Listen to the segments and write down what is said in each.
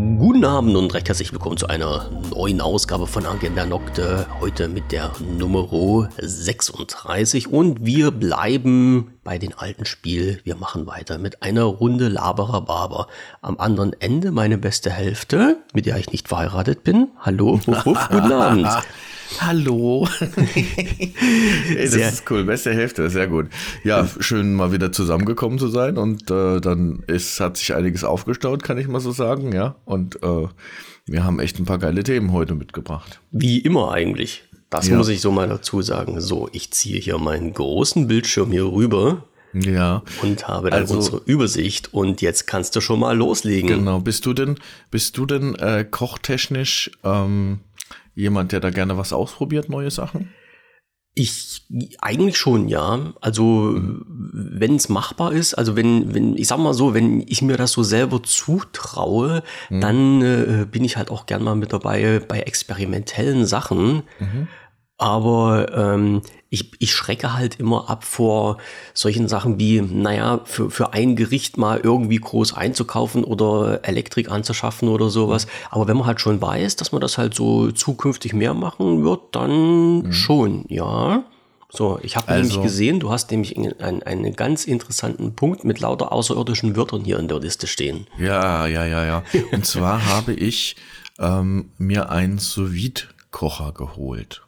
Guten Abend und recht herzlich willkommen zu einer neuen Ausgabe von Agenda Nocte. Heute mit der Nummer 36 und wir bleiben bei den alten Spiel. Wir machen weiter mit einer Runde Laberer Barber. Am anderen Ende meine beste Hälfte, mit der ich nicht verheiratet bin. Hallo, guten Abend. Hallo. Ey, das sehr. ist cool. Beste Hälfte, sehr gut. Ja, schön mal wieder zusammengekommen zu sein und äh, dann ist, hat sich einiges aufgestaut, kann ich mal so sagen, ja. Und äh, wir haben echt ein paar geile Themen heute mitgebracht. Wie immer eigentlich. Das ja. muss ich so mal dazu sagen. So, ich ziehe hier meinen großen Bildschirm hier rüber. Ja. Und habe dann also, unsere Übersicht und jetzt kannst du schon mal loslegen. Genau. Bist du denn, bist du denn äh, kochtechnisch ähm, jemand, der da gerne was ausprobiert, neue Sachen? Ich eigentlich schon, ja. Also mhm. wenn es machbar ist, also wenn, wenn, ich sag mal so, wenn ich mir das so selber zutraue, mhm. dann äh, bin ich halt auch gern mal mit dabei bei experimentellen Sachen. Mhm. Aber ähm, ich, ich schrecke halt immer ab vor solchen Sachen wie, naja, für, für ein Gericht mal irgendwie groß einzukaufen oder Elektrik anzuschaffen oder sowas. Aber wenn man halt schon weiß, dass man das halt so zukünftig mehr machen wird, dann mhm. schon, ja. So, ich habe also, nämlich gesehen, du hast nämlich einen, einen ganz interessanten Punkt mit lauter außerirdischen Wörtern hier in der Liste stehen. Ja, ja, ja, ja. Und zwar habe ich ähm, mir einen sous kocher geholt.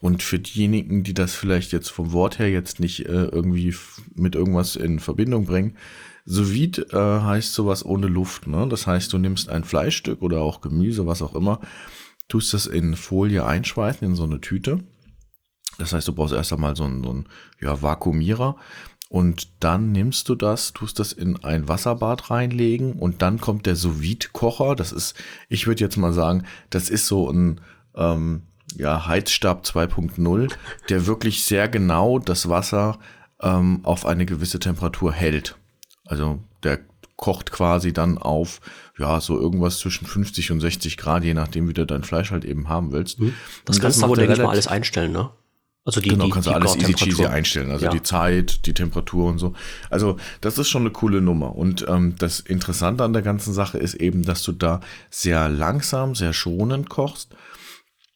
Und für diejenigen, die das vielleicht jetzt vom Wort her jetzt nicht äh, irgendwie mit irgendwas in Verbindung bringen, sous äh, heißt sowas ohne Luft. Ne? Das heißt, du nimmst ein Fleischstück oder auch Gemüse, was auch immer, tust das in Folie einschweißen, in so eine Tüte. Das heißt, du brauchst erst einmal so einen, so einen ja, Vakuumierer und dann nimmst du das, tust das in ein Wasserbad reinlegen und dann kommt der sous kocher Das ist, ich würde jetzt mal sagen, das ist so ein ähm, ja, Heizstab 2.0, der wirklich sehr genau das Wasser ähm, auf eine gewisse Temperatur hält. Also der kocht quasi dann auf, ja, so irgendwas zwischen 50 und 60 Grad, je nachdem, wie du dein Fleisch halt eben haben willst. Mhm. Das und kannst das du aber, denke ich mal, alles einstellen, ne? Also die, genau, die, kannst du alles easy cheesy einstellen, also ja. die Zeit, die Temperatur und so. Also das ist schon eine coole Nummer. Und ähm, das Interessante an der ganzen Sache ist eben, dass du da sehr langsam, sehr schonend kochst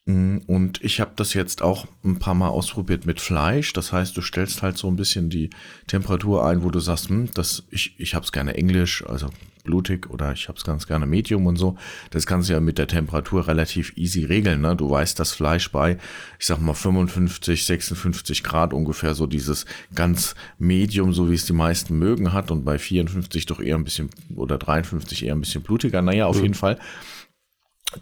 und ich habe das jetzt auch ein paar Mal ausprobiert mit Fleisch. Das heißt, du stellst halt so ein bisschen die Temperatur ein, wo du sagst, hm, das, ich, ich habe es gerne englisch, also blutig oder ich habe es ganz gerne medium und so. Das kannst du ja mit der Temperatur relativ easy regeln. Ne? Du weißt, das Fleisch bei, ich sag mal 55, 56 Grad ungefähr so dieses ganz medium, so wie es die meisten mögen hat und bei 54 doch eher ein bisschen oder 53 eher ein bisschen blutiger. Naja, auf mhm. jeden Fall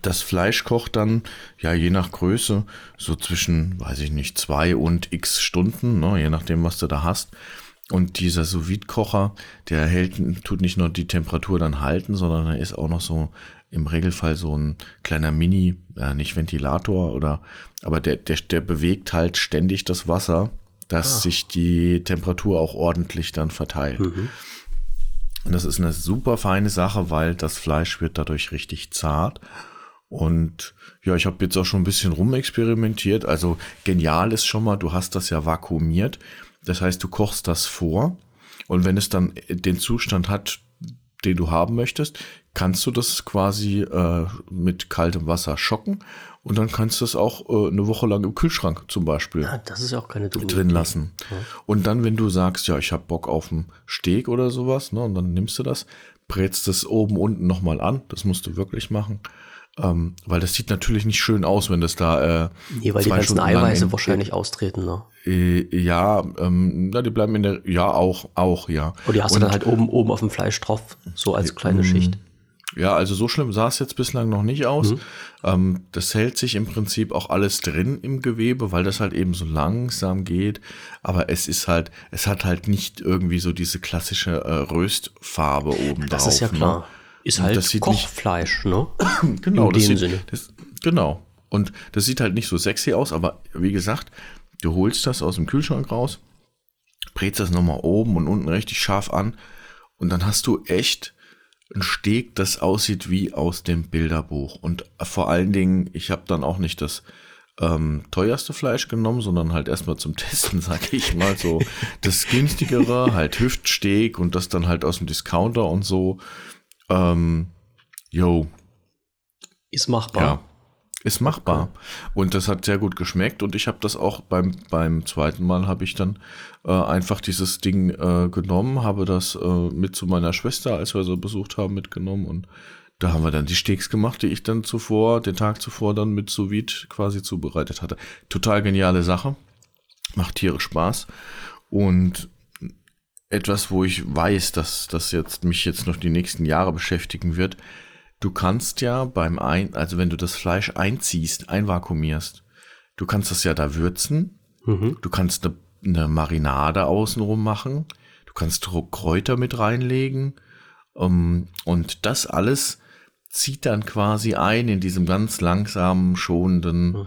das Fleisch kocht dann, ja, je nach Größe, so zwischen, weiß ich nicht, zwei und x Stunden, ne, je nachdem, was du da hast. Und dieser sous kocher der hält, tut nicht nur die Temperatur dann halten, sondern er ist auch noch so im Regelfall so ein kleiner Mini, äh, nicht Ventilator oder, aber der, der, der bewegt halt ständig das Wasser, dass ah. sich die Temperatur auch ordentlich dann verteilt. Mhm. Und das ist eine super feine Sache, weil das Fleisch wird dadurch richtig zart und ja, ich habe jetzt auch schon ein bisschen rumexperimentiert. Also genial ist schon mal, du hast das ja vakuumiert. Das heißt, du kochst das vor und wenn es dann den Zustand hat, den du haben möchtest, kannst du das quasi äh, mit kaltem Wasser schocken und dann kannst du es auch äh, eine Woche lang im Kühlschrank zum Beispiel ja, das ist auch keine drin lassen. Ja. Und dann, wenn du sagst, ja, ich habe Bock auf einen Steak oder sowas, ne, und dann nimmst du das, brätst es oben unten nochmal an, das musst du wirklich machen ähm, weil das sieht natürlich nicht schön aus, wenn das da. Äh, nee, weil die ganzen Eiweiße wahrscheinlich austreten, ne? Äh, ja, ähm, na, die bleiben in der. Ja, auch, auch, ja. Und die hast Und, du dann halt oben, oben auf dem Fleisch drauf, so als kleine ähm, Schicht. Ja, also so schlimm sah es jetzt bislang noch nicht aus. Mhm. Ähm, das hält sich im Prinzip auch alles drin im Gewebe, weil das halt eben so langsam geht. Aber es ist halt, es hat halt nicht irgendwie so diese klassische äh, Röstfarbe oben das drauf. Das ist ja ne? klar. Ne? Ist halt das Kochfleisch, ne? genau, In das dem sieht, Sinne. Das, genau. Und das sieht halt nicht so sexy aus, aber wie gesagt, du holst das aus dem Kühlschrank raus, brätst das nochmal oben und unten richtig scharf an und dann hast du echt ein Steak, das aussieht wie aus dem Bilderbuch. Und vor allen Dingen, ich habe dann auch nicht das ähm, teuerste Fleisch genommen, sondern halt erstmal zum Testen, sag ich mal, so das günstigere, halt Hüftsteak und das dann halt aus dem Discounter und so. Ähm, yo, Ist machbar. Ja, ist machbar. Okay. Und das hat sehr gut geschmeckt. Und ich habe das auch beim, beim zweiten Mal habe ich dann äh, einfach dieses Ding äh, genommen, habe das äh, mit zu meiner Schwester, als wir so besucht haben, mitgenommen. Und da haben wir dann die Steaks gemacht, die ich dann zuvor, den Tag zuvor dann mit sous quasi zubereitet hatte. Total geniale Sache. Macht tierisch Spaß. Und etwas, wo ich weiß, dass das jetzt mich jetzt noch die nächsten Jahre beschäftigen wird, Du kannst ja beim Ein, also wenn du das Fleisch einziehst, einvakuumierst, du kannst das ja da würzen. Mhm. Du kannst eine, eine Marinade außenrum machen. Du kannst Kräuter mit reinlegen. Um, und das alles zieht dann quasi ein in diesem ganz langsamen, schonenden mhm.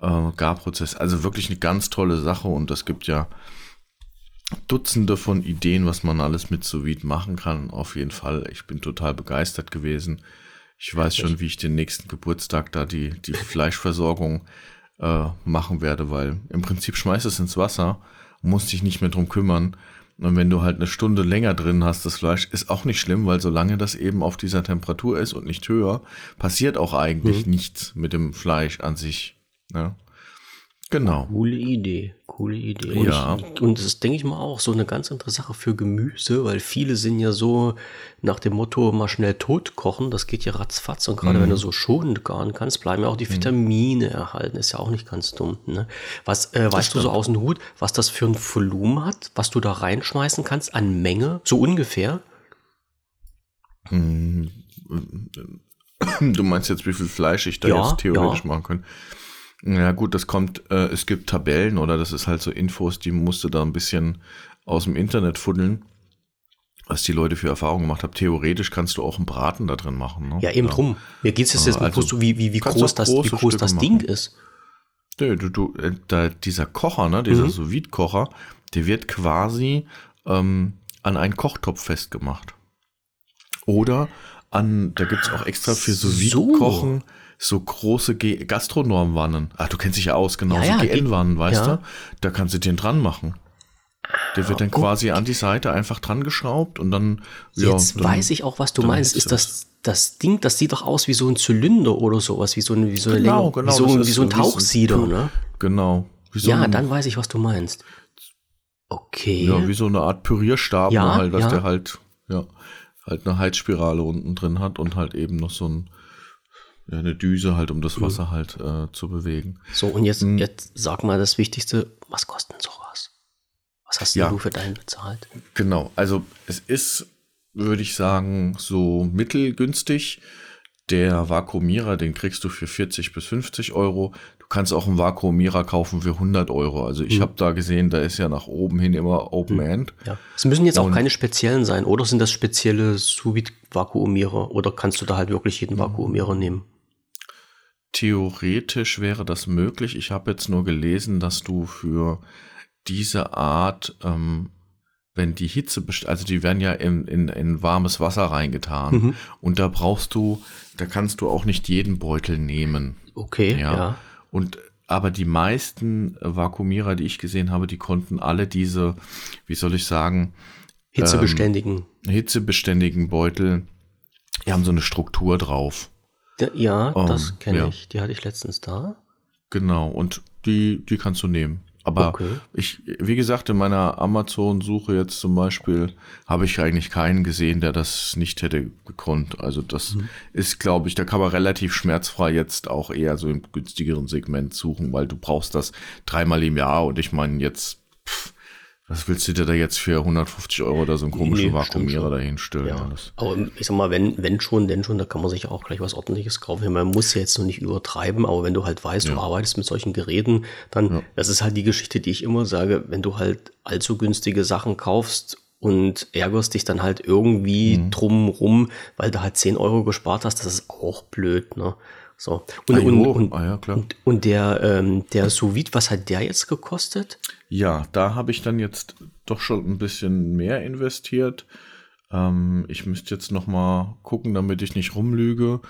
äh, Garprozess. Also wirklich eine ganz tolle Sache und es gibt ja Dutzende von Ideen, was man alles mit sous machen kann. Auf jeden Fall. Ich bin total begeistert gewesen. Ich weiß schon, wie ich den nächsten Geburtstag da die, die Fleischversorgung äh, machen werde, weil im Prinzip schmeißt es ins Wasser, musst dich nicht mehr drum kümmern. Und wenn du halt eine Stunde länger drin hast, das Fleisch, ist auch nicht schlimm, weil solange das eben auf dieser Temperatur ist und nicht höher, passiert auch eigentlich mhm. nichts mit dem Fleisch an sich. Ja? Ne? Genau. Coole Idee, coole Idee. Und ja. Ich, und das ist, denke ich mal, auch so eine ganz andere Sache für Gemüse, weil viele sind ja so nach dem Motto mal schnell tot kochen, das geht ja ratzfatz. Und gerade mhm. wenn du so schonend garen kannst, bleiben ja auch die mhm. Vitamine mhm. erhalten. Ist ja auch nicht ganz dumm. Ne? Was äh, weißt stimmt. du so aus dem Hut, was das für ein Volumen hat, was du da reinschmeißen kannst an Menge, so ungefähr? Hm. Du meinst jetzt, wie viel Fleisch ich da ja, jetzt theoretisch ja. machen kann? Ja gut, das kommt, äh, es gibt Tabellen oder das ist halt so Infos, die musst du da ein bisschen aus dem Internet fuddeln, was die Leute für Erfahrungen gemacht haben. Theoretisch kannst du auch einen Braten da drin machen. Ne? Ja, eben ja. drum. Mir geht es jetzt, jetzt also, mal, wie, wie, wie groß das, wie groß das Ding ist. Nö, du, du, äh, da, dieser Kocher, ne, dieser mhm. sous kocher der wird quasi ähm, an einen Kochtopf festgemacht. Oder an, da gibt es auch extra für Sous-Vide-Kochen. So so große Gastronomwannen. Ah, du kennst dich ja aus, genau, ja, so ja, GN-Wannen, weißt ja. du? Da kannst du den dran machen. Der wird dann ah, quasi an die Seite einfach dran geschraubt und dann. Jetzt dann, weiß ich auch, was du meinst. Ist das das Ding, das sieht doch aus wie so ein Zylinder oder sowas, wie so, ein, wie so eine genau, Länge, genau, wie so, wie so ein Tauchsieder, so, ne? Genau. ja, dann weiß ich, was du meinst. Okay. Ja, wie so eine Art Pürierstab, ja, halt, dass ja. der halt, ja, halt eine Heizspirale unten drin hat und halt eben noch so ein ja, eine Düse halt, um das. Wasser mhm. halt äh, zu bewegen. So, und jetzt, mhm. jetzt sag mal das Wichtigste, was kostet denn sowas? Was hast ja, du für deinen bezahlt? Genau, also es ist, würde ich sagen, so mittelgünstig. Der Vakuumierer, den kriegst du für 40 bis 50 Euro. Du kannst auch einen Vakuumierer kaufen für 100 Euro. Also ich mhm. habe da gesehen, da ist ja nach oben hin immer Open mhm. End. Ja. Es müssen jetzt auch keine speziellen sein, oder sind das spezielle sous vakuumierer Oder kannst du da halt wirklich jeden mhm. Vakuumierer nehmen? Theoretisch wäre das möglich. Ich habe jetzt nur gelesen, dass du für diese Art, ähm, wenn die Hitze, also die werden ja in, in, in warmes Wasser reingetan mhm. und da brauchst du, da kannst du auch nicht jeden Beutel nehmen. Okay, ja. ja. Und aber die meisten Vakuumierer, die ich gesehen habe, die konnten alle diese, wie soll ich sagen, hitzebeständigen, ähm, hitzebeständigen Beutel, die haben so eine Struktur drauf. Ja, um, das ähm, kenne ja. ich. Die hatte ich letztens da. Genau, und die, die kannst du nehmen. Aber okay. ich, wie gesagt, in meiner Amazon-Suche jetzt zum Beispiel habe ich eigentlich keinen gesehen, der das nicht hätte gekonnt. Also das mhm. ist, glaube ich, da kann man relativ schmerzfrei jetzt auch eher so im günstigeren Segment suchen, weil du brauchst das dreimal im Jahr und ich meine jetzt, pff, was willst du dir da jetzt für 150 Euro oder so einen komischen nee, Vakuumierer dahin stellen? Ja. Aber ich sag mal, wenn, wenn schon, denn schon, da kann man sich auch gleich was ordentliches kaufen. Man muss ja jetzt noch nicht übertreiben, aber wenn du halt weißt, ja. du arbeitest mit solchen Geräten, dann, ja. das ist halt die Geschichte, die ich immer sage, wenn du halt allzu günstige Sachen kaufst und ärgerst dich dann halt irgendwie mhm. drum rum, weil du halt 10 Euro gespart hast, das ist auch blöd, ne? So. Und, und, und, ah, ja, und, und, der, ähm, der Sous was hat der jetzt gekostet? Ja, da habe ich dann jetzt doch schon ein bisschen mehr investiert. Ähm, ich müsste jetzt noch mal gucken, damit ich nicht rumlüge.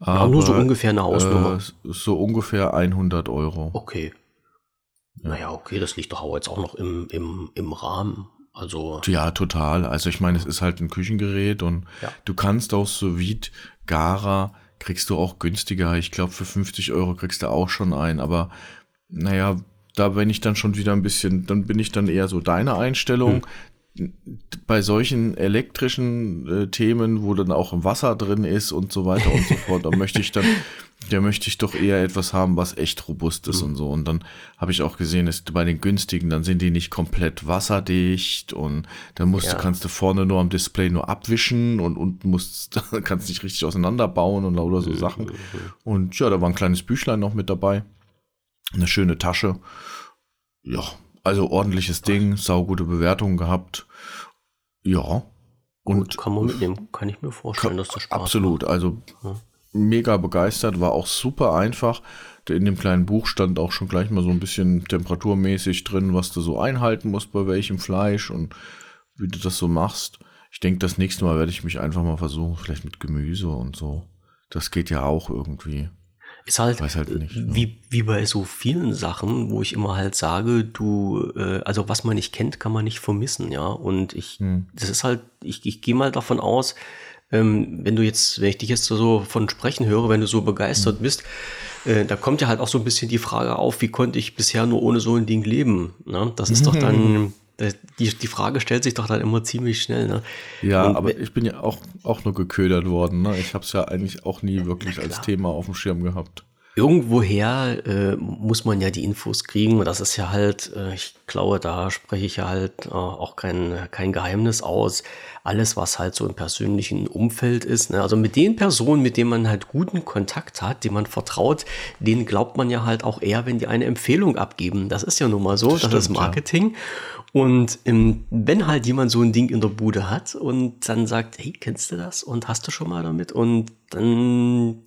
Aber, ja, nur so ungefähr eine Hausnummer. Äh, so ungefähr 100 Euro. Okay. Ja. Naja, okay, das liegt doch auch jetzt auch noch im, im, im Rahmen. Also. Ja, total. Also ich meine, es ist halt ein Küchengerät und ja. du kannst auch so wie Gara kriegst du auch günstiger. Ich glaube, für 50 Euro kriegst du auch schon einen, aber naja, da bin ich dann schon wieder ein bisschen, dann bin ich dann eher so deine Einstellung. Hm. Bei solchen elektrischen äh, Themen, wo dann auch Wasser drin ist und so weiter und so fort, da möchte ich dann, da möchte ich doch eher etwas haben, was echt robust ist hm. und so. Und dann habe ich auch gesehen, dass bei den günstigen, dann sind die nicht komplett wasserdicht und dann musst ja. du, kannst du vorne nur am Display nur abwischen und unten musst, kannst nicht richtig auseinanderbauen und oder so Sachen. Und ja, da war ein kleines Büchlein noch mit dabei. Eine schöne Tasche. Ja, also ordentliches Ding, saugute Bewertungen gehabt. Ja. Und Gut, kann man mitnehmen, kann ich mir vorstellen, kann, dass das Spaß Absolut, macht. also ja. Mega begeistert, war auch super einfach. In dem kleinen Buch stand auch schon gleich mal so ein bisschen temperaturmäßig drin, was du so einhalten musst bei welchem Fleisch und wie du das so machst. Ich denke, das nächste Mal werde ich mich einfach mal versuchen, vielleicht mit Gemüse und so. Das geht ja auch irgendwie. Ist halt, halt nicht, ne? wie, wie bei so vielen Sachen, wo ich immer halt sage, du, äh, also was man nicht kennt, kann man nicht vermissen, ja. Und ich, hm. das ist halt, ich, ich gehe mal davon aus, ähm, wenn du jetzt, wenn ich dich jetzt so von sprechen höre, wenn du so begeistert hm. bist, äh, da kommt ja halt auch so ein bisschen die Frage auf, wie konnte ich bisher nur ohne so ein Ding leben? Ne? Das ist doch dann, äh, die, die Frage stellt sich doch dann immer ziemlich schnell. Ne? Ja, Und, aber ich bin ja auch, auch nur geködert worden. Ne? Ich habe es ja eigentlich auch nie wirklich als Thema auf dem Schirm gehabt. Irgendwoher äh, muss man ja die Infos kriegen. Und das ist ja halt, äh, ich glaube, da spreche ich ja halt äh, auch kein, kein Geheimnis aus. Alles, was halt so im persönlichen Umfeld ist. Ne? Also mit den Personen, mit denen man halt guten Kontakt hat, denen man vertraut, denen glaubt man ja halt auch eher, wenn die eine Empfehlung abgeben. Das ist ja nun mal so, das, das stimmt, ist Marketing. Ja. Und ähm, wenn halt jemand so ein Ding in der Bude hat und dann sagt, hey, kennst du das und hast du schon mal damit? Und dann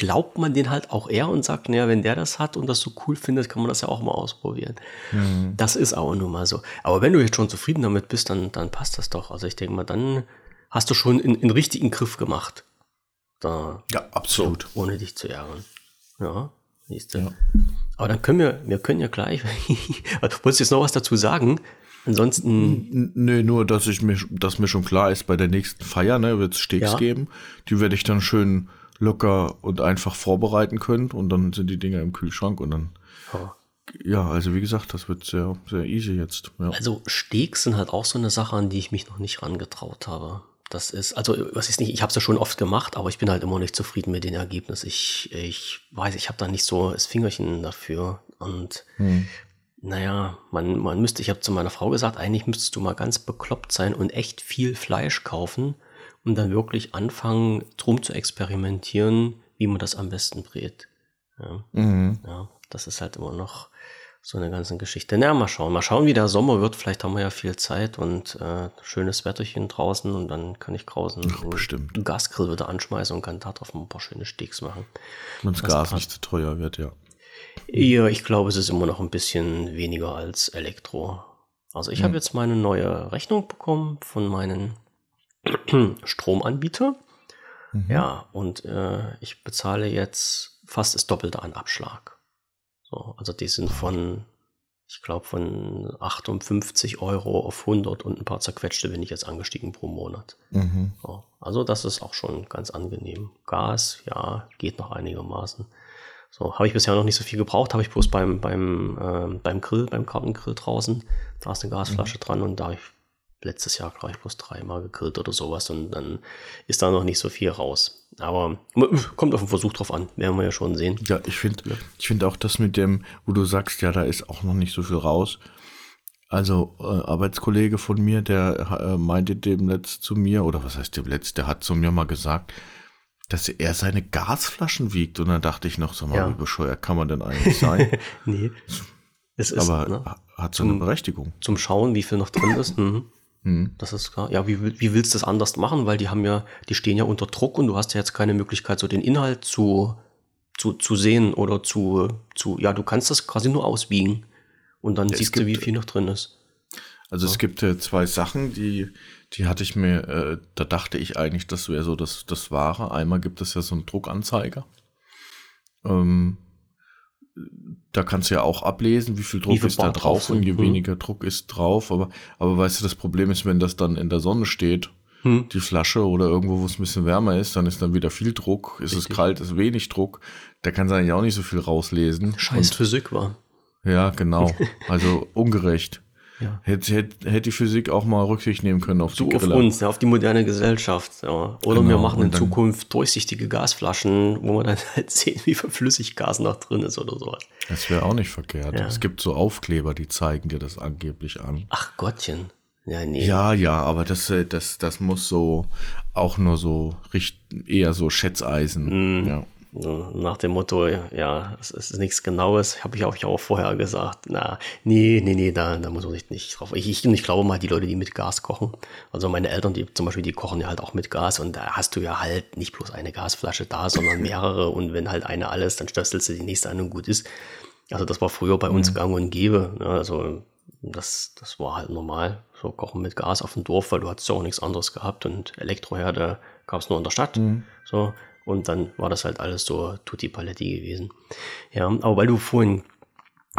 glaubt man den halt auch eher und sagt, naja, wenn der das hat und das so cool findet, kann man das ja auch mal ausprobieren. Mhm. Das ist auch nun mal so. Aber wenn du jetzt schon zufrieden damit bist, dann, dann passt das doch. Also ich denke mal, dann hast du schon einen richtigen Griff gemacht. Da, ja, absolut. So, ohne dich zu ärgern. Ja, nächste. Ja. Aber dann können wir, wir können ja gleich, wolltest du jetzt noch was dazu sagen? Ansonsten. Nö, nur, dass ich mir, dass mir schon klar ist, bei der nächsten Feier, ne, wird es Steaks ja. geben. Die werde ich dann schön locker und einfach vorbereiten können und dann sind die Dinger im Kühlschrank und dann. Ja. Ja, also wie gesagt, das wird sehr, sehr easy jetzt. Ja. Also Steaks sind halt auch so eine Sache, an die ich mich noch nicht rangetraut habe. Das ist, also was ist nicht, ich habe es ja schon oft gemacht, aber ich bin halt immer nicht zufrieden mit den Ergebnissen. Ich, ich weiß, ich habe da nicht so das Fingerchen dafür. Und hm. naja, man, man müsste, ich habe zu meiner Frau gesagt, eigentlich müsstest du mal ganz bekloppt sein und echt viel Fleisch kaufen und dann wirklich anfangen, drum zu experimentieren, wie man das am besten brät. Ja, mhm. ja das ist halt immer noch so eine ganze Geschichte. Na, mal schauen. Mal schauen, wie der Sommer wird. Vielleicht haben wir ja viel Zeit und äh, schönes Wetterchen draußen und dann kann ich draußen Ach, bestimmt. einen Gasgrill wieder anschmeißen und kann da drauf ein paar schöne Steaks machen. Wenn das Gas nicht zu teuer wird, ja. Ja, ich glaube, es ist immer noch ein bisschen weniger als Elektro. Also ich hm. habe jetzt meine neue Rechnung bekommen von meinen Stromanbieter. Mhm. Ja, und äh, ich bezahle jetzt fast das Doppelte an Abschlag. So, also die sind von, ich glaube, von 58 Euro auf 100 und ein paar zerquetschte bin ich jetzt angestiegen pro Monat. Mhm. So, also das ist auch schon ganz angenehm. Gas, ja, geht noch einigermaßen. So, habe ich bisher noch nicht so viel gebraucht, habe ich bloß beim, beim, äh, beim Grill, beim Kartengrill draußen, da ist eine Gasflasche mhm. dran und da habe ich letztes Jahr, glaube ich, bloß dreimal gegrillt oder sowas und dann ist da noch nicht so viel raus. Aber kommt auf den Versuch drauf an, werden wir ja schon sehen. Ja, ich finde ja. ich finde auch das mit dem, wo du sagst, ja, da ist auch noch nicht so viel raus. Also äh, Arbeitskollege von mir, der äh, meinte dem letzt zu mir, oder was heißt dem letzt, der hat zu mir mal gesagt, dass er seine Gasflaschen wiegt. Und dann dachte ich noch, so mal, ja. wie bescheuert kann man denn eigentlich sein? nee. Es ist, Aber ne, hat so eine Berechtigung. Zum Schauen, wie viel noch drin ist. Mhm. Mhm. Das ist klar. Ja, wie, wie willst du das anders machen? Weil die haben ja, die stehen ja unter Druck und du hast ja jetzt keine Möglichkeit, so den Inhalt zu, zu, zu sehen oder zu, zu, ja, du kannst das quasi nur auswiegen und dann ja, siehst gibt, du, wie viel noch drin ist. Also ja. es gibt äh, zwei Sachen, die, die hatte ich mir, äh, da dachte ich eigentlich, das wäre so das, das Wahre. Einmal gibt es ja so einen Druckanzeiger. Ähm, da kannst du ja auch ablesen, wie viel Druck wie viel ist da drauf und je mhm. weniger Druck ist drauf. Aber, aber weißt du, das Problem ist, wenn das dann in der Sonne steht, hm. die Flasche oder irgendwo, wo es ein bisschen wärmer ist, dann ist dann wieder viel Druck, ist Richtig. es kalt, ist wenig Druck. Da kann es eigentlich auch nicht so viel rauslesen. Scheiß Und, Physik war. Ja, genau. Also ungerecht. Ja. Hätte, hätte, hätte die Physik auch mal Rücksicht nehmen können auf so die Griller. auf uns, ja, auf die moderne Gesellschaft. Ja. Oder genau. wir machen in Zukunft durchsichtige Gasflaschen, wo man dann halt sehen, wie viel Flüssiggas noch drin ist oder sowas. Das wäre auch nicht verkehrt. Ja. Es gibt so Aufkleber, die zeigen dir das angeblich an. Ach Gottchen. Ja, nee. Ja, ja, aber das, äh, das, das muss so auch nur so richt, eher so Schätzeisen. Mm. Ja. Nach dem Motto, ja, es ist nichts Genaues, habe ich auch, auch vorher gesagt. Na, nee, nee, nee, da, da muss man sich nicht drauf. Ich, ich, ich glaube mal, die Leute, die mit Gas kochen, also meine Eltern, die zum Beispiel, die kochen ja halt auch mit Gas und da hast du ja halt nicht bloß eine Gasflasche da, sondern mehrere und wenn halt eine alles, dann stößelst du die nächste an und gut ist. Also das war früher bei uns mhm. gang und gäbe. Ne? Also das, das war halt normal. So kochen mit Gas auf dem Dorf, weil du hattest ja auch nichts anderes gehabt und Elektroherde gab es nur in der Stadt. Mhm. So. Und dann war das halt alles so Tutti Paletti gewesen. Ja, aber weil du vorhin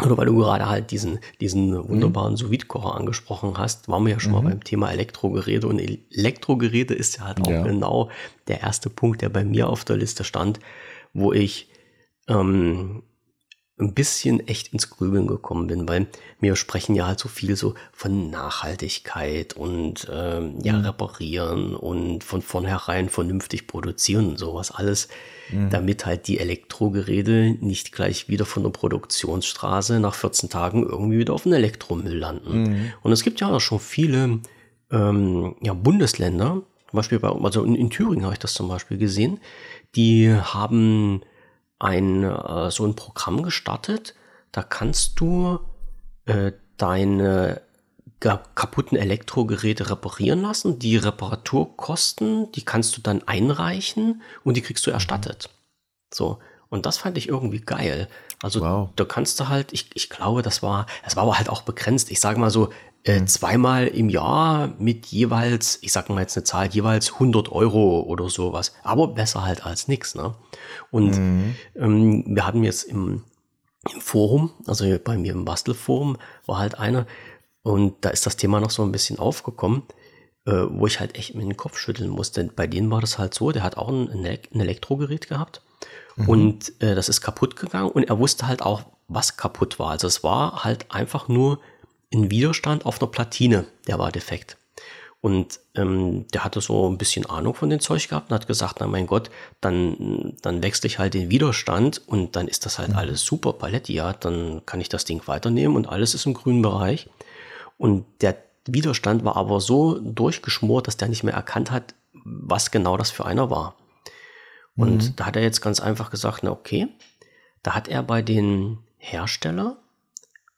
oder weil du gerade halt diesen, diesen wunderbaren mhm. sous kocher angesprochen hast, waren wir ja schon mhm. mal beim Thema Elektrogeräte. Und Elektrogeräte ist ja halt auch ja. genau der erste Punkt, der bei mir auf der Liste stand, wo ich ähm, ein bisschen echt ins Grübeln gekommen bin, weil wir sprechen ja halt so viel so von Nachhaltigkeit und ähm, ja, mhm. reparieren und von vornherein vernünftig produzieren und sowas alles, mhm. damit halt die Elektrogeräte nicht gleich wieder von der Produktionsstraße nach 14 Tagen irgendwie wieder auf den Elektromüll landen. Mhm. Und es gibt ja auch schon viele ähm, ja, Bundesländer, zum Beispiel bei, also in, in Thüringen habe ich das zum Beispiel gesehen, die haben ein, äh, so ein Programm gestartet. Da kannst du äh, deine kaputten Elektrogeräte reparieren lassen. Die Reparaturkosten, die kannst du dann einreichen und die kriegst du erstattet. So. Und das fand ich irgendwie geil. Also wow. da kannst du halt, ich, ich glaube, das war, das war aber halt auch begrenzt. Ich sage mal so, äh, zweimal im Jahr mit jeweils, ich sag mal jetzt eine Zahl, jeweils 100 Euro oder sowas. Aber besser halt als nichts. Ne? Und mhm. ähm, wir hatten jetzt im, im Forum, also bei mir im Bastelforum, war halt einer, und da ist das Thema noch so ein bisschen aufgekommen, äh, wo ich halt echt mit den Kopf schütteln musste. Bei denen war das halt so, der hat auch ein, ein Elektrogerät gehabt mhm. und äh, das ist kaputt gegangen und er wusste halt auch, was kaputt war. Also es war halt einfach nur ein Widerstand auf einer Platine, der war defekt. Und ähm, der hatte so ein bisschen Ahnung von dem Zeug gehabt und hat gesagt, na mein Gott, dann, dann wechsle ich halt den Widerstand und dann ist das halt mhm. alles super Paletti, ja, dann kann ich das Ding weiternehmen und alles ist im grünen Bereich. Und der Widerstand war aber so durchgeschmort, dass der nicht mehr erkannt hat, was genau das für einer war. Und mhm. da hat er jetzt ganz einfach gesagt, na okay, da hat er bei den Hersteller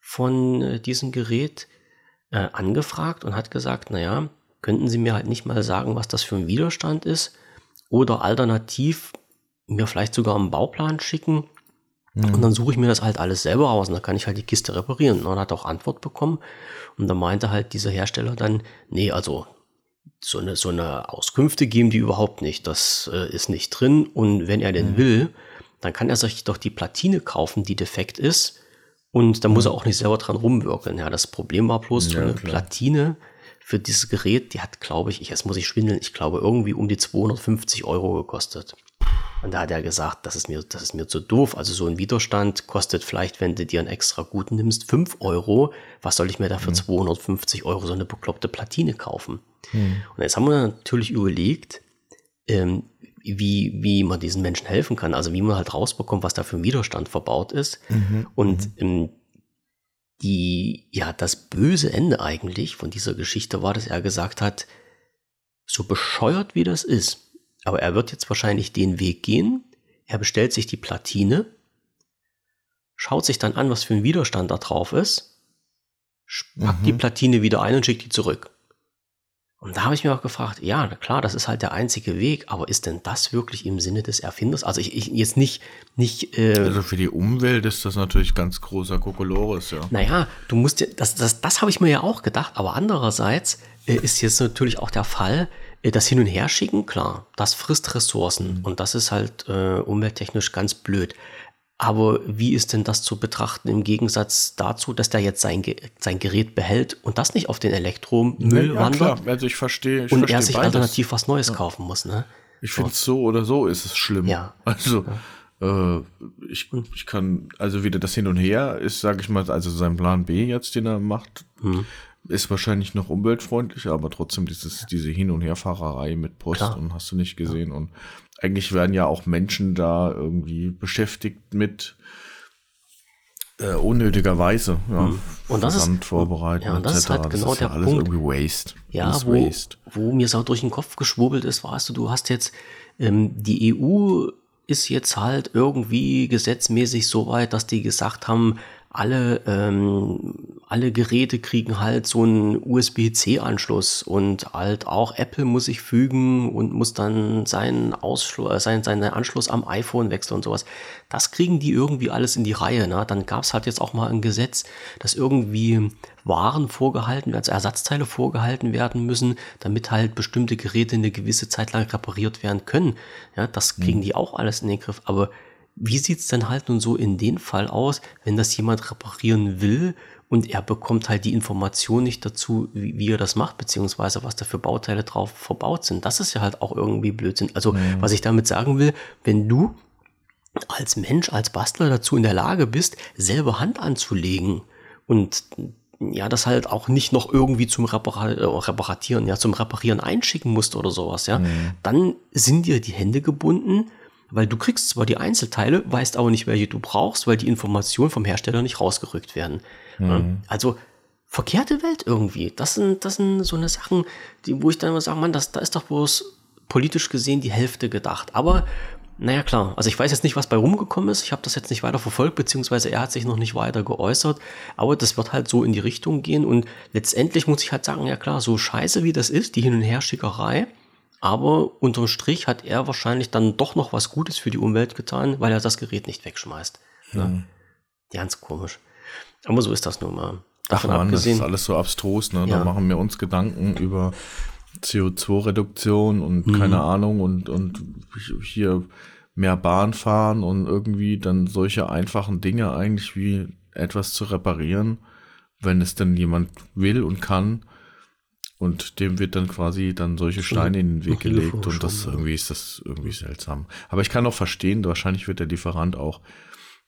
von äh, diesem Gerät äh, angefragt und hat gesagt, naja, könnten Sie mir halt nicht mal sagen, was das für ein Widerstand ist oder alternativ mir vielleicht sogar einen Bauplan schicken mhm. und dann suche ich mir das halt alles selber aus und dann kann ich halt die Kiste reparieren. Und hat auch Antwort bekommen und da meinte halt dieser Hersteller dann, nee, also so eine, so eine Auskünfte geben die überhaupt nicht. Das äh, ist nicht drin. Und wenn er denn mhm. will, dann kann er sich doch die Platine kaufen, die defekt ist. Und da muss er auch nicht selber dran rumwirken. Ja, das Problem war bloß, ja, eine klar. Platine für dieses Gerät, die hat, glaube ich, ich, jetzt muss ich schwindeln, ich glaube, irgendwie um die 250 Euro gekostet. Und da hat er gesagt, das ist mir, das ist mir zu doof. Also so ein Widerstand kostet vielleicht, wenn du dir einen extra guten nimmst, 5 Euro. Was soll ich mir da für mhm. 250 Euro so eine bekloppte Platine kaufen? Mhm. Und jetzt haben wir natürlich überlegt, ähm, wie, wie man diesen Menschen helfen kann. Also wie man halt rausbekommt, was da für ein Widerstand verbaut ist. Mhm. Und mhm. ähm, die, ja, das böse Ende eigentlich von dieser Geschichte war, dass er gesagt hat, so bescheuert wie das ist, aber er wird jetzt wahrscheinlich den Weg gehen, er bestellt sich die Platine, schaut sich dann an, was für ein Widerstand da drauf ist, packt mhm. die Platine wieder ein und schickt die zurück. Und da habe ich mir auch gefragt, ja, klar, das ist halt der einzige Weg, aber ist denn das wirklich im Sinne des Erfinders? Also ich, ich jetzt nicht, nicht. Äh, also für die Umwelt ist das natürlich ganz großer Kokolores, ja. Naja, du musst ja, das, das, das habe ich mir ja auch gedacht, aber andererseits äh, ist jetzt natürlich auch der Fall, äh, das Hin- und Herschicken, klar, das frisst Ressourcen mhm. und das ist halt äh, umwelttechnisch ganz blöd. Aber wie ist denn das zu betrachten im Gegensatz dazu, dass der jetzt sein, sein Gerät behält und das nicht auf den Elektromüll ja, wandert? Klar. Also ich verstehe. Ich und verstehe er sich beides. alternativ was Neues ja. kaufen muss. Ne? Ich finde es so oder so ist es schlimm. Ja. Also. Äh, ich, ich kann, also wieder das Hin und Her ist, sage ich mal, also sein Plan B jetzt, den er macht, hm. Ist wahrscheinlich noch umweltfreundlicher, aber trotzdem dieses, diese Hin- und Herfahrerei mit Post Klar. und hast du nicht gesehen und eigentlich werden ja auch Menschen da irgendwie beschäftigt mit äh, unnötigerweise, ja, mhm. und das ist vorbereiten ja, das ist halt genau das ist der alles Punkt. irgendwie Waste. Ja, wo, waste. wo mir so durch den Kopf geschwurbelt ist, weißt du, du hast jetzt ähm, die EU ist jetzt halt irgendwie gesetzmäßig so weit, dass die gesagt haben, alle, ähm, alle Geräte kriegen halt so einen USB-C-Anschluss und halt auch Apple muss sich fügen und muss dann seinen, Ausschluss, äh, seinen, seinen Anschluss am iPhone wechseln und sowas. Das kriegen die irgendwie alles in die Reihe. Ne? Dann gab es halt jetzt auch mal ein Gesetz, dass irgendwie Waren vorgehalten, also Ersatzteile vorgehalten werden müssen, damit halt bestimmte Geräte eine gewisse Zeit lang repariert werden können. Ja, das kriegen mhm. die auch alles in den Griff. Aber wie sieht's denn halt nun so in dem Fall aus, wenn das jemand reparieren will und er bekommt halt die Information nicht dazu, wie, wie er das macht, beziehungsweise was da für Bauteile drauf verbaut sind. Das ist ja halt auch irgendwie Blödsinn. Also, mhm. was ich damit sagen will, wenn du als Mensch, als Bastler dazu in der Lage bist, selber Hand anzulegen und ja, das halt auch nicht noch irgendwie zum Repara äh, Reparatieren, ja, zum Reparieren einschicken musst oder sowas, ja, mhm. dann sind dir die Hände gebunden weil du kriegst zwar die Einzelteile, weißt aber nicht, welche du brauchst, weil die Informationen vom Hersteller nicht rausgerückt werden. Mhm. Also verkehrte Welt irgendwie. Das sind, das sind so eine Sachen, die, wo ich dann immer sage, man, das, da ist doch bloß politisch gesehen die Hälfte gedacht. Aber naja, klar. Also ich weiß jetzt nicht, was bei rumgekommen ist. Ich habe das jetzt nicht weiter verfolgt, beziehungsweise er hat sich noch nicht weiter geäußert. Aber das wird halt so in die Richtung gehen. Und letztendlich muss ich halt sagen, ja klar, so scheiße wie das ist, die Hin- und Herschickerei, aber unterm Strich hat er wahrscheinlich dann doch noch was Gutes für die Umwelt getan, weil er das Gerät nicht wegschmeißt. Ne? Mhm. Ganz komisch. Aber so ist das nun mal. Davon Ach man, abgesehen, das ist alles so abstrus. Ne? Ja. Da machen wir uns Gedanken über CO2-Reduktion und mhm. keine Ahnung und, und hier mehr Bahn fahren und irgendwie dann solche einfachen Dinge eigentlich wie etwas zu reparieren, wenn es denn jemand will und kann und dem wird dann quasi dann solche Steine in den Weg gelegt und das irgendwie ist das irgendwie seltsam. Aber ich kann auch verstehen, wahrscheinlich wird der Lieferant auch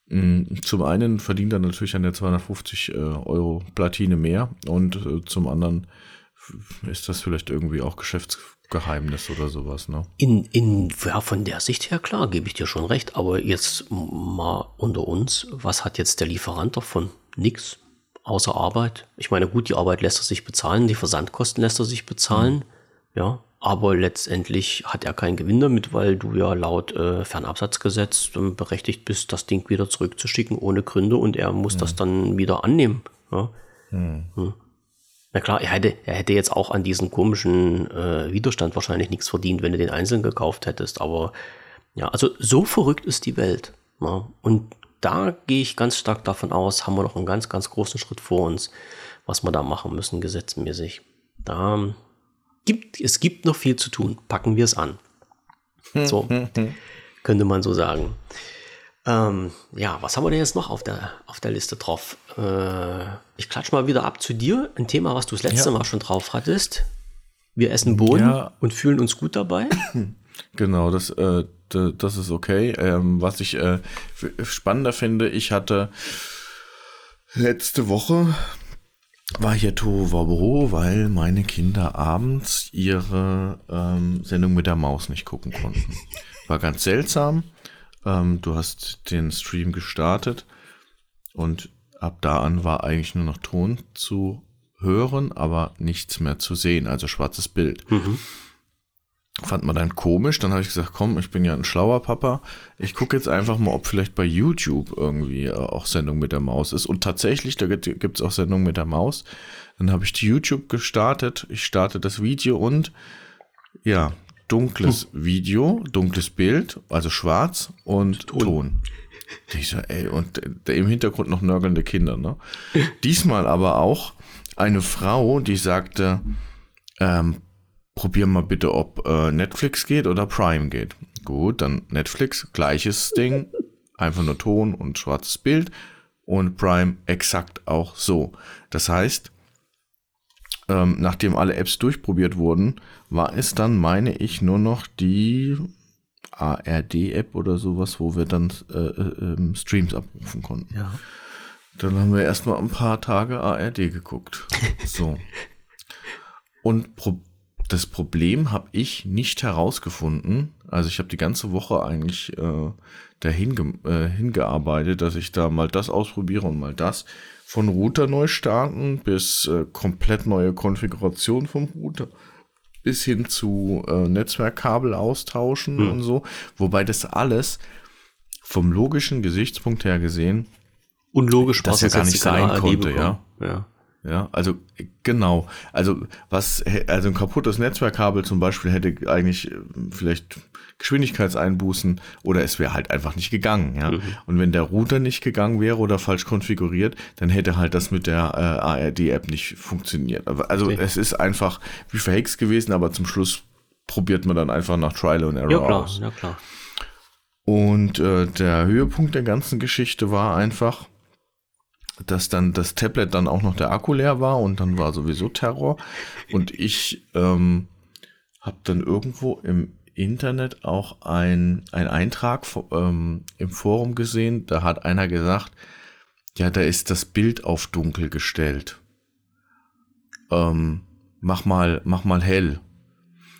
mm, zum einen verdient er natürlich an der 250 äh, Euro Platine mehr und äh, zum anderen ist das vielleicht irgendwie auch Geschäftsgeheimnis oder sowas, ne? In, in, ja, von der Sicht her klar, gebe ich dir schon recht, aber jetzt mal unter uns, was hat jetzt der Lieferant davon? Nix außer Arbeit. Ich meine, gut, die Arbeit lässt er sich bezahlen, die Versandkosten lässt er sich bezahlen, mhm. ja. Aber letztendlich hat er keinen Gewinn damit, weil du ja laut äh, Fernabsatzgesetz berechtigt bist, das Ding wieder zurückzuschicken ohne Gründe und er muss mhm. das dann wieder annehmen. Ja. Mhm. Hm. Na klar, er hätte, er hätte jetzt auch an diesem komischen äh, Widerstand wahrscheinlich nichts verdient, wenn du den einzeln gekauft hättest. Aber ja, also so verrückt ist die Welt. Ja. Und da gehe ich ganz stark davon aus, haben wir noch einen ganz, ganz großen Schritt vor uns, was wir da machen müssen, gesetzmäßig. Da gibt, es gibt noch viel zu tun. Packen wir es an. So, könnte man so sagen. Ähm, ja, was haben wir denn jetzt noch auf der, auf der Liste drauf? Äh, ich klatsch mal wieder ab zu dir. Ein Thema, was du das letzte ja. Mal schon drauf hattest. Wir essen Bohnen ja. und fühlen uns gut dabei. Genau, das, äh, das ist okay. Ähm, was ich äh, spannender finde, ich hatte letzte Woche war hier Tohuwabohu, weil meine Kinder abends ihre ähm, Sendung mit der Maus nicht gucken konnten. War ganz seltsam. Ähm, du hast den Stream gestartet und ab da an war eigentlich nur noch Ton zu hören, aber nichts mehr zu sehen, also schwarzes Bild. Mhm fand man dann komisch. Dann habe ich gesagt, komm, ich bin ja ein schlauer Papa. Ich gucke jetzt einfach mal, ob vielleicht bei YouTube irgendwie äh, auch Sendung mit der Maus ist. Und tatsächlich, da gibt es auch Sendung mit der Maus. Dann habe ich die YouTube gestartet. Ich starte das Video und ja, dunkles hm. Video, dunkles Bild, also schwarz und Ton. Ton. Ich so, ey, und im Hintergrund noch nörgelnde Kinder, ne? Diesmal aber auch eine Frau, die sagte, ähm, probier mal bitte, ob äh, Netflix geht oder Prime geht. Gut, dann Netflix, gleiches Ding, einfach nur Ton und schwarzes Bild und Prime exakt auch so. Das heißt, ähm, nachdem alle Apps durchprobiert wurden, war es dann, meine ich, nur noch die ARD-App oder sowas, wo wir dann äh, äh, ähm, Streams abrufen konnten. Ja. Dann haben wir erstmal ein paar Tage ARD geguckt. So. Und pro das Problem habe ich nicht herausgefunden. Also ich habe die ganze Woche eigentlich äh, dahin äh, hingearbeitet, dass ich da mal das ausprobiere und mal das. Von Router neu starten bis äh, komplett neue Konfiguration vom Router bis hin zu äh, Netzwerkkabel austauschen mhm. und so. Wobei das alles vom logischen Gesichtspunkt her gesehen unlogisch das ja gar nicht sein konnte, ja. ja. Ja, also genau. Also was, also ein kaputtes Netzwerkkabel zum Beispiel hätte eigentlich äh, vielleicht Geschwindigkeitseinbußen oder es wäre halt einfach nicht gegangen. Ja, mhm. und wenn der Router nicht gegangen wäre oder falsch konfiguriert, dann hätte halt das mit der äh, ARD-App nicht funktioniert. Also okay. es ist einfach wie verhext gewesen, aber zum Schluss probiert man dann einfach nach Trial and Error ja, klar, aus. Ja klar. Und äh, der Höhepunkt der ganzen Geschichte war einfach dass dann das Tablet dann auch noch der Akku leer war und dann war sowieso Terror. Und ich ähm, habe dann irgendwo im Internet auch ein, ein Eintrag ähm, im Forum gesehen, da hat einer gesagt, ja, da ist das Bild auf dunkel gestellt. Ähm, mach mal, mach mal hell.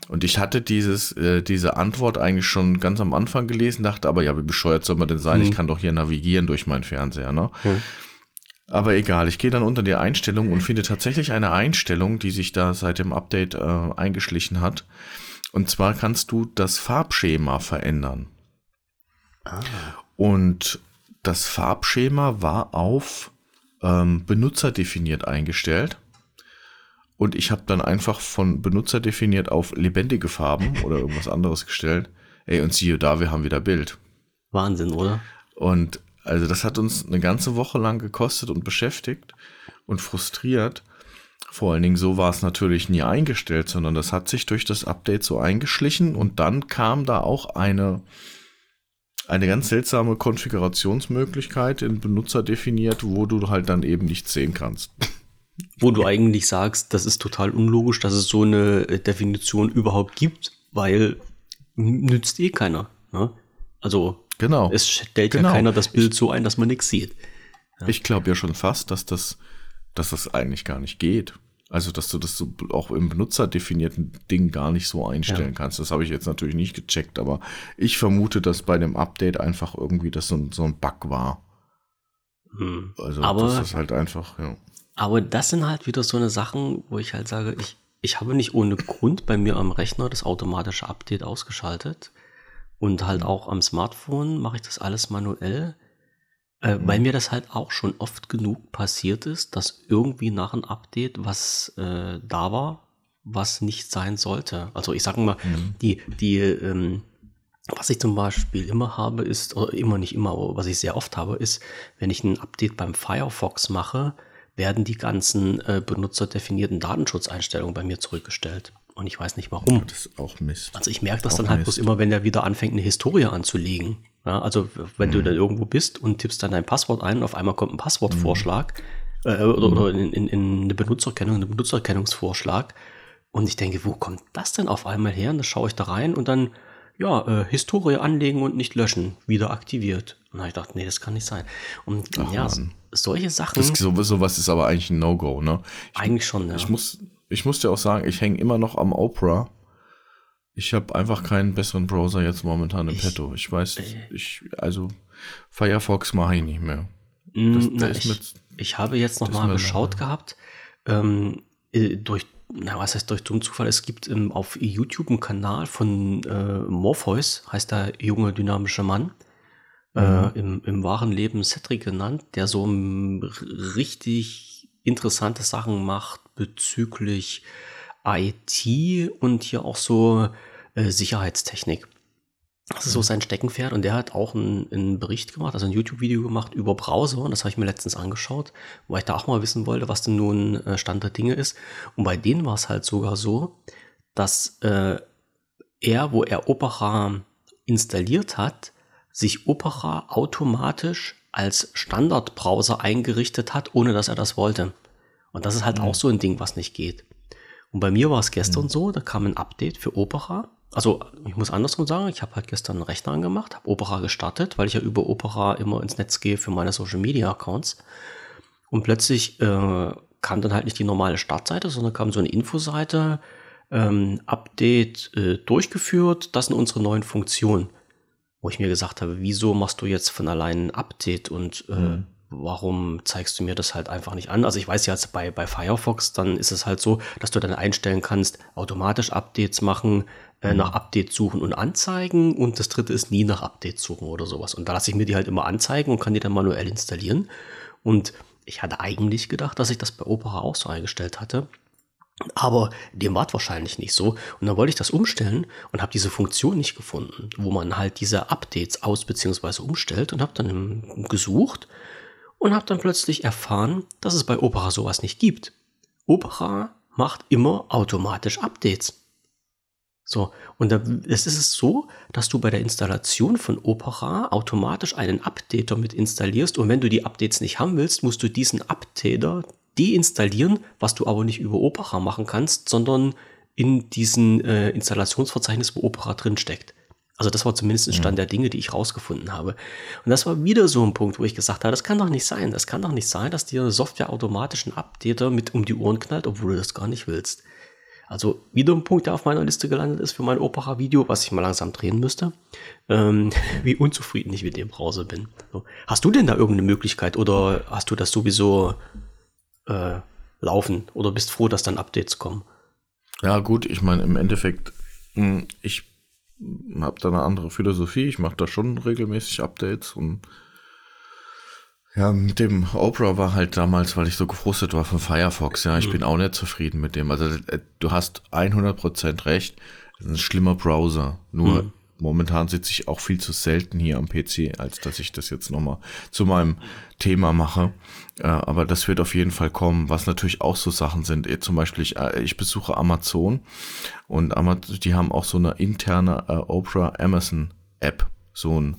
Und ich hatte dieses, äh, diese Antwort eigentlich schon ganz am Anfang gelesen, dachte aber, ja, wie bescheuert soll man denn sein? Mhm. Ich kann doch hier navigieren durch meinen Fernseher, ne? Mhm. Aber egal, ich gehe dann unter die Einstellung und finde tatsächlich eine Einstellung, die sich da seit dem Update äh, eingeschlichen hat. Und zwar kannst du das Farbschema verändern. Ah. Und das Farbschema war auf ähm, benutzerdefiniert eingestellt. Und ich habe dann einfach von benutzerdefiniert auf lebendige Farben oder irgendwas anderes gestellt. Ey, und siehe da, wir haben wieder Bild. Wahnsinn, oder? Und also das hat uns eine ganze Woche lang gekostet und beschäftigt und frustriert. Vor allen Dingen so war es natürlich nie eingestellt, sondern das hat sich durch das Update so eingeschlichen und dann kam da auch eine, eine ganz seltsame Konfigurationsmöglichkeit in Benutzer definiert, wo du halt dann eben nichts sehen kannst. Wo du eigentlich sagst, das ist total unlogisch, dass es so eine Definition überhaupt gibt, weil nützt eh keiner. Ne? Also Genau. Es stellt genau. ja keiner das Bild so ein, dass man nichts sieht. Ja. Ich glaube ja schon fast, dass das, dass das eigentlich gar nicht geht. Also, dass du das so auch im benutzerdefinierten Ding gar nicht so einstellen ja. kannst. Das habe ich jetzt natürlich nicht gecheckt, aber ich vermute, dass bei dem Update einfach irgendwie das so, ein, so ein Bug war. Hm. Also, aber, das ist halt einfach, ja. Aber das sind halt wieder so eine Sachen, wo ich halt sage, ich, ich habe nicht ohne Grund bei mir am Rechner das automatische Update ausgeschaltet. Und halt auch am Smartphone mache ich das alles manuell, äh, mhm. weil mir das halt auch schon oft genug passiert ist, dass irgendwie nach einem Update was äh, da war, was nicht sein sollte. Also ich sage mal, mhm. die, die, ähm, was ich zum Beispiel immer habe, ist, oder immer nicht immer, aber was ich sehr oft habe, ist, wenn ich ein Update beim Firefox mache, werden die ganzen äh, benutzerdefinierten Datenschutzeinstellungen bei mir zurückgestellt. Und ich weiß nicht warum. Das ist auch Mist. Also ich merke das auch dann halt Mist. bloß immer, wenn er wieder anfängt, eine Historie anzulegen. Ja, also wenn mhm. du dann irgendwo bist und tippst dann dein Passwort ein und auf einmal kommt ein Passwortvorschlag mhm. äh, oder, oder in, in, in, eine Benutzerkennung, eine Benutzerkennungsvorschlag. Und ich denke, wo kommt das denn auf einmal her? Und dann schaue ich da rein und dann, ja, äh, Historie anlegen und nicht löschen, wieder aktiviert. Und ich gedacht, nee, das kann nicht sein. Und Ach, ja, Mann. solche Sachen. Das, sowieso was ist aber eigentlich ein No-Go, ne? Ich, eigentlich schon, ja. Ich muss, ich muss dir auch sagen, ich hänge immer noch am Opera. Ich habe einfach keinen besseren Browser jetzt momentan im ich, Petto. Ich weiß, äh, ich, also Firefox mache ich nicht mehr. Das, na, ich, mit, ich, habe jetzt noch mal geschaut da. gehabt, ähm, äh, durch, na, was heißt durch dummen Zufall, es gibt ähm, auf YouTube einen Kanal von äh, Morpheus, heißt der junge dynamische Mann, äh, mhm. äh, im, im wahren Leben Cedric genannt, der so richtig interessante Sachen macht, bezüglich IT und hier auch so äh, Sicherheitstechnik. Das ist so mhm. sein Steckenpferd und der hat auch einen, einen Bericht gemacht, also ein YouTube-Video gemacht über Browser und das habe ich mir letztens angeschaut, weil ich da auch mal wissen wollte, was denn nun äh, Stand der Dinge ist. Und bei denen war es halt sogar so, dass äh, er, wo er Opera installiert hat, sich Opera automatisch als Standardbrowser eingerichtet hat, ohne dass er das wollte. Und das ist halt mhm. auch so ein Ding, was nicht geht. Und bei mir war es gestern mhm. so, da kam ein Update für Opera. Also ich muss andersrum sagen, ich habe halt gestern einen Rechner angemacht, habe Opera gestartet, weil ich ja über Opera immer ins Netz gehe für meine Social Media Accounts. Und plötzlich äh, kam dann halt nicht die normale Startseite, sondern kam so eine Infoseite, ähm, Update äh, durchgeführt, das sind unsere neuen Funktionen. Wo ich mir gesagt habe, wieso machst du jetzt von allein ein Update und äh, mhm. Warum zeigst du mir das halt einfach nicht an? Also ich weiß ja jetzt bei, bei Firefox, dann ist es halt so, dass du dann einstellen kannst, automatisch Updates machen, äh, mhm. nach Update suchen und anzeigen und das dritte ist nie nach Update suchen oder sowas. Und da lasse ich mir die halt immer anzeigen und kann die dann manuell installieren. Und ich hatte eigentlich gedacht, dass ich das bei Opera auch so eingestellt hatte. Aber dem war wahrscheinlich nicht so. Und dann wollte ich das umstellen und habe diese Funktion nicht gefunden, wo man halt diese Updates aus- bzw. umstellt und habe dann gesucht und habe dann plötzlich erfahren, dass es bei Opera sowas nicht gibt. Opera macht immer automatisch Updates. So, und es ist es so, dass du bei der Installation von Opera automatisch einen Updater mit installierst und wenn du die Updates nicht haben willst, musst du diesen Updater deinstallieren, was du aber nicht über Opera machen kannst, sondern in diesem äh, Installationsverzeichnis, wo Opera drin steckt. Also das war zumindest ein Stand mhm. der Dinge, die ich rausgefunden habe. Und das war wieder so ein Punkt, wo ich gesagt habe, das kann doch nicht sein. Das kann doch nicht sein, dass dir Software automatisch einen Updater mit um die Ohren knallt, obwohl du das gar nicht willst. Also wieder ein Punkt, der auf meiner Liste gelandet ist für mein Opera-Video, was ich mal langsam drehen müsste, ähm, wie unzufrieden ich mit dem Browser bin. Hast du denn da irgendeine Möglichkeit oder hast du das sowieso äh, laufen oder bist froh, dass dann Updates kommen? Ja gut, ich meine im Endeffekt, hm, ich habe da eine andere Philosophie. Ich mache da schon regelmäßig Updates und ja, mit dem Opera war halt damals, weil ich so gefrustet war von Firefox. Ja, ich mhm. bin auch nicht zufrieden mit dem. Also äh, du hast 100% recht. Das ist ein schlimmer Browser. Nur mhm. Momentan sitze ich auch viel zu selten hier am PC, als dass ich das jetzt nochmal zu meinem Thema mache. Äh, aber das wird auf jeden Fall kommen. Was natürlich auch so Sachen sind. Äh, zum Beispiel, ich, ich besuche Amazon und Amazon, die haben auch so eine interne äh, Opera Amazon App. So ein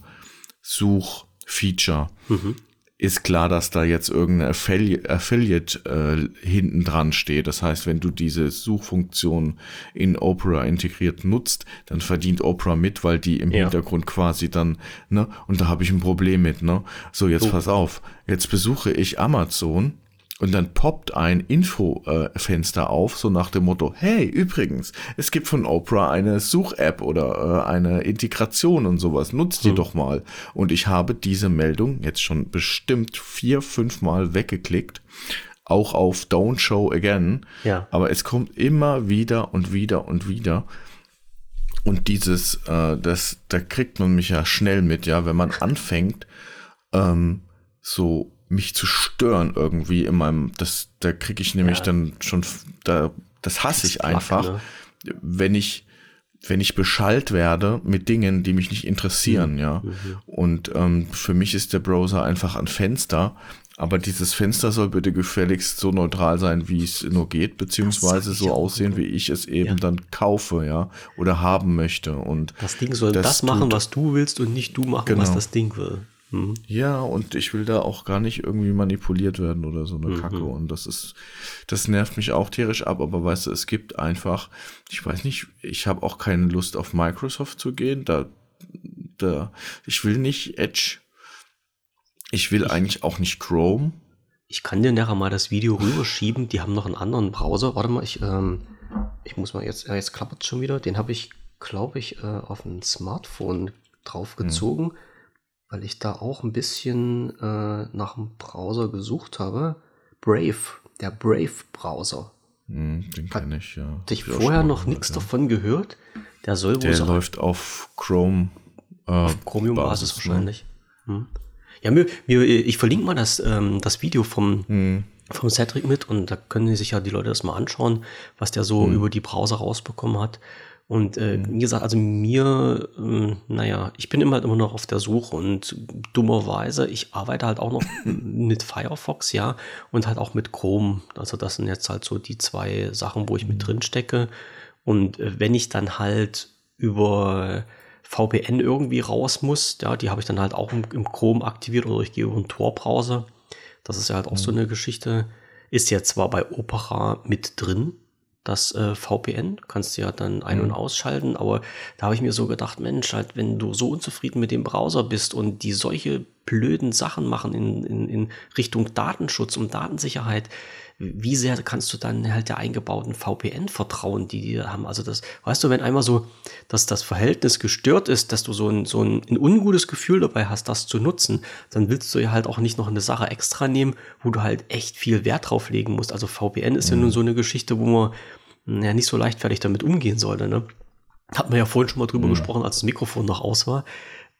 Suchfeature. Mhm ist klar, dass da jetzt irgendeine Affili Affiliate äh, hinten dran steht. Das heißt, wenn du diese Suchfunktion in Opera integriert nutzt, dann verdient Opera mit, weil die im ja. Hintergrund quasi dann, ne, und da habe ich ein Problem mit, ne? So, jetzt oh. pass auf. Jetzt besuche ich Amazon und dann poppt ein Infofenster auf, so nach dem Motto, hey, übrigens, es gibt von Oprah eine Such-App oder äh, eine Integration und sowas, nutzt die hm. doch mal. Und ich habe diese Meldung jetzt schon bestimmt vier, fünf Mal weggeklickt, auch auf Don't Show Again. Ja. Aber es kommt immer wieder und wieder und wieder. Und dieses, äh, das, da kriegt man mich ja schnell mit, ja, wenn man anfängt, ähm, so mich zu stören irgendwie in meinem, das, da kriege ich nämlich ja. dann schon, da, das hasse ich einfach, ne? wenn ich, wenn ich beschallt werde mit Dingen, die mich nicht interessieren, mhm. ja. Mhm. Und ähm, für mich ist der Browser einfach ein Fenster, aber dieses Fenster soll bitte gefälligst so neutral sein, wie es nur geht, beziehungsweise so aussehen, wie ich es eben ja. dann kaufe, ja, oder haben möchte. Und das Ding soll das, das machen, was du willst und nicht du machen, genau. was das Ding will. Mhm. Ja, und ich will da auch gar nicht irgendwie manipuliert werden oder so eine mhm. Kacke. Und das ist, das nervt mich auch tierisch ab. Aber weißt du, es gibt einfach, ich weiß nicht, ich habe auch keine Lust auf Microsoft zu gehen. Da, da, ich will nicht Edge. Ich will ich, eigentlich auch nicht Chrome. Ich kann dir nachher mal das Video rüberschieben. Die haben noch einen anderen Browser. Warte mal, ich, ähm, ich muss mal jetzt, jetzt klappert schon wieder. Den habe ich, glaube ich, äh, auf ein Smartphone draufgezogen. Hm weil ich da auch ein bisschen äh, nach einem Browser gesucht habe. Brave, der Brave-Browser. Hm, den kenne ich, ja. Hatte ich vorher noch nichts ja. davon gehört. Der soll wohl Der so läuft auf Chrome. Äh, auf Chromium-Basis ne? wahrscheinlich. Ne? Hm. Ja, mir, mir, ich verlinke mal das, ähm, das Video vom, hm. vom Cedric mit und da können sich ja die Leute das mal anschauen, was der so hm. über die Browser rausbekommen hat. Und äh, mhm. wie gesagt, also mir, äh, naja, ich bin immer halt immer noch auf der Suche und dummerweise, ich arbeite halt auch noch mit Firefox, ja, und halt auch mit Chrome. Also das sind jetzt halt so die zwei Sachen, wo ich mit mhm. drin stecke. Und äh, wenn ich dann halt über VPN irgendwie raus muss. Ja, die habe ich dann halt auch im, im Chrome aktiviert oder ich gehe über einen Tor-Browser. Das ist ja halt auch mhm. so eine Geschichte. Ist ja zwar bei Opera mit drin, das äh, VPN, kannst du ja dann ein- und mhm. ausschalten, aber da habe ich mir so gedacht, Mensch, halt, wenn du so unzufrieden mit dem Browser bist und die solche blöden Sachen machen in, in, in Richtung Datenschutz und Datensicherheit, wie sehr kannst du dann halt der eingebauten VPN vertrauen, die die haben? Also das, weißt du, wenn einmal so, dass das Verhältnis gestört ist, dass du so ein, so ein, ein ungutes Gefühl dabei hast, das zu nutzen, dann willst du ja halt auch nicht noch eine Sache extra nehmen, wo du halt echt viel Wert drauf legen musst. Also VPN ist mhm. ja nun so eine Geschichte, wo man ja nicht so leichtfertig damit umgehen sollte, ne? Hat man ja vorhin schon mal drüber mhm. gesprochen, als das Mikrofon noch aus war.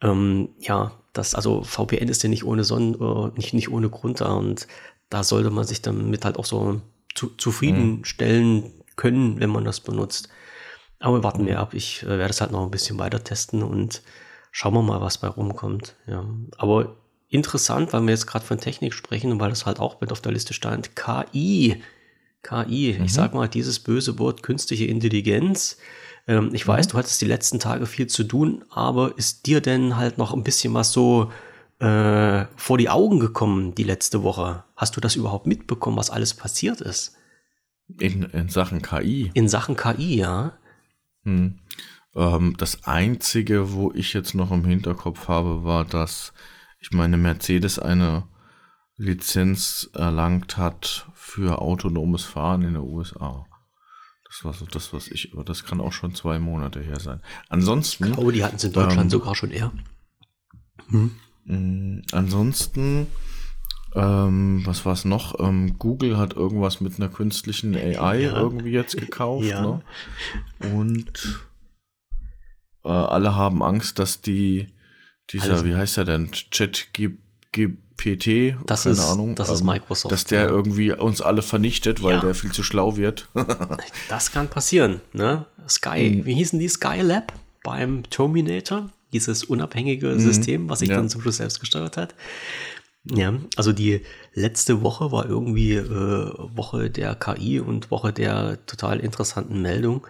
Ähm, ja, das, also VPN ist ja nicht ohne Sonnen, äh, nicht, nicht ohne Grund da und da sollte man sich damit halt auch so zu, zufriedenstellen mhm. können, wenn man das benutzt. Aber warten wir ab. Ich äh, werde es halt noch ein bisschen weiter testen und schauen wir mal, was bei rumkommt. Ja. Aber interessant, weil wir jetzt gerade von Technik sprechen und weil das halt auch mit auf der Liste stand, KI. KI, mhm. ich sag mal, dieses böse Wort künstliche Intelligenz. Ähm, ich mhm. weiß, du hattest die letzten Tage viel zu tun, aber ist dir denn halt noch ein bisschen was so äh, vor die Augen gekommen die letzte Woche? Hast du das überhaupt mitbekommen, was alles passiert ist? In, in Sachen KI? In Sachen KI, ja. Hm. Ähm, das Einzige, wo ich jetzt noch im Hinterkopf habe, war, dass ich meine Mercedes eine Lizenz erlangt hat für autonomes Fahren in den USA. Das war so das, was ich, aber das kann auch schon zwei Monate her sein. Ansonsten. Glaube, die hatten es in Deutschland ähm, sogar schon eher. Hm. Mm, ansonsten, ähm, was war es noch? Ähm, Google hat irgendwas mit einer künstlichen AI ja. irgendwie jetzt gekauft. Ja. Ne? Und äh, alle haben Angst, dass die, dieser, also, wie heißt er denn, ChatGPT, das keine ist, Ahnung, das ähm, ist Microsoft. Dass der ja. irgendwie uns alle vernichtet, weil der viel zu schlau wird. das kann passieren. Ne? Sky, mhm. wie hießen die Skylab beim Terminator? dieses unabhängige mhm. System, was sich ja. dann zum Schluss selbst gesteuert hat. Ja, also die letzte Woche war irgendwie äh, Woche der KI und Woche der total interessanten Meldung.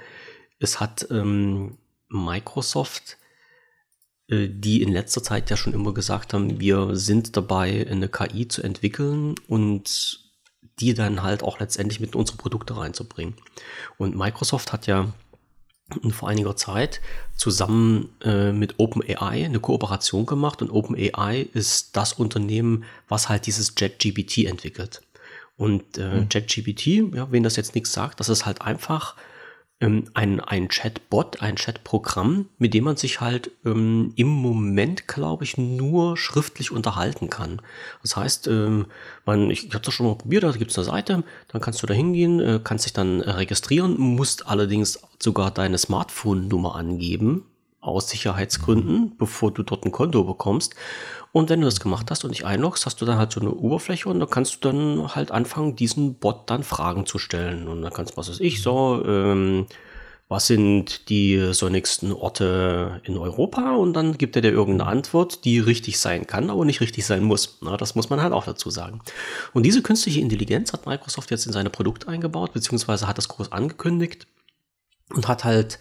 Es hat ähm, Microsoft, die in letzter Zeit ja schon immer gesagt haben, wir sind dabei, eine KI zu entwickeln und die dann halt auch letztendlich mit unsere Produkte reinzubringen. Und Microsoft hat ja vor einiger Zeit zusammen äh, mit OpenAI eine Kooperation gemacht und OpenAI ist das Unternehmen, was halt dieses JetGPT entwickelt. Und äh, mhm. JetGPT, ja, wen das jetzt nichts sagt, das ist halt einfach ähm, ein, ein Chatbot, ein Chatprogramm, mit dem man sich halt ähm, im Moment, glaube ich, nur schriftlich unterhalten kann. Das heißt, ähm, man, ich, ich habe das schon mal probiert, da gibt es eine Seite, dann kannst du da hingehen, äh, kannst dich dann registrieren, musst allerdings sogar deine Smartphone-Nummer angeben, aus Sicherheitsgründen, bevor du dort ein Konto bekommst. Und wenn du das gemacht hast und dich einloggst, hast du dann halt so eine Oberfläche und da kannst du dann halt anfangen, diesen Bot dann Fragen zu stellen. Und dann kannst du, was weiß ich, so, ähm, was sind die sonnigsten Orte in Europa? Und dann gibt er dir irgendeine Antwort, die richtig sein kann, aber nicht richtig sein muss. Na, das muss man halt auch dazu sagen. Und diese künstliche Intelligenz hat Microsoft jetzt in seine Produkte eingebaut, beziehungsweise hat das groß angekündigt und hat halt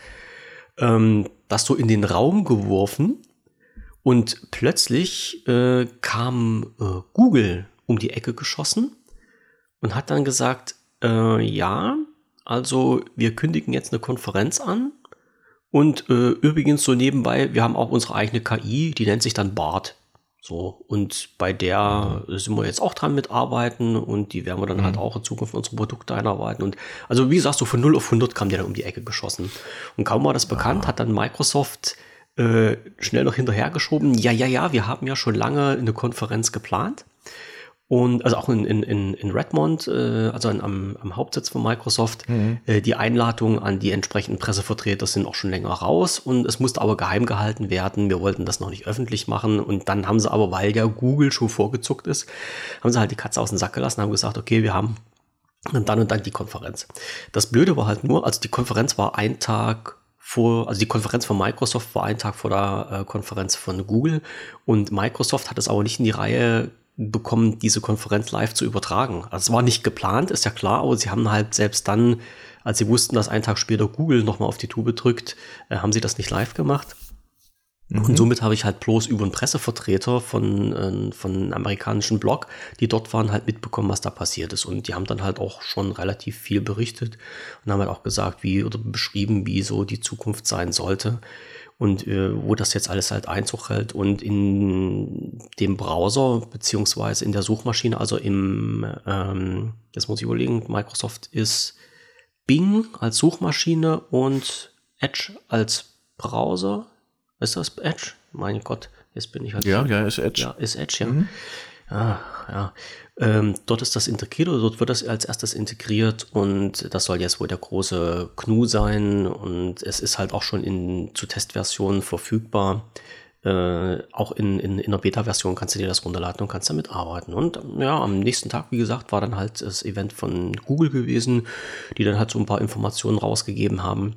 ähm, das so in den Raum geworfen und plötzlich äh, kam äh, Google um die Ecke geschossen und hat dann gesagt, äh, ja, also wir kündigen jetzt eine Konferenz an. Und äh, übrigens so nebenbei, wir haben auch unsere eigene KI, die nennt sich dann BART. So, und bei der sind wir jetzt auch dran mitarbeiten und die werden wir dann halt mhm. halt auch in Zukunft unsere Produkte einarbeiten. Und also, wie gesagt, so von 0 auf 100 kam der dann um die Ecke geschossen. Und kaum war das bekannt, ah. hat dann Microsoft äh, schnell noch hinterhergeschoben. Ja, ja, ja, wir haben ja schon lange eine Konferenz geplant. Und also auch in, in, in Redmond, äh, also in, am, am Hauptsitz von Microsoft, mhm. äh, die Einladungen an die entsprechenden Pressevertreter sind auch schon länger raus und es musste aber geheim gehalten werden. Wir wollten das noch nicht öffentlich machen und dann haben sie aber, weil ja Google schon vorgezuckt ist, haben sie halt die Katze aus dem Sack gelassen, haben gesagt, okay, wir haben dann und dann die Konferenz. Das Blöde war halt nur, also die Konferenz war ein Tag vor, also die Konferenz von Microsoft war ein Tag vor der äh, Konferenz von Google und Microsoft hat es aber nicht in die Reihe bekommen, diese Konferenz live zu übertragen. Also es war nicht geplant, ist ja klar, aber sie haben halt selbst dann, als sie wussten, dass ein Tag später Google nochmal auf die Tube drückt, äh, haben sie das nicht live gemacht. Mhm. Und somit habe ich halt bloß über einen Pressevertreter von, äh, von einem amerikanischen Blog, die dort waren, halt mitbekommen, was da passiert ist. Und die haben dann halt auch schon relativ viel berichtet und haben halt auch gesagt, wie oder beschrieben, wie so die Zukunft sein sollte und äh, wo das jetzt alles halt Einzug hält. Und in dem Browser beziehungsweise in der Suchmaschine, also im, ähm, jetzt muss ich überlegen, Microsoft ist Bing als Suchmaschine und Edge als Browser. Ist das Edge? Mein Gott, jetzt bin ich halt. Ja, ja, ist Edge. Ja, ist Edge, ja. Mhm. Ja, ja. Ähm, dort ist das integriert oder dort wird das als erstes integriert und das soll jetzt wohl der große Knu sein und es ist halt auch schon in zu Testversionen verfügbar. Äh, auch in, in, in der Beta-Version kannst du dir das runterladen und kannst damit arbeiten. Und ja, am nächsten Tag, wie gesagt, war dann halt das Event von Google gewesen, die dann halt so ein paar Informationen rausgegeben haben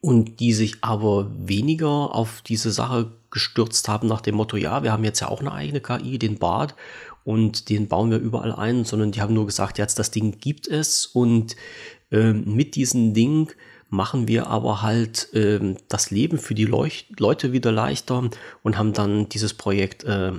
und die sich aber weniger auf diese Sache gestürzt haben nach dem Motto, ja, wir haben jetzt ja auch eine eigene KI, den Bart, und den bauen wir überall ein, sondern die haben nur gesagt, jetzt das Ding gibt es und äh, mit diesem Ding machen wir aber halt äh, das Leben für die Leuch Leute wieder leichter und haben dann dieses Projekt, äh, äh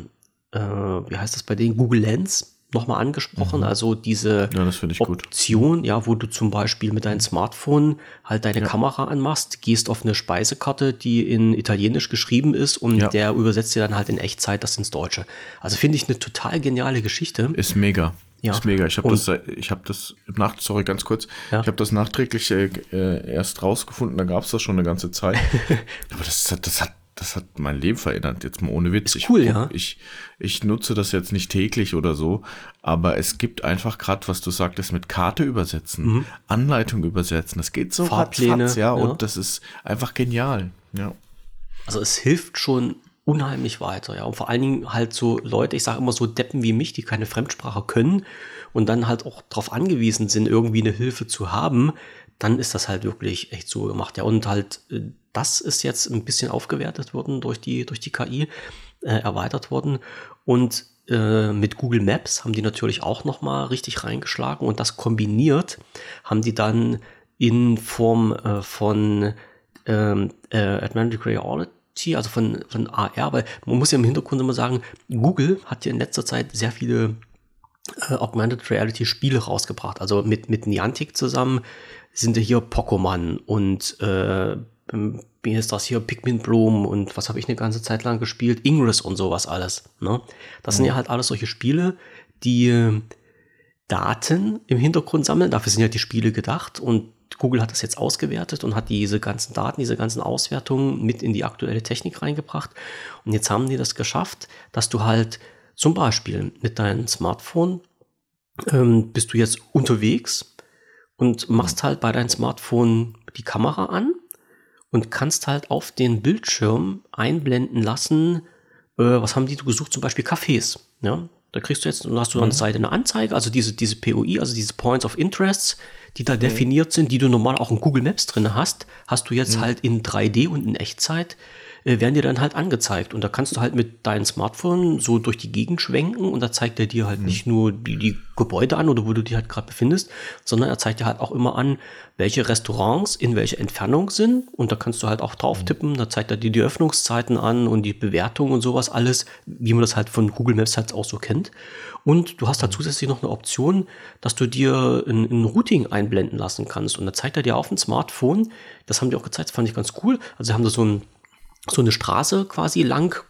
wie heißt das bei denen, Google Lens nochmal angesprochen. Mhm. Also diese ja, Option, gut. ja, wo du zum Beispiel mit deinem Smartphone halt deine ja. Kamera anmachst, gehst auf eine Speisekarte, die in Italienisch geschrieben ist und ja. der übersetzt dir dann halt in Echtzeit das ins Deutsche. Also finde ich eine total geniale Geschichte. Ist mega. Ja. Ist mega. Ich habe das, ich habe das nach, sorry, ganz kurz. Ja. Ich habe das nachträglich äh, äh erst rausgefunden. Da gab es das schon eine ganze Zeit. Aber das, das hat das hat mein Leben verändert, jetzt mal ohne Witz. Ist cool, ich, ja. Ich, ich nutze das jetzt nicht täglich oder so, aber es gibt einfach gerade, was du sagtest, mit Karte übersetzen, mhm. Anleitung übersetzen. Das geht so Fahrpläne, ja, ja, und das ist einfach genial, ja. Also es hilft schon unheimlich weiter, ja. Und vor allen Dingen halt so Leute, ich sage immer so Deppen wie mich, die keine Fremdsprache können und dann halt auch darauf angewiesen sind, irgendwie eine Hilfe zu haben, dann ist das halt wirklich echt so gemacht. Ja, und halt, äh, das ist jetzt ein bisschen aufgewertet worden durch die, durch die KI, äh, erweitert worden. Und äh, mit Google Maps haben die natürlich auch nochmal richtig reingeschlagen und das kombiniert haben die dann in Form äh, von ähm, äh, Augmented Reality, also von, von AR, weil man muss ja im Hintergrund immer sagen, Google hat ja in letzter Zeit sehr viele äh, Augmented Reality Spiele rausgebracht. Also mit, mit Niantic zusammen sind ja hier Pokémon und äh, wie ist das hier, Pikmin Bloom und was habe ich eine ganze Zeit lang gespielt, Ingress und sowas alles. Ne? Das mhm. sind ja halt alles solche Spiele, die äh, Daten im Hintergrund sammeln. Dafür sind ja die Spiele gedacht und Google hat das jetzt ausgewertet und hat diese ganzen Daten, diese ganzen Auswertungen mit in die aktuelle Technik reingebracht. Und jetzt haben die das geschafft, dass du halt zum Beispiel mit deinem Smartphone ähm, bist du jetzt unterwegs und machst halt bei deinem Smartphone die Kamera an und kannst halt auf den Bildschirm einblenden lassen, äh, was haben die gesucht, zum Beispiel Cafés. Ja? Da kriegst du jetzt, hast du an der mhm. Seite eine Anzeige, also diese, diese POI, also diese Points of Interests, die da mhm. definiert sind, die du normal auch in Google Maps drin hast, hast du jetzt mhm. halt in 3D und in Echtzeit äh, werden dir dann halt angezeigt. Und da kannst du halt mit deinem Smartphone so durch die Gegend schwenken und da zeigt er dir halt mhm. nicht nur die, die Gebäude an oder wo du dich halt gerade befindest, sondern er zeigt dir halt auch immer an, welche Restaurants in welcher Entfernung sind. Und da kannst du halt auch drauf mhm. tippen. Da zeigt er dir die Öffnungszeiten an und die Bewertung und sowas alles, wie man das halt von Google Maps halt auch so kennt. Und du hast da mhm. zusätzlich noch eine Option, dass du dir ein, ein Routing einblenden lassen kannst. Und da zeigt er dir auf dem Smartphone, das haben die auch gezeigt, das fand ich ganz cool. Also sie haben da so ein so eine Straße quasi lang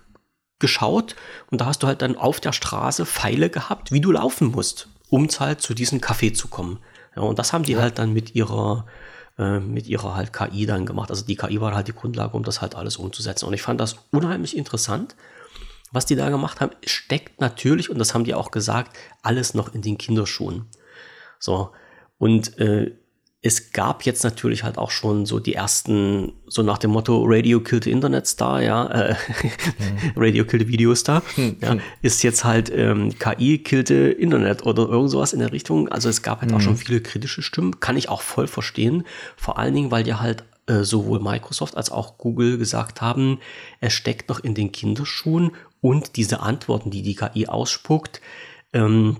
geschaut und da hast du halt dann auf der Straße Pfeile gehabt, wie du laufen musst, um halt zu diesem Café zu kommen. Ja, und das haben die ja. halt dann mit ihrer äh, mit ihrer halt KI dann gemacht. Also die KI war halt die Grundlage, um das halt alles umzusetzen. Und ich fand das unheimlich interessant. Was die da gemacht haben, steckt natürlich, und das haben die auch gesagt, alles noch in den Kinderschuhen. So. Und äh, es gab jetzt natürlich halt auch schon so die ersten, so nach dem Motto Radio killed the Internet Star, ja, äh, mhm. Radio killed the Video Star, hm, ja, ist jetzt halt ähm, KI killed the Internet oder irgend sowas in der Richtung. Also es gab halt mhm. auch schon viele kritische Stimmen, kann ich auch voll verstehen. Vor allen Dingen, weil ja halt äh, sowohl Microsoft als auch Google gesagt haben, es steckt noch in den Kinderschuhen und diese Antworten, die die KI ausspuckt, ähm,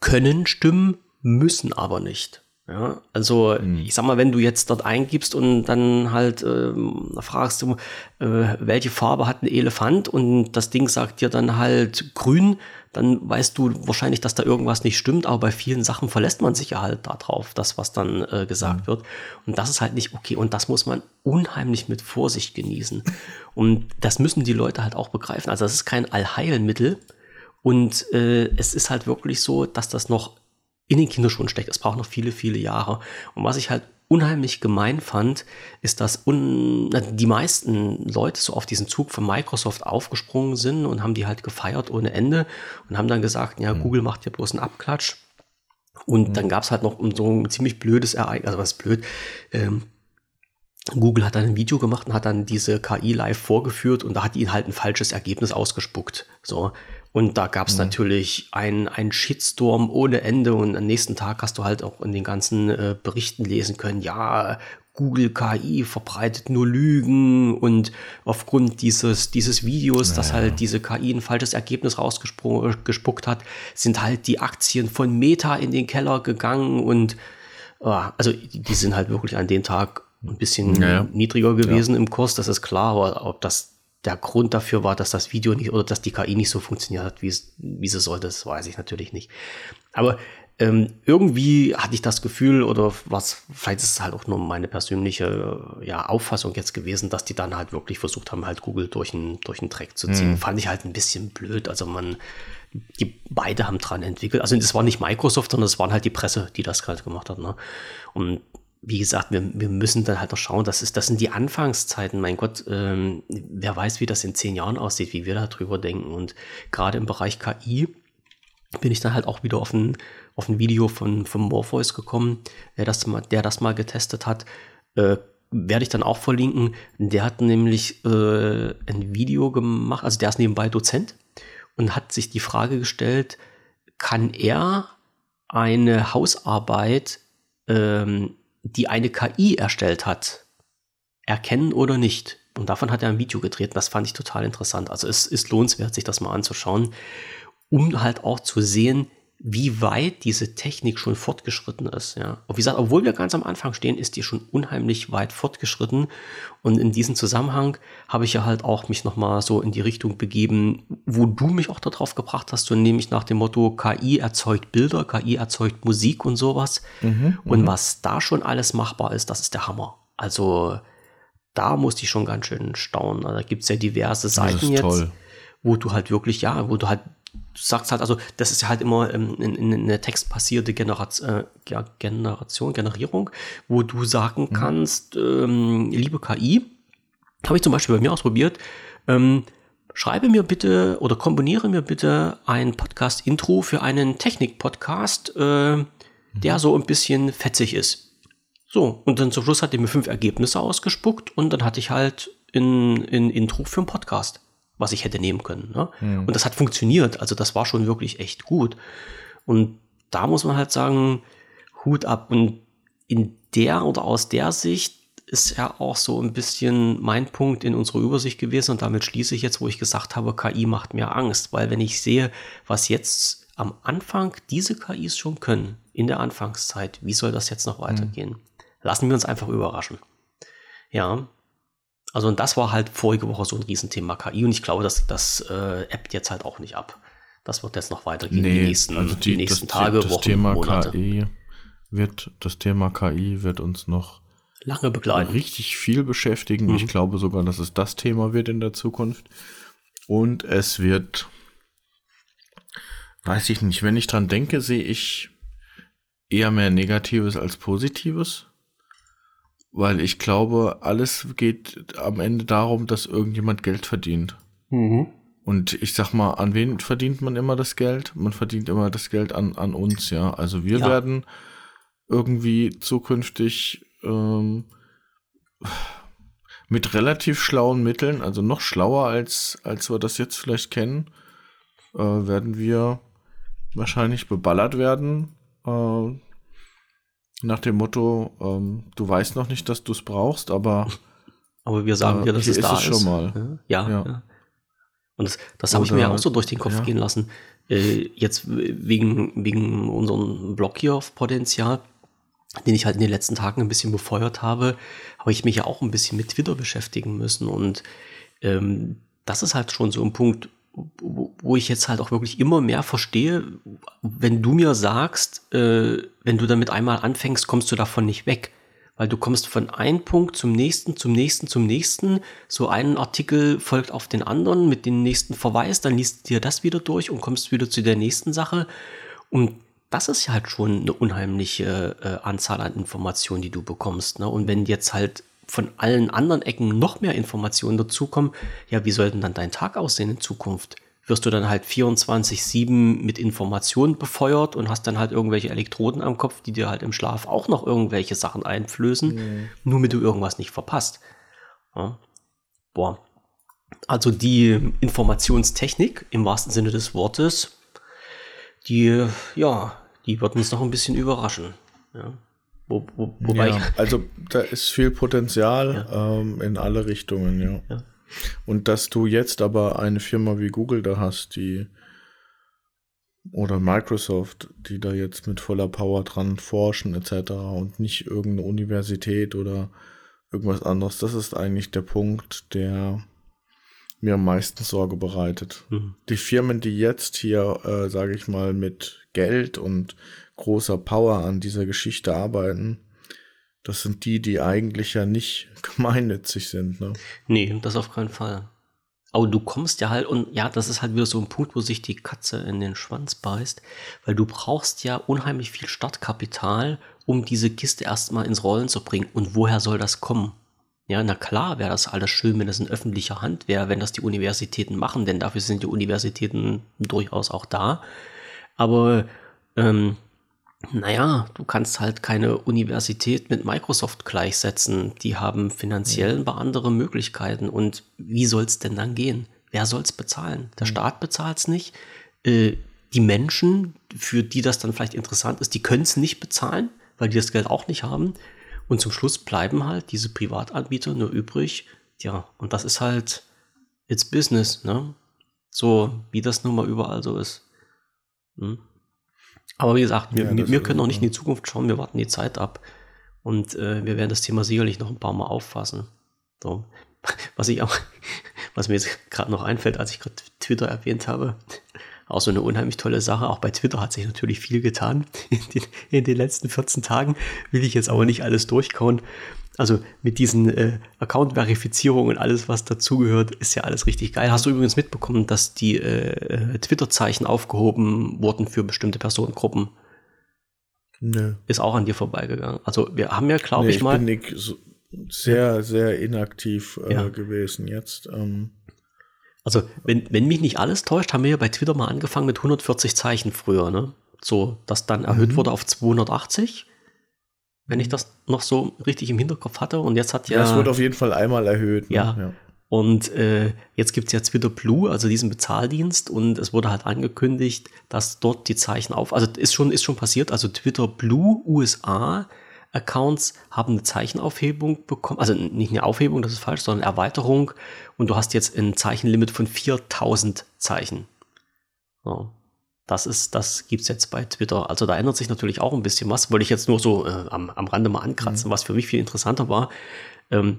können stimmen, müssen aber nicht. Ja, also mhm. ich sag mal, wenn du jetzt dort eingibst und dann halt ähm, fragst du, äh, welche Farbe hat ein Elefant und das Ding sagt dir dann halt grün, dann weißt du wahrscheinlich, dass da irgendwas nicht stimmt, aber bei vielen Sachen verlässt man sich ja halt darauf, das, was dann äh, gesagt mhm. wird. Und das ist halt nicht okay und das muss man unheimlich mit Vorsicht genießen. und das müssen die Leute halt auch begreifen. Also das ist kein Allheilmittel und äh, es ist halt wirklich so, dass das noch in den Kinderschuhen steckt. Es braucht noch viele, viele Jahre. Und was ich halt unheimlich gemein fand, ist, dass die meisten Leute so auf diesen Zug von Microsoft aufgesprungen sind und haben die halt gefeiert ohne Ende und haben dann gesagt, ja, mhm. Google macht ja bloß einen Abklatsch. Und mhm. dann gab es halt noch so ein ziemlich blödes Ereignis, also was blöd, ähm, Google hat dann ein Video gemacht und hat dann diese KI live vorgeführt und da hat ihnen halt ein falsches Ergebnis ausgespuckt. So. Und da gab es mhm. natürlich einen Shitstorm ohne Ende und am nächsten Tag hast du halt auch in den ganzen äh, Berichten lesen können, ja, Google KI verbreitet nur Lügen und aufgrund dieses, dieses Videos, ja, dass halt diese KI ein falsches Ergebnis rausgespuckt hat, sind halt die Aktien von Meta in den Keller gegangen und äh, also die sind halt wirklich an dem Tag ein bisschen ja, niedriger gewesen im Kurs, das ist klar, aber ob das der Grund dafür war, dass das Video nicht oder dass die KI nicht so funktioniert hat, wie, es, wie sie sollte, das weiß ich natürlich nicht. Aber ähm, irgendwie hatte ich das Gefühl, oder was, vielleicht ist es halt auch nur meine persönliche ja, Auffassung jetzt gewesen, dass die dann halt wirklich versucht haben, halt Google durch einen durch einen Track zu ziehen. Mhm. Fand ich halt ein bisschen blöd. Also man, die beide haben dran entwickelt. Also das war nicht Microsoft, sondern es waren halt die Presse, die das halt gemacht hat. Ne? Und wie gesagt, wir, wir müssen dann halt noch schauen, das, ist, das sind die Anfangszeiten. Mein Gott, ähm, wer weiß, wie das in zehn Jahren aussieht, wie wir darüber denken. Und gerade im Bereich KI bin ich dann halt auch wieder auf ein, auf ein Video von, von Morpheus gekommen, der das mal, der das mal getestet hat. Äh, werde ich dann auch verlinken. Der hat nämlich äh, ein Video gemacht, also der ist nebenbei Dozent und hat sich die Frage gestellt, kann er eine Hausarbeit ähm, die eine KI erstellt hat, erkennen oder nicht. Und davon hat er ein Video gedreht. Das fand ich total interessant. Also es ist lohnenswert, sich das mal anzuschauen, um halt auch zu sehen, wie weit diese Technik schon fortgeschritten ist. Ja. Und wie gesagt, obwohl wir ganz am Anfang stehen, ist die schon unheimlich weit fortgeschritten. Und in diesem Zusammenhang habe ich ja halt auch mich nochmal so in die Richtung begeben, wo du mich auch darauf gebracht hast, so nämlich nach dem Motto, KI erzeugt Bilder, KI erzeugt Musik und sowas. Mhm, und mhm. was da schon alles machbar ist, das ist der Hammer. Also da musste ich schon ganz schön staunen. Da gibt es ja diverse Seiten jetzt, wo du halt wirklich, ja, wo du halt du sagst halt, also das ist ja halt immer ähm, in, in, in eine textbasierte Generation, äh, Generation, Generierung, wo du sagen mhm. kannst, ähm, liebe KI, habe ich zum Beispiel bei mir ausprobiert, ähm, schreibe mir bitte oder komponiere mir bitte ein Podcast-Intro für einen Technik-Podcast, äh, mhm. der so ein bisschen fetzig ist. So, und dann zum Schluss hat er mir fünf Ergebnisse ausgespuckt und dann hatte ich halt ein, ein Intro für einen Podcast was ich hätte nehmen können. Ne? Mhm. Und das hat funktioniert. Also das war schon wirklich echt gut. Und da muss man halt sagen, Hut ab. Und in der oder aus der Sicht ist ja auch so ein bisschen mein Punkt in unserer Übersicht gewesen. Und damit schließe ich jetzt, wo ich gesagt habe, KI macht mir Angst. Weil wenn ich sehe, was jetzt am Anfang diese KIs schon können, in der Anfangszeit, wie soll das jetzt noch weitergehen? Mhm. Lassen wir uns einfach überraschen. Ja, also und das war halt vorige Woche so ein Riesenthema KI und ich glaube, dass das äh, appt jetzt halt auch nicht ab. Das wird jetzt noch weitergehen nee, die nächsten, also die, die nächsten das, Tage, das Wochen, Thema Monate. KI wird, das Thema KI wird uns noch lange begleiten. Richtig viel beschäftigen. Mhm. Ich glaube sogar, dass es das Thema wird in der Zukunft. Und es wird, weiß ich nicht, wenn ich dran denke, sehe ich eher mehr Negatives als Positives. Weil ich glaube, alles geht am Ende darum, dass irgendjemand Geld verdient. Mhm. Und ich sag mal, an wen verdient man immer das Geld? Man verdient immer das Geld an, an uns, ja. Also wir ja. werden irgendwie zukünftig ähm, mit relativ schlauen Mitteln, also noch schlauer als, als wir das jetzt vielleicht kennen, äh, werden wir wahrscheinlich beballert werden. Äh, nach dem Motto, ähm, du weißt noch nicht, dass du es brauchst, aber. Aber wir sagen äh, dir, dass es da ist. schon mal. Ja, ja. ja. Und das, das habe ich mir ja auch so durch den Kopf ja. gehen lassen. Äh, jetzt wegen, wegen unserem Blog hier auf Potenzial. den ich halt in den letzten Tagen ein bisschen befeuert habe, habe ich mich ja auch ein bisschen mit Twitter beschäftigen müssen. Und ähm, das ist halt schon so ein Punkt, wo, ich jetzt halt auch wirklich immer mehr verstehe, wenn du mir sagst, äh, wenn du damit einmal anfängst, kommst du davon nicht weg. Weil du kommst von einem Punkt zum nächsten, zum nächsten, zum nächsten. So ein Artikel folgt auf den anderen mit dem nächsten Verweis, dann liest du dir das wieder durch und kommst wieder zu der nächsten Sache. Und das ist halt schon eine unheimliche äh, Anzahl an Informationen, die du bekommst. Ne? Und wenn jetzt halt von allen anderen Ecken noch mehr Informationen dazukommen, ja, wie soll denn dann dein Tag aussehen in Zukunft? Wirst du dann halt 24-7 mit Informationen befeuert und hast dann halt irgendwelche Elektroden am Kopf, die dir halt im Schlaf auch noch irgendwelche Sachen einflößen, mhm. nur damit du irgendwas nicht verpasst. Ja. Boah. Also die Informationstechnik im wahrsten Sinne des Wortes die, ja, die wird uns noch ein bisschen überraschen. Ja. Wo, wo, wobei ja, also da ist viel Potenzial ja. ähm, in alle Richtungen, ja. ja. Und dass du jetzt aber eine Firma wie Google da hast, die oder Microsoft, die da jetzt mit voller Power dran forschen etc. und nicht irgendeine Universität oder irgendwas anderes, das ist eigentlich der Punkt, der mir am meisten Sorge bereitet. Mhm. Die Firmen, die jetzt hier, äh, sage ich mal, mit Geld und großer Power an dieser Geschichte arbeiten, das sind die, die eigentlich ja nicht gemeinnützig sind. Ne? Nee, das auf keinen Fall. Aber du kommst ja halt, und ja, das ist halt wieder so ein Punkt, wo sich die Katze in den Schwanz beißt, weil du brauchst ja unheimlich viel Startkapital, um diese Kiste erstmal ins Rollen zu bringen. Und woher soll das kommen? Ja, na klar wäre das alles schön, wenn das in öffentlicher Hand wäre, wenn das die Universitäten machen, denn dafür sind die Universitäten durchaus auch da. Aber ähm, naja, du kannst halt keine Universität mit Microsoft gleichsetzen. Die haben finanziell ein paar andere Möglichkeiten. Und wie soll es denn dann gehen? Wer soll es bezahlen? Der mhm. Staat bezahlt es nicht. Äh, die Menschen, für die das dann vielleicht interessant ist, die können es nicht bezahlen, weil die das Geld auch nicht haben. Und zum Schluss bleiben halt diese Privatanbieter nur übrig. Ja, und das ist halt it's Business, ne? So wie das nun mal überall so ist. Hm? Aber wie gesagt, wir, ja, wir können noch nicht in die Zukunft schauen, wir warten die Zeit ab. Und äh, wir werden das Thema sicherlich noch ein paar Mal auffassen. So. Was ich auch, was mir jetzt gerade noch einfällt, als ich gerade Twitter erwähnt habe, auch so eine unheimlich tolle Sache. Auch bei Twitter hat sich natürlich viel getan in den, in den letzten 14 Tagen. Will ich jetzt aber nicht alles durchkauen. Also mit diesen äh, Account-Verifizierungen und alles, was dazugehört, ist ja alles richtig geil. Hast du übrigens mitbekommen, dass die äh, Twitter-Zeichen aufgehoben wurden für bestimmte Personengruppen? Nö. Ist auch an dir vorbeigegangen. Also wir haben ja, glaube nee, ich, ich mal. Bin ich so sehr, sehr inaktiv äh, ja. gewesen jetzt. Ähm. Also, wenn, wenn mich nicht alles täuscht, haben wir ja bei Twitter mal angefangen mit 140 Zeichen früher, ne? So, das dann erhöht mhm. wurde auf 280. Wenn ich das noch so richtig im Hinterkopf hatte. Und jetzt hat ja. Das wurde auf jeden Fall einmal erhöht. Ne? Ja. ja. Und äh, jetzt gibt es ja Twitter Blue, also diesen Bezahldienst, und es wurde halt angekündigt, dass dort die Zeichen auf. Also ist schon, ist schon passiert. Also Twitter Blue USA Accounts haben eine Zeichenaufhebung bekommen, also nicht eine Aufhebung, das ist falsch, sondern eine Erweiterung und du hast jetzt ein Zeichenlimit von 4000 Zeichen. So. Das ist, das gibt's jetzt bei Twitter. Also da ändert sich natürlich auch ein bisschen was. Wollte ich jetzt nur so äh, am, am Rande mal ankratzen, mhm. was für mich viel interessanter war. Ähm,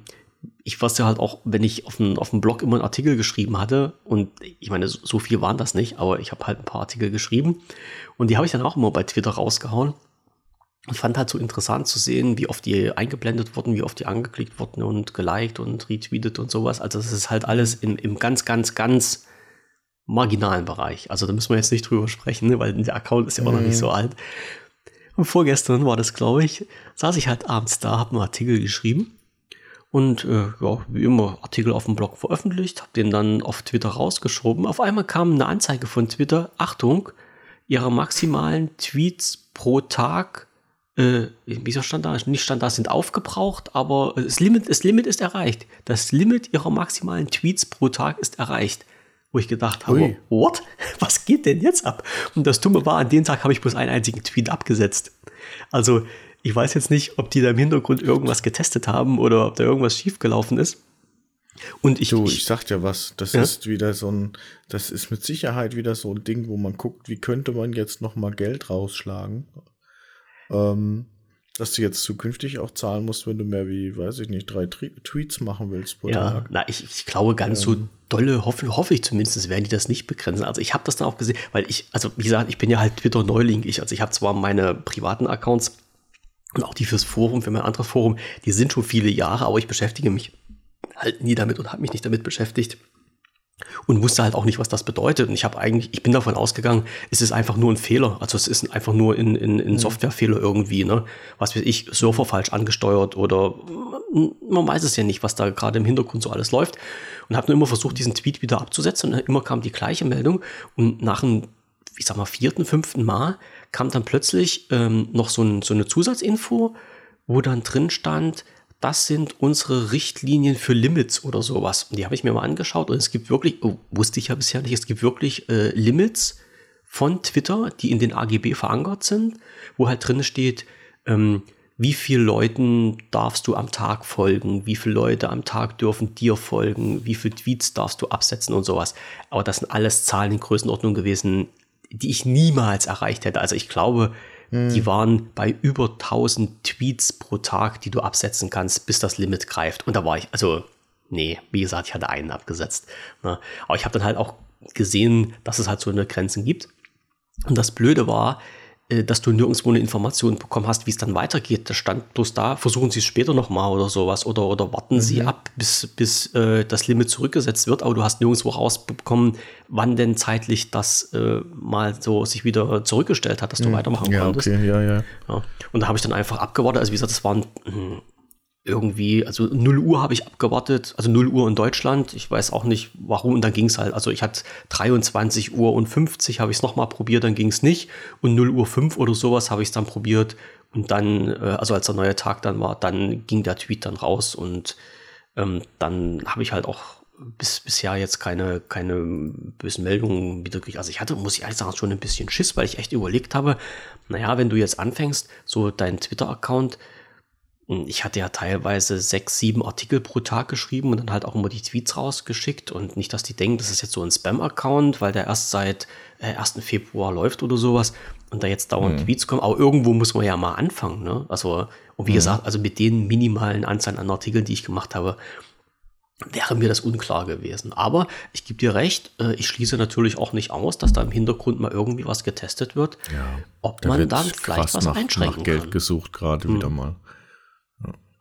ich weiß ja halt auch, wenn ich auf dem, auf dem Blog immer einen Artikel geschrieben hatte, und ich meine, so viel waren das nicht, aber ich habe halt ein paar Artikel geschrieben und die habe ich dann auch immer bei Twitter rausgehauen ich fand halt so interessant zu sehen, wie oft die eingeblendet wurden, wie oft die angeklickt wurden und geliked und retweetet und sowas. Also es ist halt alles im, im ganz, ganz, ganz marginalen Bereich. Also da müssen wir jetzt nicht drüber sprechen, ne, weil der Account ist ja auch mhm. noch nicht mhm. so alt. Und vorgestern war das, glaube ich, saß ich halt abends da, habe einen Artikel geschrieben und äh, ja, wie immer Artikel auf dem Blog veröffentlicht, habe den dann auf Twitter rausgeschoben. Auf einmal kam eine Anzeige von Twitter, Achtung, ihre maximalen Tweets pro Tag äh, wieso stand da? Nicht stand da, sind aufgebraucht, aber das Limit, das Limit ist erreicht. Das Limit ihrer maximalen Tweets pro Tag ist erreicht. Wo ich gedacht habe, Ui. what? Was geht denn jetzt ab? Und das Dumme war, an dem Tag habe ich bloß einen einzigen Tweet abgesetzt. Also, ich weiß jetzt nicht, ob die da im Hintergrund irgendwas getestet haben oder ob da irgendwas schiefgelaufen ist. Und ich, du, ich, ich sag dir was, das ja? ist wieder so ein, das ist mit Sicherheit wieder so ein Ding, wo man guckt, wie könnte man jetzt noch mal Geld rausschlagen ähm, dass du jetzt zukünftig auch zahlen musst, wenn du mehr wie, weiß ich nicht, drei Tweets machen willst pro ja, Tag. Na, ich, ich glaube, ganz ähm. so dolle hoffe, hoffe ich zumindest, werden die das nicht begrenzen. Also ich habe das dann auch gesehen, weil ich, also wie gesagt, ich bin ja halt Twitter-Neuling. Ich, also ich habe zwar meine privaten Accounts und auch die fürs Forum, für mein anderes Forum, die sind schon viele Jahre, aber ich beschäftige mich halt nie damit und habe mich nicht damit beschäftigt und wusste halt auch nicht, was das bedeutet. Und ich habe eigentlich, ich bin davon ausgegangen, es ist einfach nur ein Fehler. Also es ist einfach nur in, in, in mhm. Softwarefehler irgendwie, ne? Was weiß ich, Surfer falsch angesteuert oder man weiß es ja nicht, was da gerade im Hintergrund so alles läuft. Und habe nur immer versucht, diesen Tweet wieder abzusetzen und immer kam die gleiche Meldung. Und nach einem, ich sag mal, vierten, fünften Mal kam dann plötzlich ähm, noch so, ein, so eine Zusatzinfo, wo dann drin stand, das sind unsere Richtlinien für Limits oder sowas. Und die habe ich mir mal angeschaut und es gibt wirklich, oh, wusste ich ja bisher nicht, es gibt wirklich äh, Limits von Twitter, die in den AGB verankert sind, wo halt drin steht, ähm, wie viele Leuten darfst du am Tag folgen, wie viele Leute am Tag dürfen dir folgen, wie viele Tweets darfst du absetzen und sowas. Aber das sind alles Zahlen in Größenordnung gewesen, die ich niemals erreicht hätte. Also ich glaube, hm. Die waren bei über 1000 Tweets pro Tag, die du absetzen kannst, bis das Limit greift. Und da war ich, also, nee, wie gesagt, ich hatte einen abgesetzt. Ne? Aber ich habe dann halt auch gesehen, dass es halt so eine Grenzen gibt. Und das Blöde war, dass du nirgendwo eine Information bekommen hast, wie es dann weitergeht. Das stand bloß da, versuchen Sie es später nochmal oder sowas oder, oder warten mhm. Sie ab, bis, bis äh, das Limit zurückgesetzt wird, aber du hast nirgendwo rausbekommen, wann denn zeitlich das äh, mal so sich wieder zurückgestellt hat, dass du mhm. weitermachen ja, konntest. Okay, ja, ja. ja. Und da habe ich dann einfach abgewartet. Also wie gesagt, das waren hm, irgendwie, also 0 Uhr habe ich abgewartet, also 0 Uhr in Deutschland. Ich weiß auch nicht warum. Und dann ging es halt. Also ich hatte 23 Uhr und 50 habe ich es nochmal probiert, dann ging es nicht. Und 0 Uhr 5 oder sowas habe ich es dann probiert. Und dann, äh, also als der neue Tag dann war, dann ging der Tweet dann raus und ähm, dann habe ich halt auch bis, bisher jetzt keine, keine bösen Meldungen wieder gekriegt. Also ich hatte, muss ich ehrlich sagen, schon ein bisschen Schiss, weil ich echt überlegt habe, naja, wenn du jetzt anfängst, so deinen Twitter-Account, ich hatte ja teilweise sechs, sieben Artikel pro Tag geschrieben und dann halt auch immer die Tweets rausgeschickt und nicht, dass die denken, das ist jetzt so ein Spam-Account, weil der erst seit äh, 1. Februar läuft oder sowas und da jetzt dauernd mhm. Tweets kommen. Aber irgendwo muss man ja mal anfangen, ne? Also, und wie mhm. gesagt, also mit den minimalen Anzahlen an Artikeln, die ich gemacht habe, wäre mir das unklar gewesen. Aber ich gebe dir recht, äh, ich schließe natürlich auch nicht aus, dass da im Hintergrund mal irgendwie was getestet wird, ja, ob man dann vielleicht was nach, einschränken nach Geld kann. gesucht gerade hm. wieder mal.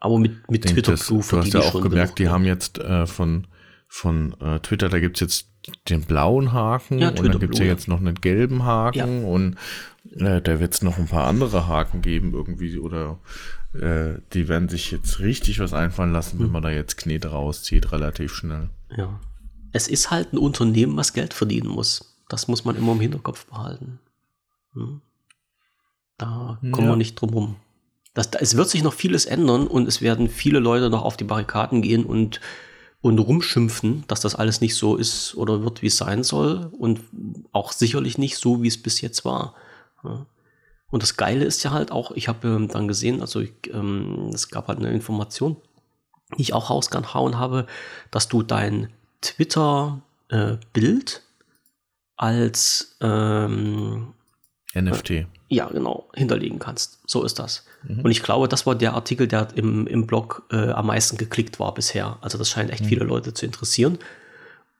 Aber mit, mit Twitter das, Blue Du hast ja auch gemerkt, die haben jetzt äh, von, von äh, Twitter, da gibt es jetzt den blauen Haken ja, und dann gibt es ja jetzt noch einen gelben Haken ja. und äh, da wird es noch ein paar andere Haken geben irgendwie oder äh, die werden sich jetzt richtig was einfallen lassen, hm. wenn man da jetzt Knete rauszieht, relativ schnell. Ja. Es ist halt ein Unternehmen, was Geld verdienen muss. Das muss man immer im Hinterkopf behalten. Hm. Da kommen ja. wir nicht drum rum. Das, es wird sich noch vieles ändern und es werden viele Leute noch auf die Barrikaden gehen und, und rumschimpfen, dass das alles nicht so ist oder wird, wie es sein soll und auch sicherlich nicht so, wie es bis jetzt war. Ja. Und das Geile ist ja halt auch, ich habe ähm, dann gesehen, also ich, ähm, es gab halt eine Information, die ich auch rausgehauen habe, dass du dein Twitter-Bild äh, als ähm, NFT. Äh, ja, genau, hinterlegen kannst. So ist das. Mhm. Und ich glaube, das war der Artikel, der im, im Blog äh, am meisten geklickt war bisher. Also das scheint echt mhm. viele Leute zu interessieren.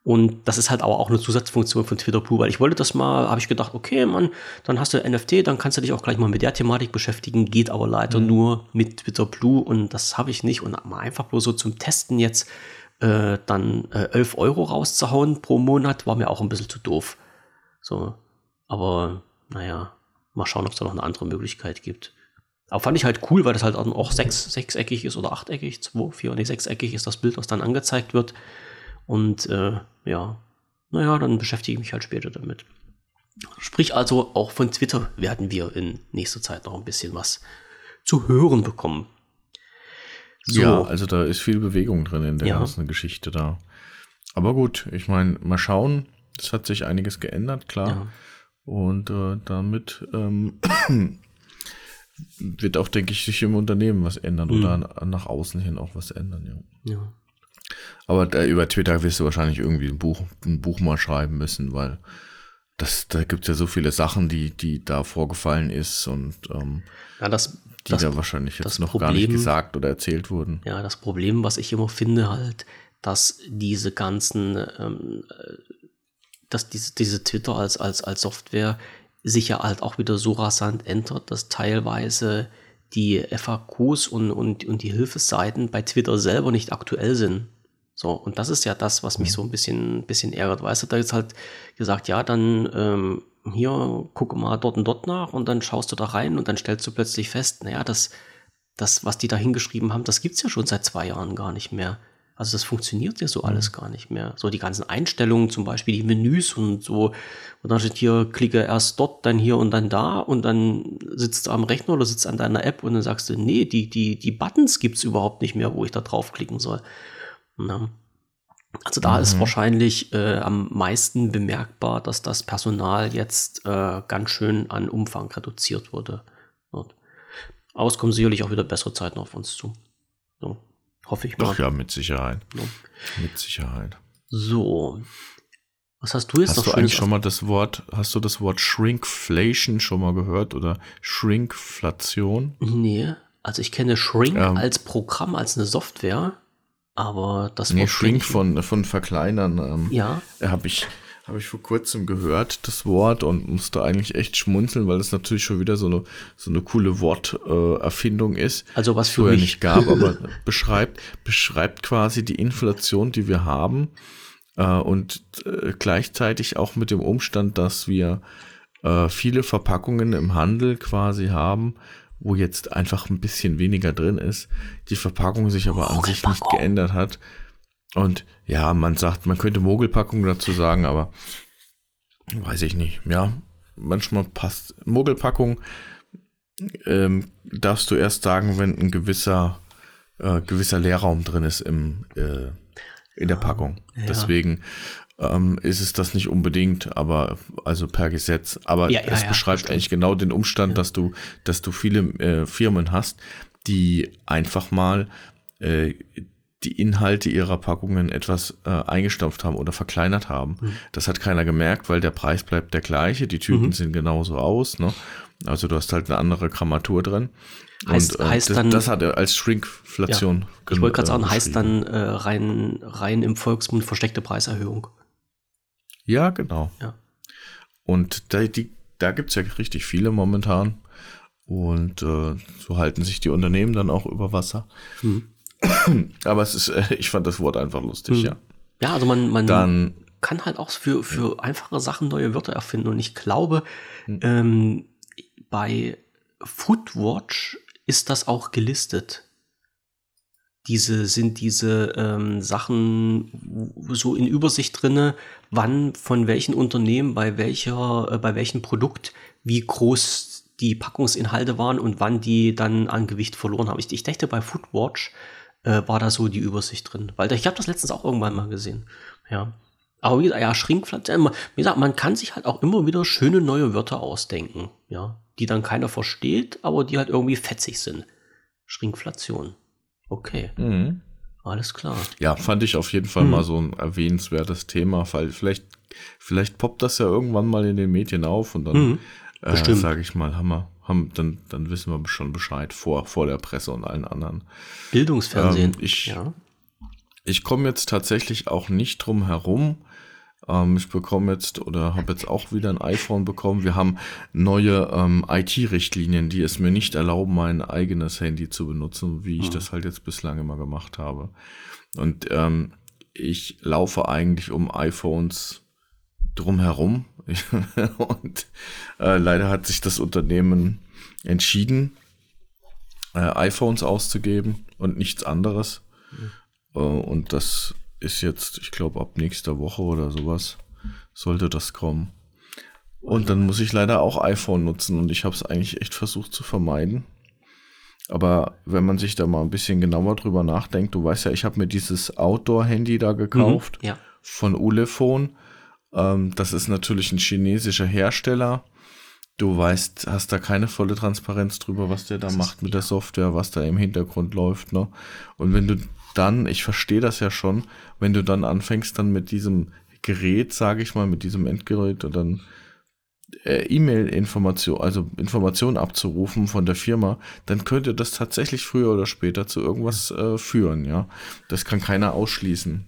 Und das ist halt aber auch eine Zusatzfunktion von Twitter Blue, weil ich wollte das mal, habe ich gedacht, okay, Mann, dann hast du NFT, dann kannst du dich auch gleich mal mit der Thematik beschäftigen, geht aber leider mhm. nur mit Twitter Blue und das habe ich nicht. Und mal einfach bloß so zum Testen jetzt äh, dann äh, 11 Euro rauszuhauen pro Monat, war mir auch ein bisschen zu doof. So, aber naja, mal schauen, ob es da noch eine andere Möglichkeit gibt. Aber fand ich halt cool, weil das halt auch sechs, sechseckig ist oder achteckig, zwei, vier, nee, sechseckig ist das Bild, was dann angezeigt wird. Und äh, ja, naja, dann beschäftige ich mich halt später damit. Sprich also, auch von Twitter werden wir in nächster Zeit noch ein bisschen was zu hören bekommen. So. Ja, also da ist viel Bewegung drin in der ja. ganzen Geschichte da. Aber gut, ich meine, mal schauen. Es hat sich einiges geändert, klar. Ja. Und äh, damit ähm, wird auch, denke ich, sich im Unternehmen was ändern mhm. oder nach außen hin auch was ändern, ja. ja. Aber da, über Twitter wirst du wahrscheinlich irgendwie ein Buch, ein Buch mal schreiben müssen, weil das, da gibt es ja so viele Sachen, die, die da vorgefallen ist und ähm, ja, das die das, da wahrscheinlich jetzt noch Problem, gar nicht gesagt oder erzählt wurden. Ja, das Problem, was ich immer finde, halt, dass diese ganzen, ähm, dass diese, diese Twitter als, als, als Software sich ja halt auch wieder so rasant ändert, dass teilweise die FAQs und, und, und die Hilfeseiten bei Twitter selber nicht aktuell sind. So, und das ist ja das, was mich so ein bisschen, bisschen ärgert. Weißt du, da ist halt gesagt, ja, dann ähm, hier, gucke mal dort und dort nach und dann schaust du da rein und dann stellst du plötzlich fest, naja, das, das, was die da hingeschrieben haben, das gibt's ja schon seit zwei Jahren gar nicht mehr. Also das funktioniert ja so alles mhm. gar nicht mehr. So die ganzen Einstellungen, zum Beispiel die Menüs und so. Und dann steht hier, klicke erst dort, dann hier und dann da und dann sitzt du am Rechner oder sitzt an deiner App und dann sagst du, nee, die, die, die Buttons gibt's überhaupt nicht mehr, wo ich da draufklicken soll. Na? Also da mhm. ist wahrscheinlich äh, am meisten bemerkbar, dass das Personal jetzt äh, ganz schön an Umfang reduziert wurde. Und, aber es kommen sicherlich auch wieder bessere Zeiten auf uns zu. So. Hoffe ich mal. Doch, ja, mit Sicherheit. Ja. Mit Sicherheit. So. Was hast du jetzt hast noch du eigentlich schon mal das Wort, hast du das Wort Shrinkflation schon mal gehört oder Shrinkflation? Nee, also ich kenne Shrink ähm, als Programm, als eine Software, aber das Nee, Shrink von, von Verkleinern. Ähm, ja. Habe ich, habe ich vor kurzem gehört, das Wort, und musste eigentlich echt schmunzeln, weil das natürlich schon wieder so eine, so eine coole Worterfindung äh, ist. Also was für mich nicht gab, aber beschreibt, beschreibt quasi die Inflation, die wir haben. Äh, und äh, gleichzeitig auch mit dem Umstand, dass wir äh, viele Verpackungen im Handel quasi haben, wo jetzt einfach ein bisschen weniger drin ist, die Verpackung sich aber an sich nicht geändert hat und ja, man sagt, man könnte Mogelpackung dazu sagen, aber weiß ich nicht. Ja, manchmal passt Mogelpackung. Ähm, darfst du erst sagen, wenn ein gewisser äh, gewisser Leerraum drin ist im äh, in der Packung. Ja. Deswegen ähm, ist es das nicht unbedingt, aber also per Gesetz. Aber ja, ja, es beschreibt eigentlich genau den Umstand, dass du dass du viele äh, Firmen hast, die einfach mal äh, die Inhalte ihrer Packungen etwas äh, eingestampft haben oder verkleinert haben. Mhm. Das hat keiner gemerkt, weil der Preis bleibt der gleiche, die Tüten mhm. sehen genauso aus. Ne? Also du hast halt eine andere Grammatur drin. Heißt, und, äh, heißt das, dann, das hat er als Shrinkflation. Ja, ich wollte gerade sagen, äh, heißt dann äh, rein, rein im Volksmund versteckte Preiserhöhung. Ja, genau. Ja. Und da, die, da gibt es ja richtig viele momentan. Und äh, so halten sich die Unternehmen dann auch über Wasser. Mhm. Aber es ist, äh, ich fand das Wort einfach lustig, hm. ja. Ja, also man, man Dann, kann halt auch für, für einfache Sachen neue Wörter erfinden. Und ich glaube, hm. ähm, bei Foodwatch ist das auch gelistet. Diese sind diese ähm, Sachen so in Übersicht drinne, wann von welchen Unternehmen bei welcher, äh, bei welchem Produkt wie groß die Packungsinhalte waren und wann die dann an Gewicht verloren haben. Ich, ich dachte bei Foodwatch äh, war da so die Übersicht drin. Weil ich habe das letztens auch irgendwann mal gesehen. Ja. Aber wie gesagt, ja, Schrinkflation, wie gesagt, man kann sich halt auch immer wieder schöne neue Wörter ausdenken, ja, die dann keiner versteht, aber die halt irgendwie fetzig sind. Schrinkflation. Okay. Mhm. Alles klar. Ja, fand ich auf jeden Fall mhm. mal so ein erwähnenswertes Thema, weil vielleicht, vielleicht poppt das ja irgendwann mal in den Medien auf und dann, mhm. äh, sage ich mal, wir, haben, dann, dann wissen wir schon Bescheid vor, vor der Presse und allen anderen. Bildungsfernsehen. Ähm, ich ja. ich komme jetzt tatsächlich auch nicht drum herum. Ähm, ich bekomme jetzt oder habe jetzt auch wieder ein iPhone bekommen. Wir haben neue ähm, IT-Richtlinien, die es mir nicht erlauben, mein eigenes Handy zu benutzen, wie ich mhm. das halt jetzt bislang immer gemacht habe. Und ähm, ich laufe eigentlich um iPhones drumherum. und äh, leider hat sich das Unternehmen entschieden, äh, iPhones auszugeben und nichts anderes. Mhm. Äh, und das ist jetzt, ich glaube, ab nächster Woche oder sowas sollte das kommen. Und dann muss ich leider auch iPhone nutzen und ich habe es eigentlich echt versucht zu vermeiden. Aber wenn man sich da mal ein bisschen genauer drüber nachdenkt, du weißt ja, ich habe mir dieses Outdoor-Handy da gekauft mhm, ja. von Ulefone. Ähm, das ist natürlich ein chinesischer Hersteller. Du weißt, hast da keine volle Transparenz drüber, was der da das macht mit der Software, was da im Hintergrund läuft. Ne? Und wenn du dann, ich verstehe das ja schon, wenn du dann anfängst dann mit diesem Gerät, sage ich mal, mit diesem Endgerät und dann äh, E-Mail-Information, also Informationen abzurufen von der Firma, dann könnte das tatsächlich früher oder später zu irgendwas äh, führen, ja. Das kann keiner ausschließen.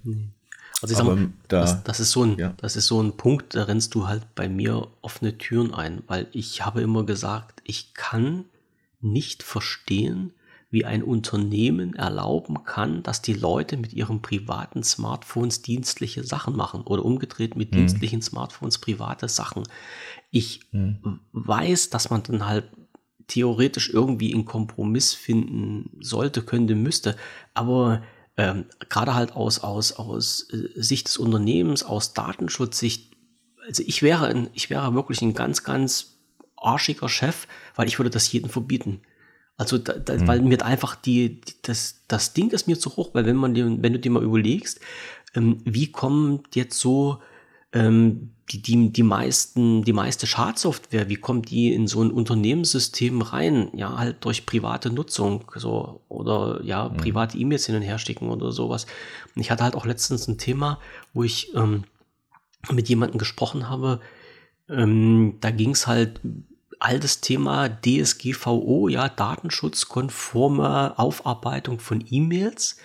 Also ich sag mal, da, das, das, ist so ein, ja. das ist so ein Punkt, da rennst du halt bei mir offene Türen ein, weil ich habe immer gesagt, ich kann nicht verstehen, wie ein Unternehmen erlauben kann, dass die Leute mit ihren privaten Smartphones dienstliche Sachen machen oder umgedreht mit mhm. dienstlichen Smartphones private Sachen. Ich mhm. weiß, dass man dann halt theoretisch irgendwie einen Kompromiss finden sollte, könnte, müsste, aber ähm, gerade halt aus, aus, aus äh, Sicht des Unternehmens, aus Datenschutzsicht, also ich wäre, ein, ich wäre wirklich ein ganz, ganz arschiger Chef, weil ich würde das jedem verbieten. Also, da, da, mhm. weil mir einfach die, die, das, das Ding ist mir zu hoch, weil wenn man dir, wenn du dir mal überlegst, ähm, wie kommt jetzt so ähm, die, die, meisten, die meiste Schadsoftware, wie kommt die in so ein Unternehmenssystem rein? Ja, halt durch private Nutzung, so, oder ja, mhm. private E-Mails hin und her schicken oder sowas. Und ich hatte halt auch letztens ein Thema, wo ich ähm, mit jemandem gesprochen habe, ähm, da ging es halt altes Thema DSGVO, ja, datenschutzkonforme Aufarbeitung von E-Mails,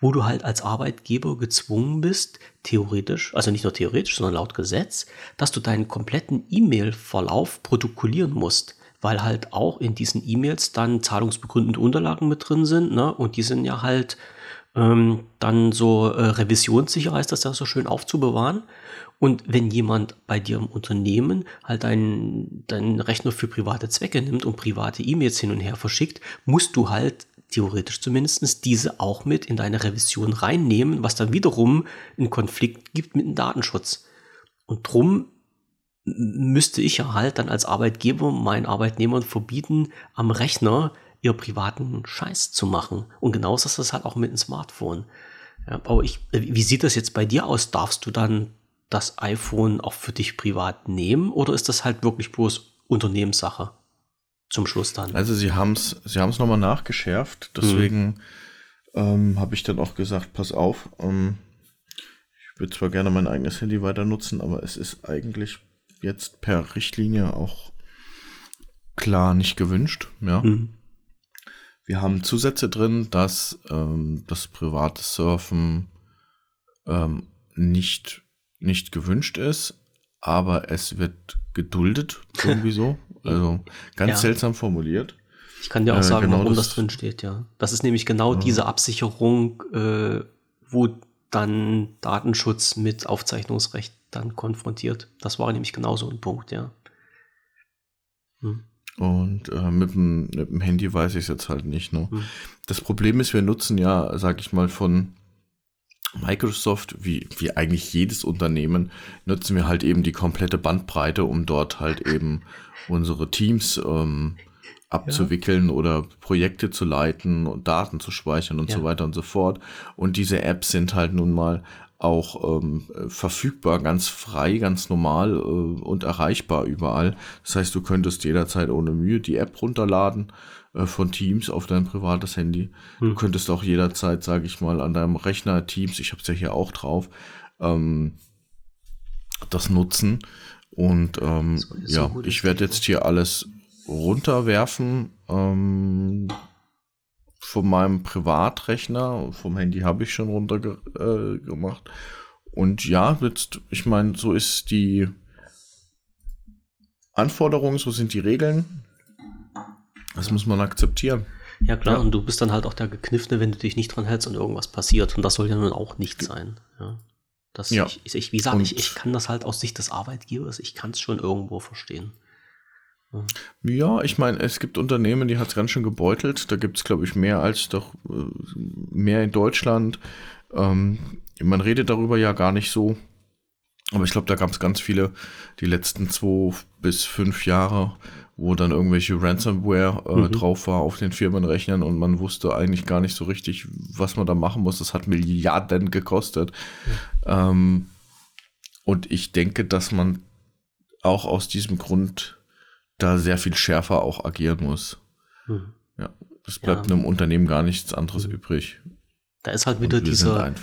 wo du halt als Arbeitgeber gezwungen bist, theoretisch, also nicht nur theoretisch, sondern laut Gesetz, dass du deinen kompletten E-Mail-Verlauf protokollieren musst, weil halt auch in diesen E-Mails dann zahlungsbegründende Unterlagen mit drin sind, ne, und die sind ja halt ähm, dann so äh, revisionssicher, heißt das ja so schön aufzubewahren. Und wenn jemand bei dir im Unternehmen halt deinen, deinen Rechner für private Zwecke nimmt und private E-Mails hin und her verschickt, musst du halt theoretisch zumindest diese auch mit in deine Revision reinnehmen, was dann wiederum einen Konflikt gibt mit dem Datenschutz. Und drum müsste ich ja halt dann als Arbeitgeber meinen Arbeitnehmern verbieten, am Rechner ihr privaten Scheiß zu machen. Und genauso ist das halt auch mit dem Smartphone. Ja, aber ich, wie sieht das jetzt bei dir aus? Darfst du dann das iPhone auch für dich privat nehmen oder ist das halt wirklich bloß Unternehmenssache zum Schluss dann? Also sie haben es sie haben's nochmal nachgeschärft, deswegen mhm. ähm, habe ich dann auch gesagt, pass auf, ähm, ich würde zwar gerne mein eigenes Handy weiter nutzen, aber es ist eigentlich jetzt per Richtlinie auch klar nicht gewünscht, ja. Mhm. Wir haben Zusätze drin, dass ähm, das private Surfen ähm, nicht nicht gewünscht ist, aber es wird geduldet, irgendwie so. Also ganz ja. seltsam formuliert. Ich kann dir auch äh, sagen, genau warum das, das drin steht, ja. Das ist nämlich genau ja. diese Absicherung, äh, wo dann Datenschutz mit Aufzeichnungsrecht dann konfrontiert. Das war nämlich genau so ein Punkt, ja. Hm. Und äh, mit, dem, mit, dem, Handy weiß ich es jetzt halt nicht. Ne? Hm. Das Problem ist, wir nutzen ja, sag ich mal, von Microsoft, wie, wie eigentlich jedes Unternehmen, nutzen wir halt eben die komplette Bandbreite, um dort halt eben unsere Teams ähm, abzuwickeln ja. oder Projekte zu leiten und Daten zu speichern und ja. so weiter und so fort. Und diese Apps sind halt nun mal auch ähm, verfügbar, ganz frei, ganz normal äh, und erreichbar überall. Das heißt, du könntest jederzeit ohne Mühe die App runterladen äh, von Teams auf dein privates Handy. Hm. Du könntest auch jederzeit, sage ich mal, an deinem Rechner Teams, ich habe es ja hier auch drauf, ähm, das nutzen. Und ähm, so, ja, so ich werde jetzt hier alles runterwerfen ähm, von meinem Privatrechner. Vom Handy habe ich schon runter äh, gemacht. Und ja, jetzt, ich meine, so ist die Anforderung, so sind die Regeln. Das muss man akzeptieren. Ja klar, ja. und du bist dann halt auch der Gekniffene, wenn du dich nicht dran hältst und irgendwas passiert. Und das soll ja nun auch nicht sein. Ja. Das, ja. Ich, ich, wie gesagt, ich, ich kann das halt aus Sicht des Arbeitgebers, ich kann es schon irgendwo verstehen. Ja, ja ich meine, es gibt Unternehmen, die hat es ganz schön gebeutelt. Da gibt es, glaube ich, mehr als doch äh, mehr in Deutschland. Ähm, man redet darüber ja gar nicht so. Aber ich glaube, da gab es ganz viele die letzten zwei bis fünf Jahre, wo dann irgendwelche Ransomware äh, mhm. drauf war auf den Firmenrechnern und man wusste eigentlich gar nicht so richtig, was man da machen muss. Das hat Milliarden gekostet. Mhm. Ähm, und ich denke, dass man auch aus diesem Grund da sehr viel schärfer auch agieren muss. Mhm. Ja, es bleibt ja. einem Unternehmen gar nichts anderes mhm. übrig. Da ist halt wieder dieser,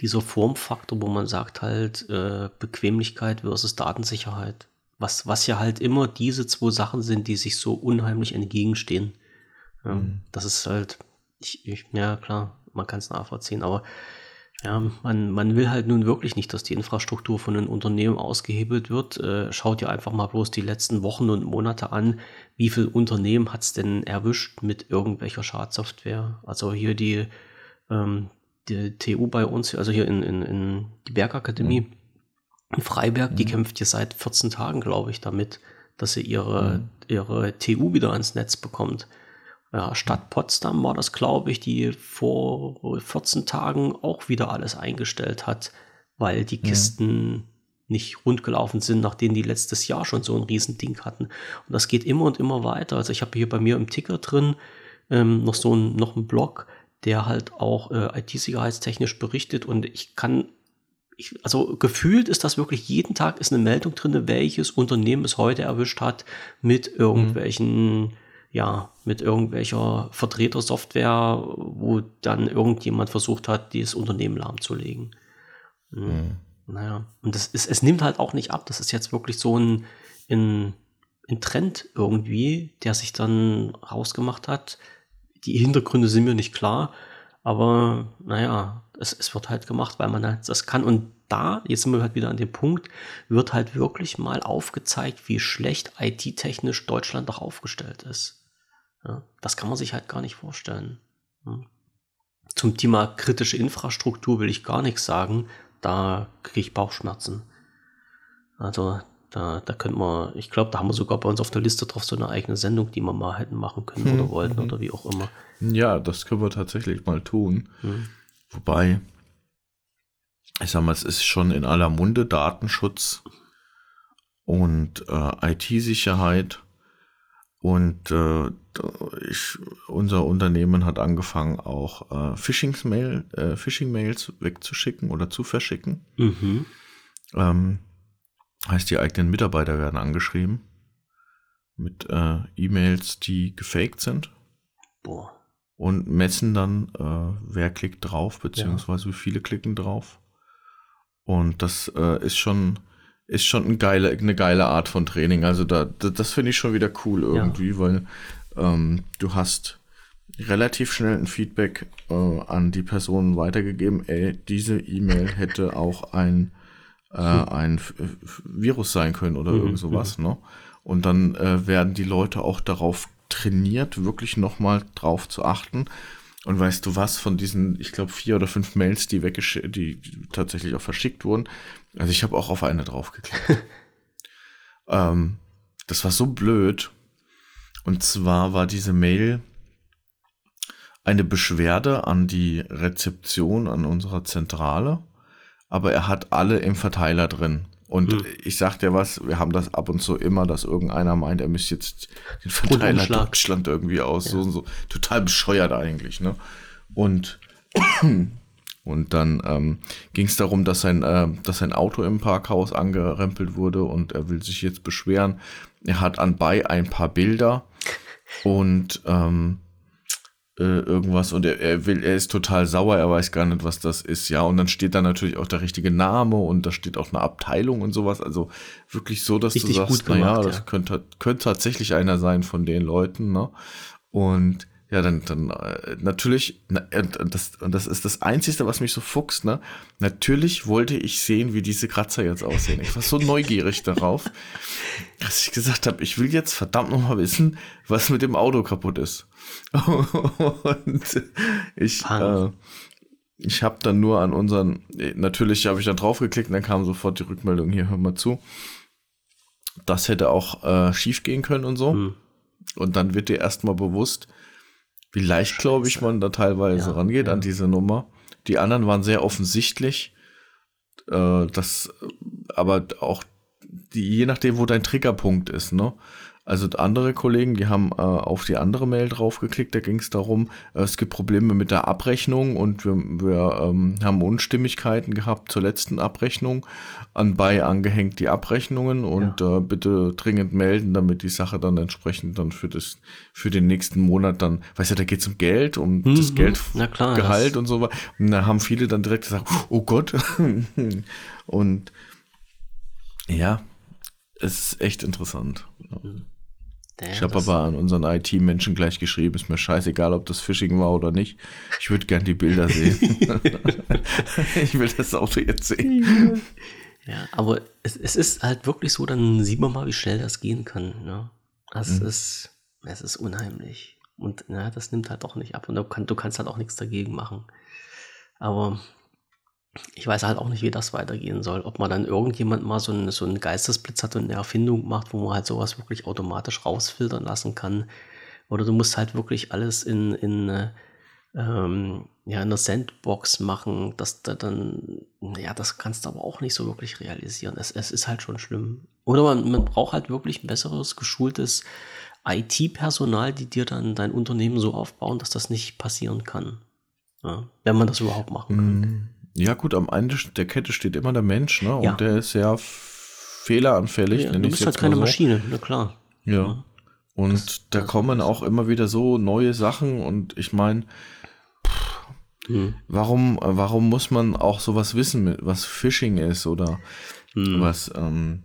dieser Formfaktor, wo man sagt halt äh, Bequemlichkeit versus Datensicherheit Was, was ja halt immer diese zwei Sachen sind, die sich so unheimlich entgegenstehen. Mhm. Das ist halt, ich, ich, ja klar, man kann es nachvollziehen, aber ja, man, man will halt nun wirklich nicht, dass die Infrastruktur von einem Unternehmen ausgehebelt wird. Äh, schaut dir einfach mal bloß die letzten Wochen und Monate an, wie viel Unternehmen hat es denn erwischt mit irgendwelcher Schadsoftware. Also hier die, ähm, die TU bei uns, also hier in, in, in die Bergakademie mhm. Freiberg, mhm. die kämpft hier seit 14 Tagen, glaube ich, damit, dass sie ihre, mhm. ihre TU wieder ans Netz bekommt ja, Stadt Potsdam war das, glaube ich, die vor 14 Tagen auch wieder alles eingestellt hat, weil die mhm. Kisten mhm. nicht rundgelaufen sind, nachdem die letztes Jahr schon so ein Riesending hatten. Und das geht immer und immer weiter. Also ich habe hier bei mir im Ticker drin ähm, noch so ein, noch einen Blog, der halt auch äh, IT-sicherheitstechnisch berichtet und ich kann ich, also gefühlt ist das wirklich jeden Tag ist eine Meldung drin, welches Unternehmen es heute erwischt hat mit irgendwelchen mhm ja, mit irgendwelcher Vertretersoftware, wo dann irgendjemand versucht hat, dieses Unternehmen lahmzulegen. Mhm. Mhm. Naja, und das ist, es nimmt halt auch nicht ab. Das ist jetzt wirklich so ein, ein, ein Trend irgendwie, der sich dann rausgemacht hat. Die Hintergründe sind mir nicht klar, aber naja, es, es wird halt gemacht, weil man halt das kann. Und da, jetzt sind wir halt wieder an dem Punkt, wird halt wirklich mal aufgezeigt, wie schlecht IT-technisch Deutschland doch aufgestellt ist. Ja, das kann man sich halt gar nicht vorstellen. Zum Thema kritische Infrastruktur will ich gar nichts sagen. Da kriege ich Bauchschmerzen. Also da, da könnte man, ich glaube, da haben wir sogar bei uns auf der Liste drauf so eine eigene Sendung, die wir mal hätten machen können hm, oder mhm. wollten oder wie auch immer. Ja, das können wir tatsächlich mal tun. Mhm. Wobei, ich sag mal, es ist schon in aller Munde Datenschutz und äh, IT-Sicherheit. Und äh, ich, unser Unternehmen hat angefangen, auch äh, äh, Phishing-Mails wegzuschicken oder zu verschicken. Mhm. Ähm, heißt, die eigenen Mitarbeiter werden angeschrieben mit äh, E-Mails, die gefaked sind. Boah. Und messen dann, äh, wer klickt drauf, beziehungsweise ja. wie viele klicken drauf. Und das äh, ist schon ist schon eine geile, eine geile Art von Training. Also da, das, das finde ich schon wieder cool irgendwie, ja. weil ähm, du hast relativ schnell ein Feedback äh, an die Person weitergegeben, ey, diese E-Mail hätte auch ein, äh, ein Virus sein können oder mhm, irgend sowas, mhm. ne? Und dann äh, werden die Leute auch darauf trainiert, wirklich nochmal drauf zu achten. Und weißt du was, von diesen, ich glaube, vier oder fünf Mails, die weggeschickt, die tatsächlich auch verschickt wurden, also ich habe auch auf eine draufgeklickt. ähm, das war so blöd. Und zwar war diese Mail eine Beschwerde an die Rezeption an unserer Zentrale, aber er hat alle im Verteiler drin. Und hm. ich sag dir was, wir haben das ab und zu immer, dass irgendeiner meint, er müsste jetzt den Verteiler Deutschland irgendwie aus, ja. so und so. Total bescheuert eigentlich, ne? Und und dann ähm, ging es darum, dass sein, äh, dass sein Auto im Parkhaus angerempelt wurde und er will sich jetzt beschweren. Er hat anbei ein paar Bilder und ähm, äh, irgendwas und er, er, will, er ist total sauer, er weiß gar nicht, was das ist, ja. Und dann steht da natürlich auch der richtige Name und da steht auch eine Abteilung und sowas. Also wirklich so, dass Richtig du sagst, naja, das ja. könnte, könnte tatsächlich einer sein von den Leuten, ne? Und ja, dann, dann äh, natürlich, na, und, das, und das ist das Einzige, was mich so fuchst, ne? Natürlich wollte ich sehen, wie diese Kratzer jetzt aussehen. Ich war so neugierig darauf, dass ich gesagt habe, ich will jetzt verdammt nochmal wissen, was mit dem Auto kaputt ist. und ich, äh, ich habe dann nur an unseren, natürlich habe ich dann draufgeklickt und dann kam sofort die Rückmeldung, hier, hör mal zu. Das hätte auch äh, schief gehen können und so. Hm. Und dann wird dir erstmal bewusst, wie leicht, glaube ich, man da teilweise ja, rangeht ja. an diese Nummer. Die anderen waren sehr offensichtlich. Äh, das, aber auch die, je nachdem, wo dein Triggerpunkt ist, ne? Also andere Kollegen, die haben äh, auf die andere Mail draufgeklickt, da ging es darum, äh, es gibt Probleme mit der Abrechnung und wir, wir ähm, haben Unstimmigkeiten gehabt zur letzten Abrechnung. Anbei angehängt die Abrechnungen und ja. äh, bitte dringend melden, damit die Sache dann entsprechend dann für das für den nächsten Monat dann, weißt du, da geht es um Geld, um mhm. das Geld, klar, Gehalt und so weiter. Und da haben viele dann direkt gesagt, oh Gott. und ja, es ist echt interessant. Ja. Hm. ich habe aber an unseren IT-Menschen gleich geschrieben, ist mir scheißegal, ob das Phishing war oder nicht. Ich würde gern die Bilder sehen. ich will das Auto jetzt sehen. Ja, aber es, es, ist halt wirklich so, dann sieht man mal, wie schnell das gehen kann. Ne? Das mhm. ist, es ist unheimlich. Und ja, das nimmt halt auch nicht ab. Und du, kann, du kannst halt auch nichts dagegen machen. Aber ich weiß halt auch nicht, wie das weitergehen soll. Ob man dann irgendjemand mal so einen, so einen Geistesblitz hat und eine Erfindung macht, wo man halt sowas wirklich automatisch rausfiltern lassen kann. Oder du musst halt wirklich alles in, in, äh, ähm, ja, in einer Sandbox machen. dass da dann, ja, das kannst du aber auch nicht so wirklich realisieren. Es, es ist halt schon schlimm. Oder man, man braucht halt wirklich ein besseres, geschultes IT-Personal, die dir dann dein Unternehmen so aufbauen, dass das nicht passieren kann. Ja, wenn man das überhaupt machen kann. Mm. Ja, gut, am Ende der Kette steht immer der Mensch, ne? Und ja. der ist sehr fehleranfällig. Ja, du bist halt keine so. Maschine, na klar. Ja. ja. Und das, da kommen auch immer wieder so neue Sachen und ich meine, hm. warum, warum muss man auch sowas wissen, was Phishing ist oder hm. was, ähm,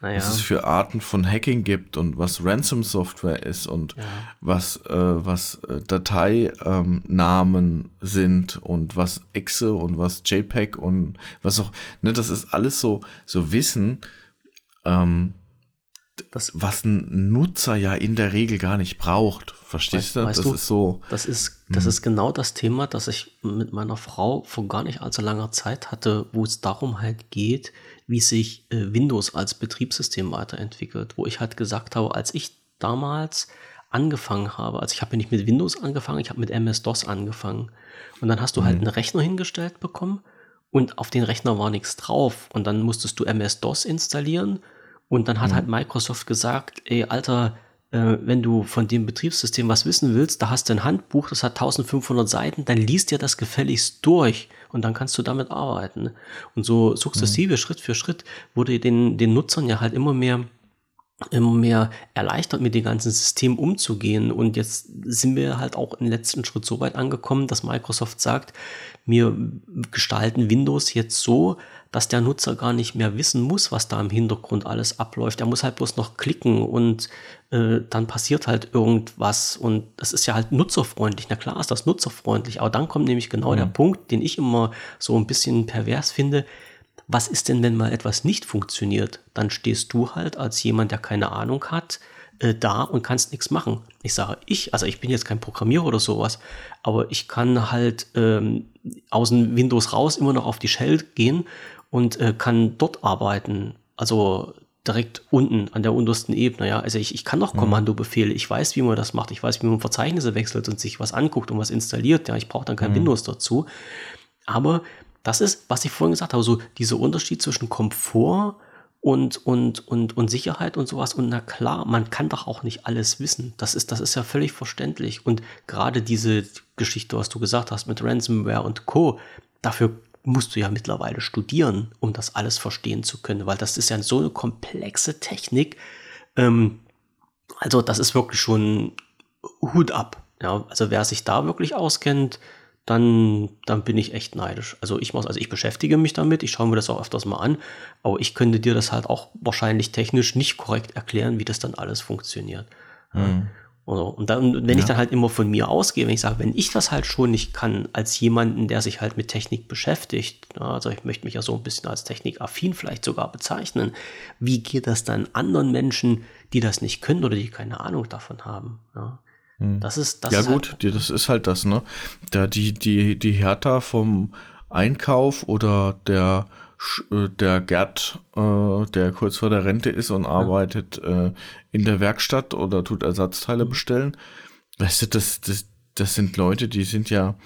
naja. was es für Arten von Hacking gibt und was Ransom-Software ist und ja. was, äh, was äh, Dateinamen ähm, sind und was Exe und was JPEG und was auch, ne, das ist alles so, so Wissen, ähm, das, was ein Nutzer ja in der Regel gar nicht braucht. Verstehst du? das du, ist so. Das ist, das mhm. ist genau das Thema, das ich mit meiner Frau vor gar nicht allzu langer Zeit hatte, wo es darum halt geht, wie sich äh, Windows als Betriebssystem weiterentwickelt, wo ich halt gesagt habe, als ich damals angefangen habe, also ich habe ja nicht mit Windows angefangen, ich habe mit MS-DOS angefangen. Und dann hast du halt mhm. halt einen Rechner hingestellt bekommen und auf den Rechner war nichts drauf. Und dann musstest du MS-DOS installieren und dann hat mhm. halt Microsoft gesagt, ey, Alter, äh, wenn du von dem Betriebssystem was wissen willst, da hast du ein Handbuch, das hat 1500 Seiten, dann liest dir das gefälligst durch und dann kannst du damit arbeiten. Und so sukzessive, mhm. Schritt für Schritt, wurde den, den Nutzern ja halt immer mehr immer mehr erleichtert, mit dem ganzen System umzugehen. Und jetzt sind wir halt auch im letzten Schritt so weit angekommen, dass Microsoft sagt, wir gestalten Windows jetzt so, dass der Nutzer gar nicht mehr wissen muss, was da im Hintergrund alles abläuft. Er muss halt bloß noch klicken und äh, dann passiert halt irgendwas und das ist ja halt nutzerfreundlich. Na klar ist das nutzerfreundlich, aber dann kommt nämlich genau mhm. der Punkt, den ich immer so ein bisschen pervers finde. Was ist denn, wenn mal etwas nicht funktioniert? Dann stehst du halt als jemand, der keine Ahnung hat, äh, da und kannst nichts machen. Ich sage ich, also ich bin jetzt kein Programmierer oder sowas, aber ich kann halt ähm, aus dem Windows raus immer noch auf die Shell gehen und äh, kann dort arbeiten. Also direkt unten an der untersten Ebene. Ja, also ich, ich kann noch mhm. Kommandobefehle. Ich weiß, wie man das macht. Ich weiß, wie man Verzeichnisse wechselt und sich was anguckt und was installiert. Ja, ich brauche dann kein mhm. Windows dazu. Aber das ist, was ich vorhin gesagt habe, so dieser Unterschied zwischen Komfort und, und, und, und Sicherheit und sowas. Und na klar, man kann doch auch nicht alles wissen. Das ist, das ist ja völlig verständlich. Und gerade diese Geschichte, was du gesagt hast mit Ransomware und Co., dafür musst du ja mittlerweile studieren, um das alles verstehen zu können, weil das ist ja so eine komplexe Technik. Ähm, also das ist wirklich schon Hut ab. Ja, also wer sich da wirklich auskennt, dann, dann bin ich echt neidisch. Also ich muss, also ich beschäftige mich damit, ich schaue mir das auch öfters mal an, aber ich könnte dir das halt auch wahrscheinlich technisch nicht korrekt erklären, wie das dann alles funktioniert. Mhm. Und dann, wenn ja. ich dann halt immer von mir ausgehe, wenn ich sage, wenn ich das halt schon nicht kann, als jemanden, der sich halt mit Technik beschäftigt, also ich möchte mich ja so ein bisschen als technikaffin vielleicht sogar bezeichnen, wie geht das dann anderen Menschen, die das nicht können oder die keine Ahnung davon haben? Ja, hm. das ist das. Ja, ist gut, halt, das ist halt das, ne? Da die, die, die Hertha vom Einkauf oder der der Gerd, äh, der kurz vor der Rente ist und arbeitet äh, in der Werkstatt oder tut Ersatzteile mhm. bestellen. Weißt du, das, das, das sind Leute, die sind ja,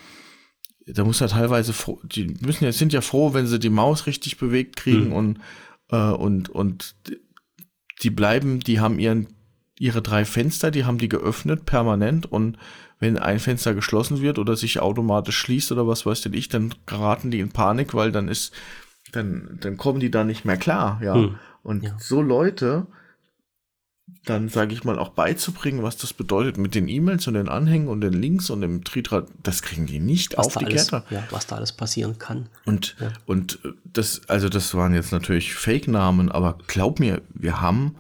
da muss ja teilweise froh, die müssen ja, sind ja froh, wenn sie die Maus richtig bewegt kriegen mhm. und, äh, und, und die bleiben, die haben ihren, ihre drei Fenster, die haben die geöffnet permanent und wenn ein Fenster geschlossen wird oder sich automatisch schließt oder was weiß denn ich, dann geraten die in Panik, weil dann ist dann, dann kommen die da nicht mehr klar, ja. Hm. Und ja. so Leute, dann sage ich mal auch beizubringen, was das bedeutet mit den E-Mails und den Anhängen und den Links und dem Tritra, das kriegen die nicht was auf die alles, Kette. Ja, was da alles passieren kann. Und, ja. und das, also das waren jetzt natürlich Fake-Namen, aber glaub mir, wir haben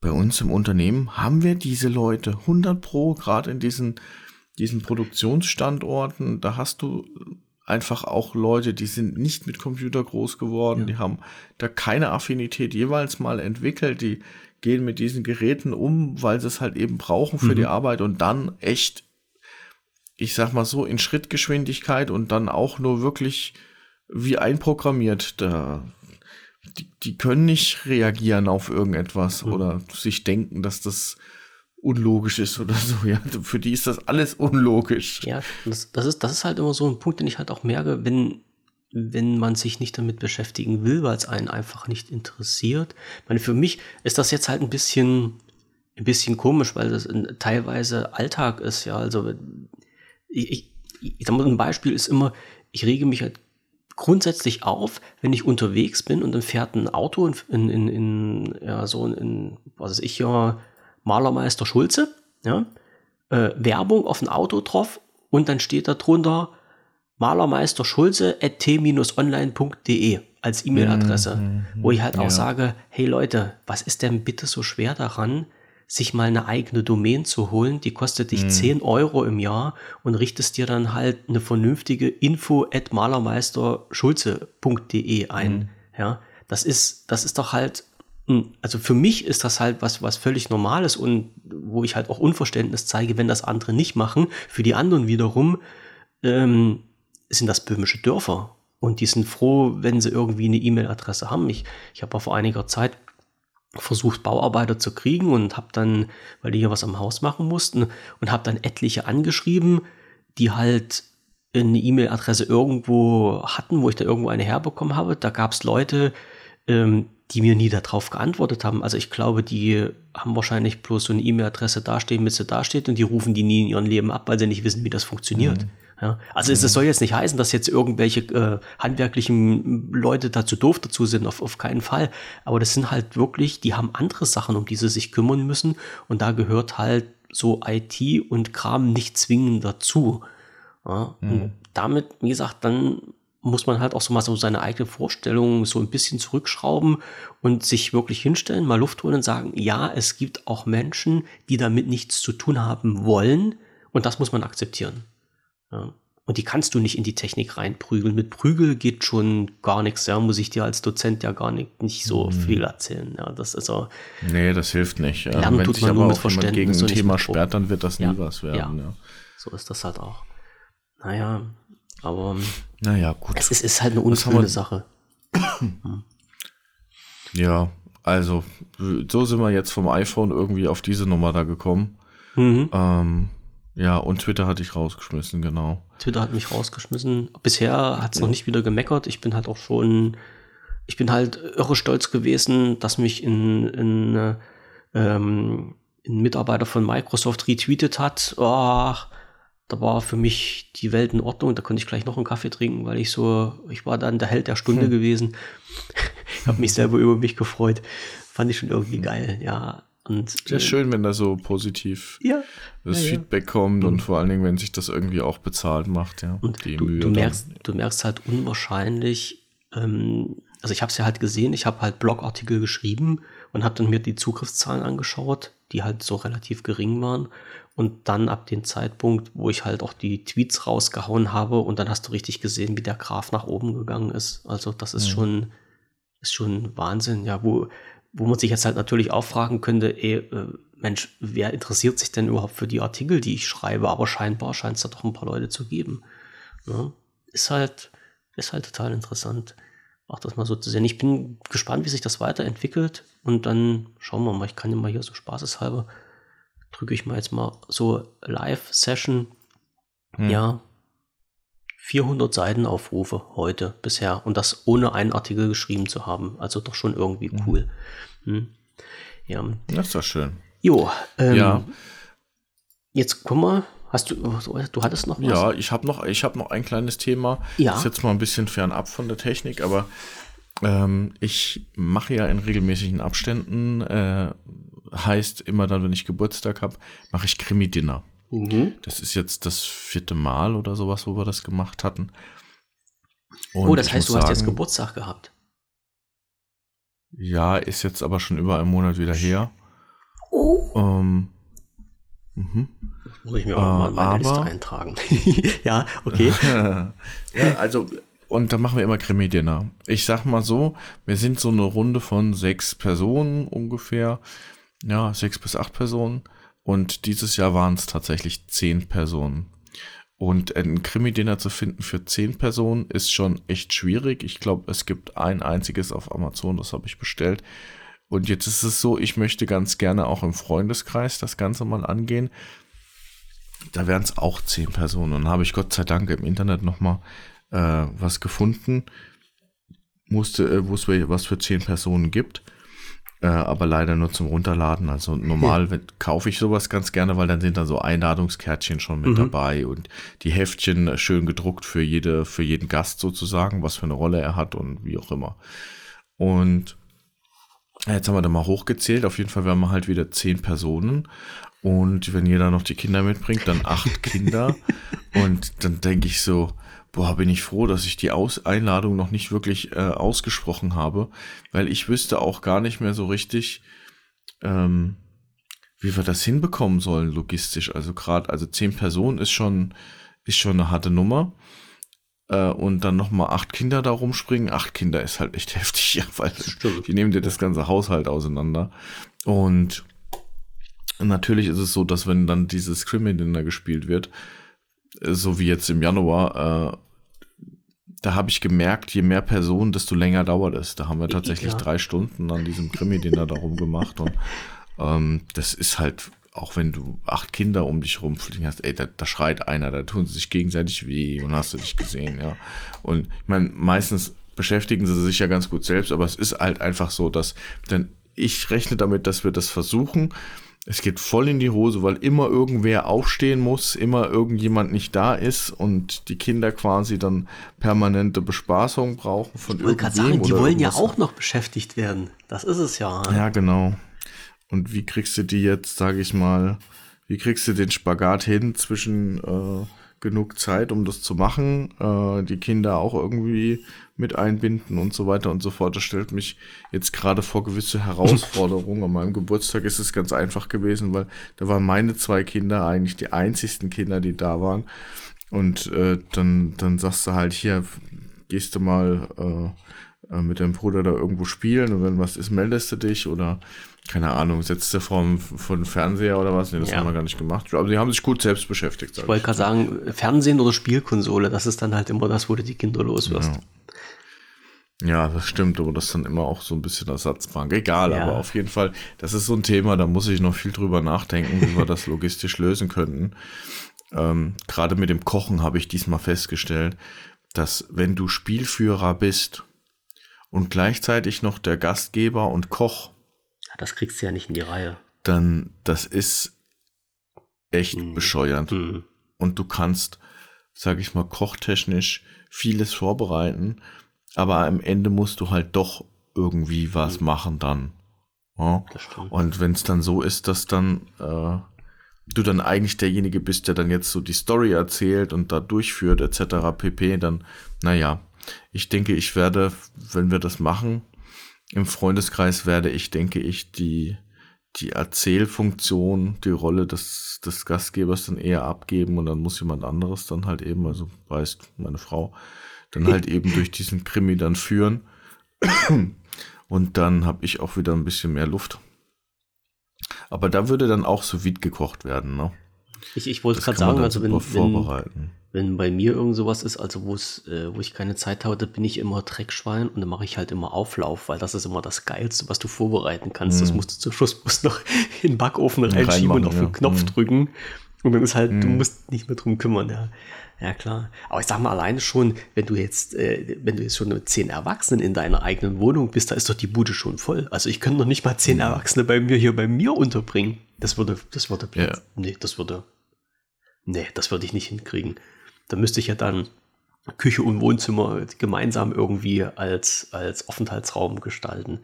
bei uns im Unternehmen, haben wir diese Leute 100 pro, gerade in diesen, diesen Produktionsstandorten, da hast du einfach auch Leute, die sind nicht mit Computer groß geworden, ja. die haben da keine Affinität jeweils mal entwickelt, die gehen mit diesen Geräten um, weil sie es halt eben brauchen für mhm. die Arbeit und dann echt, ich sag mal so, in Schrittgeschwindigkeit und dann auch nur wirklich wie einprogrammiert. Da, die, die können nicht reagieren auf irgendetwas mhm. oder sich denken, dass das unlogisch ist oder so. Ja, für die ist das alles unlogisch. Ja, das, das, ist, das ist halt immer so ein Punkt, den ich halt auch merke, wenn, wenn man sich nicht damit beschäftigen will, weil es einen einfach nicht interessiert. Ich meine, für mich ist das jetzt halt ein bisschen, ein bisschen komisch, weil das teilweise Alltag ist, ja. Also ich, ich, ich ein Beispiel ist immer, ich rege mich halt grundsätzlich auf, wenn ich unterwegs bin und dann fährt ein Auto in, in, in, in ja, so in, was weiß ich ja, Malermeister Schulze, ja, äh, Werbung auf ein Auto drauf und dann steht da drunter Malermeister Schulze at t-online.de als E-Mail-Adresse, mhm, wo ich halt auch ja. sage, hey Leute, was ist denn bitte so schwer daran, sich mal eine eigene Domain zu holen, die kostet dich mhm. 10 Euro im Jahr und richtest dir dann halt eine vernünftige info at malermeisterschulze.de ein. Mhm. Ja, das ist, das ist doch halt also für mich ist das halt was, was völlig Normales und wo ich halt auch Unverständnis zeige, wenn das andere nicht machen. Für die anderen wiederum ähm, sind das böhmische Dörfer und die sind froh, wenn sie irgendwie eine E-Mail-Adresse haben. Ich, ich habe vor einiger Zeit versucht, Bauarbeiter zu kriegen und habe dann, weil die hier was am Haus machen mussten, und habe dann etliche angeschrieben, die halt eine E-Mail-Adresse irgendwo hatten, wo ich da irgendwo eine herbekommen habe. Da gab es Leute, ähm, die mir nie darauf geantwortet haben. Also ich glaube, die haben wahrscheinlich bloß so eine E-Mail-Adresse dastehen, mit sie dasteht und die rufen die nie in ihrem Leben ab, weil sie nicht wissen, wie das funktioniert. Mhm. Ja, also mhm. es, soll jetzt nicht heißen, dass jetzt irgendwelche äh, handwerklichen Leute dazu doof dazu sind, auf, auf keinen Fall. Aber das sind halt wirklich, die haben andere Sachen, um die sie sich kümmern müssen. Und da gehört halt so IT und Kram nicht zwingend dazu. Ja, mhm. Und damit, wie gesagt, dann muss man halt auch so mal so seine eigene Vorstellung so ein bisschen zurückschrauben und sich wirklich hinstellen, mal Luft holen und sagen, ja, es gibt auch Menschen, die damit nichts zu tun haben wollen und das muss man akzeptieren. Ja. Und die kannst du nicht in die Technik reinprügeln. Mit Prügel geht schon gar nichts, ja, muss ich dir als Dozent ja gar nicht, nicht so mhm. viel erzählen. Ja, das ist so. Nee, das hilft nicht. Lernen Wenn tut sich man aber nur mit Verständnis gegen ein Thema sperrt, dann wird das nie ja, was werden. Ja. ja. So ist das halt auch. Naja, aber naja, gut. Es ist, ist halt eine unschöne Sache. ja, also so sind wir jetzt vom iPhone irgendwie auf diese Nummer da gekommen. Mhm. Ähm, ja, und Twitter hatte ich rausgeschmissen, genau. Twitter hat mich rausgeschmissen. Bisher hat es noch nicht wieder gemeckert. Ich bin halt auch schon, ich bin halt irre stolz gewesen, dass mich in, in, ähm, ein Mitarbeiter von Microsoft retweetet hat. Oh, da war für mich die Welt in Ordnung. Da konnte ich gleich noch einen Kaffee trinken, weil ich so, ich war dann der Held der Stunde hm. gewesen. ich habe mich selber über mich gefreut. Fand ich schon irgendwie geil, ja. Und, Sehr äh, schön, wenn da so positiv ja, das ja, Feedback kommt und, und, vor allen Dingen, wenn sich das irgendwie auch bezahlt macht, ja. Und die du, Mühe du merkst, du merkst halt unwahrscheinlich, ähm, also ich habe es ja halt gesehen, ich habe halt Blogartikel geschrieben und habe dann mir die Zugriffszahlen angeschaut, die halt so relativ gering waren und dann ab dem Zeitpunkt, wo ich halt auch die Tweets rausgehauen habe und dann hast du richtig gesehen, wie der Graph nach oben gegangen ist. Also das ist mhm. schon, ist schon Wahnsinn. Ja, wo, wo man sich jetzt halt natürlich auch fragen könnte, ey, äh, Mensch, wer interessiert sich denn überhaupt für die Artikel, die ich schreibe? Aber scheinbar scheint es da doch ein paar Leute zu geben. Ja, ne? ist halt, ist halt total interessant, auch das mal so zu sehen. Ich bin gespannt, wie sich das weiterentwickelt und dann schauen wir mal. Ich kann ja mal hier so spaßeshalber drücke ich mal jetzt mal so Live-Session. Hm. Ja, 400 Seitenaufrufe heute bisher und das ohne einen Artikel geschrieben zu haben. Also doch schon irgendwie hm. cool. Hm. Ja. Das ist doch schön. Jo, ähm, ja. Jetzt guck mal, hast du, du hattest noch was? Ja, ich habe noch, ich noch ein kleines Thema. Ja. Ist jetzt mal ein bisschen fernab von der Technik, aber ähm, ich mache ja in regelmäßigen Abständen äh, heißt immer dann, wenn ich Geburtstag habe, mache ich Krimi-Dinner. Mhm. Das ist jetzt das vierte Mal oder sowas, wo wir das gemacht hatten. Und oh, das heißt, du sagen, hast jetzt Geburtstag gehabt. Ja, ist jetzt aber schon über einen Monat wieder her. Oh. Ähm, mhm. Muss ich mir auch äh, mal meine aber, Liste eintragen. ja, okay. ja, also, und da machen wir immer Krimi-Dinner. Ich sag mal so, wir sind so eine Runde von sechs Personen ungefähr. Ja, sechs bis acht Personen. Und dieses Jahr waren es tatsächlich zehn Personen. Und ein Krimi-Dinner zu finden für zehn Personen ist schon echt schwierig. Ich glaube, es gibt ein einziges auf Amazon, das habe ich bestellt. Und jetzt ist es so, ich möchte ganz gerne auch im Freundeskreis das Ganze mal angehen. Da wären es auch zehn Personen. Und habe ich Gott sei Dank im Internet nochmal äh, was gefunden, äh, wo es was für zehn Personen gibt äh, aber leider nur zum Runterladen. Also normal wenn, kaufe ich sowas ganz gerne, weil dann sind da so Einladungskärtchen schon mit mhm. dabei und die Heftchen schön gedruckt für jede, für jeden Gast sozusagen, was für eine Rolle er hat und wie auch immer. Und jetzt haben wir da mal hochgezählt. Auf jeden Fall werden wir halt wieder zehn Personen. Und wenn jeder noch die Kinder mitbringt, dann acht Kinder. Und dann denke ich so, boah, bin ich froh, dass ich die Aus Einladung noch nicht wirklich äh, ausgesprochen habe, weil ich wüsste auch gar nicht mehr so richtig, ähm, wie wir das hinbekommen sollen logistisch. Also gerade, also zehn Personen ist schon, ist schon eine harte Nummer. Äh, und dann nochmal acht Kinder da rumspringen. Acht Kinder ist halt echt heftig, ja, weil die nehmen dir das ganze Haushalt auseinander. Und natürlich ist es so, dass wenn dann dieses Criminal gespielt wird, so wie jetzt im Januar, äh, da habe ich gemerkt, je mehr Personen, desto länger dauert es. Da haben wir tatsächlich ja. drei Stunden an diesem Krimi-Dinner darum gemacht. Und ähm, das ist halt, auch wenn du acht Kinder um dich rumfliegen hast, ey, da, da schreit einer, da tun sie sich gegenseitig weh und hast du dich gesehen, ja. Und ich meine, meistens beschäftigen sie sich ja ganz gut selbst, aber es ist halt einfach so, dass, denn ich rechne damit, dass wir das versuchen es geht voll in die Hose, weil immer irgendwer aufstehen muss, immer irgendjemand nicht da ist und die Kinder quasi dann permanente Bespaßung brauchen von ich irgendwem. Sagen, die wollen ja auch noch beschäftigt werden. Das ist es ja. Ja, genau. Und wie kriegst du die jetzt, sage ich mal, wie kriegst du den Spagat hin zwischen äh, genug Zeit, um das zu machen, äh, die Kinder auch irgendwie mit einbinden und so weiter und so fort. Das stellt mich jetzt gerade vor gewisse Herausforderungen. An meinem Geburtstag ist es ganz einfach gewesen, weil da waren meine zwei Kinder eigentlich die einzigsten Kinder, die da waren. Und äh, dann, dann sagst du halt hier, gehst du mal äh, äh mit deinem Bruder da irgendwo spielen und wenn was ist, meldest du dich oder keine Ahnung, setzt du vor, vor den Fernseher oder was? Nee, das ja. haben wir gar nicht gemacht. Aber sie haben sich gut selbst beschäftigt. Ich wollte gerade sagen, Fernsehen oder Spielkonsole, das ist dann halt immer das, wo du die Kinder loswirst. Ja. ja. das stimmt, aber das ist dann immer auch so ein bisschen Ersatzbank. Egal, ja. aber auf jeden Fall, das ist so ein Thema, da muss ich noch viel drüber nachdenken, wie wir das logistisch lösen könnten. Ähm, Gerade mit dem Kochen habe ich diesmal festgestellt, dass wenn du Spielführer bist und gleichzeitig noch der Gastgeber und Koch, das kriegst du ja nicht in die Reihe. Dann, das ist echt mhm. bescheuert. Mhm. Und du kannst, sag ich mal, kochtechnisch vieles vorbereiten, aber am Ende musst du halt doch irgendwie was mhm. machen dann. Ja? Und wenn es dann so ist, dass dann äh, du dann eigentlich derjenige bist, der dann jetzt so die Story erzählt und da durchführt, etc. pp, dann, naja, ich denke, ich werde, wenn wir das machen, im Freundeskreis werde ich, denke ich, die, die Erzählfunktion, die Rolle des, des Gastgebers dann eher abgeben und dann muss jemand anderes dann halt eben, also weißt meine Frau, dann halt eben durch diesen Krimi dann führen. Und dann habe ich auch wieder ein bisschen mehr Luft. Aber da würde dann auch so vide gekocht werden, ne? Ich, ich wollte gerade sagen, also wenn, wenn, wenn bei mir irgend sowas ist, also wo es, äh, wo ich keine Zeit habe, da bin ich immer Dreckschwein und dann mache ich halt immer Auflauf, weil das ist immer das Geilste, was du vorbereiten kannst. Mm. Das mhm. musst du zum Schluss bloß noch in den Backofen reinschieben und auf den ja. Knopf mm. drücken. Und dann ist halt, mm. du mhm. musst nicht mehr drum kümmern, ja. Ja, klar. Aber ich sag mal alleine schon, wenn du jetzt, äh, wenn du jetzt schon mit zehn Erwachsenen in deiner eigenen Wohnung bist, da ist doch die Bude schon voll. Also ich könnte noch nicht mal zehn mhm. Erwachsene bei mir hier bei mir unterbringen. Das würde, das würde, ja. nee, das würde, nee, das würde ich nicht hinkriegen. Da müsste ich ja dann Küche und Wohnzimmer gemeinsam irgendwie als, als Aufenthaltsraum gestalten.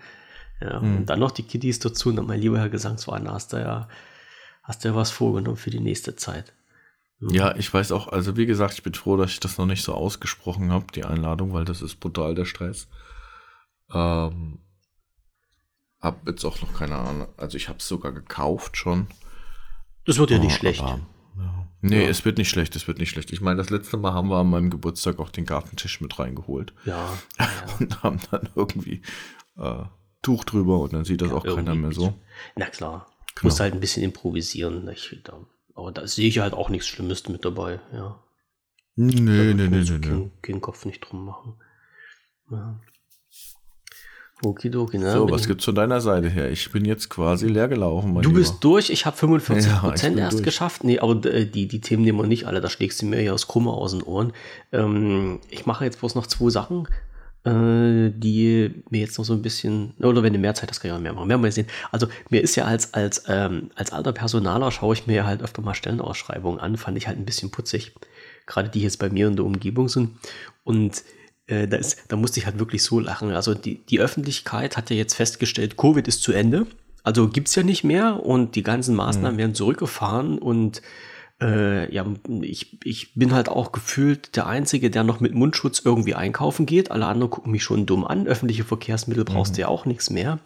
Ja, mhm. Und dann noch die Kiddies dazu. Und mein lieber Herr Gesangsverein, hast du ja, hast du ja was vorgenommen für die nächste Zeit. Mhm. Ja, ich weiß auch, also wie gesagt, ich bin froh, dass ich das noch nicht so ausgesprochen habe, die Einladung, weil das ist brutal der Stress. Ähm, hab jetzt auch noch keine Ahnung, also ich habe es sogar gekauft schon. Das wird ja nicht oh, schlecht. Ja. Nee, ja. es wird nicht schlecht, es wird nicht schlecht. Ich meine, das letzte Mal haben wir an meinem Geburtstag auch den Gartentisch mit reingeholt. Ja. ja. und haben dann irgendwie äh, Tuch drüber und dann sieht das auch keiner mehr so. Na klar. Genau. Musst halt ein bisschen improvisieren. Ich, da, aber da sehe ich halt auch nichts Schlimmes mit dabei, ja. Nee, nee, nee, nee, nee. Keinen Kopf nicht drum machen. Ja. Okidoki, ne? So, was gibt's von deiner Seite her? Ich bin jetzt quasi leer gelaufen. du lieber. bist durch, ich habe 45 ja, Prozent erst durch. geschafft. Nee, aber äh, die, die Themen nehmen wir nicht alle, da schlägst du mir ja aus Krumme aus den Ohren. Ähm, ich mache jetzt bloß noch zwei Sachen, äh, die mir jetzt noch so ein bisschen, oder wenn du mehr Zeit hast, kann ich auch mehr machen. Werden wir sehen. Also mir ist ja als, als, ähm, als alter Personaler schaue ich mir halt öfter mal Stellenausschreibungen an, fand ich halt ein bisschen putzig. Gerade die jetzt bei mir in der Umgebung sind. Und äh, da, ist, da musste ich halt wirklich so lachen. Also die, die Öffentlichkeit hat ja jetzt festgestellt, Covid ist zu Ende. Also gibt es ja nicht mehr und die ganzen Maßnahmen mhm. werden zurückgefahren und äh, ja, ich, ich bin halt auch gefühlt der Einzige, der noch mit Mundschutz irgendwie einkaufen geht. Alle anderen gucken mich schon dumm an. Öffentliche Verkehrsmittel brauchst mhm. du ja auch nichts mehr.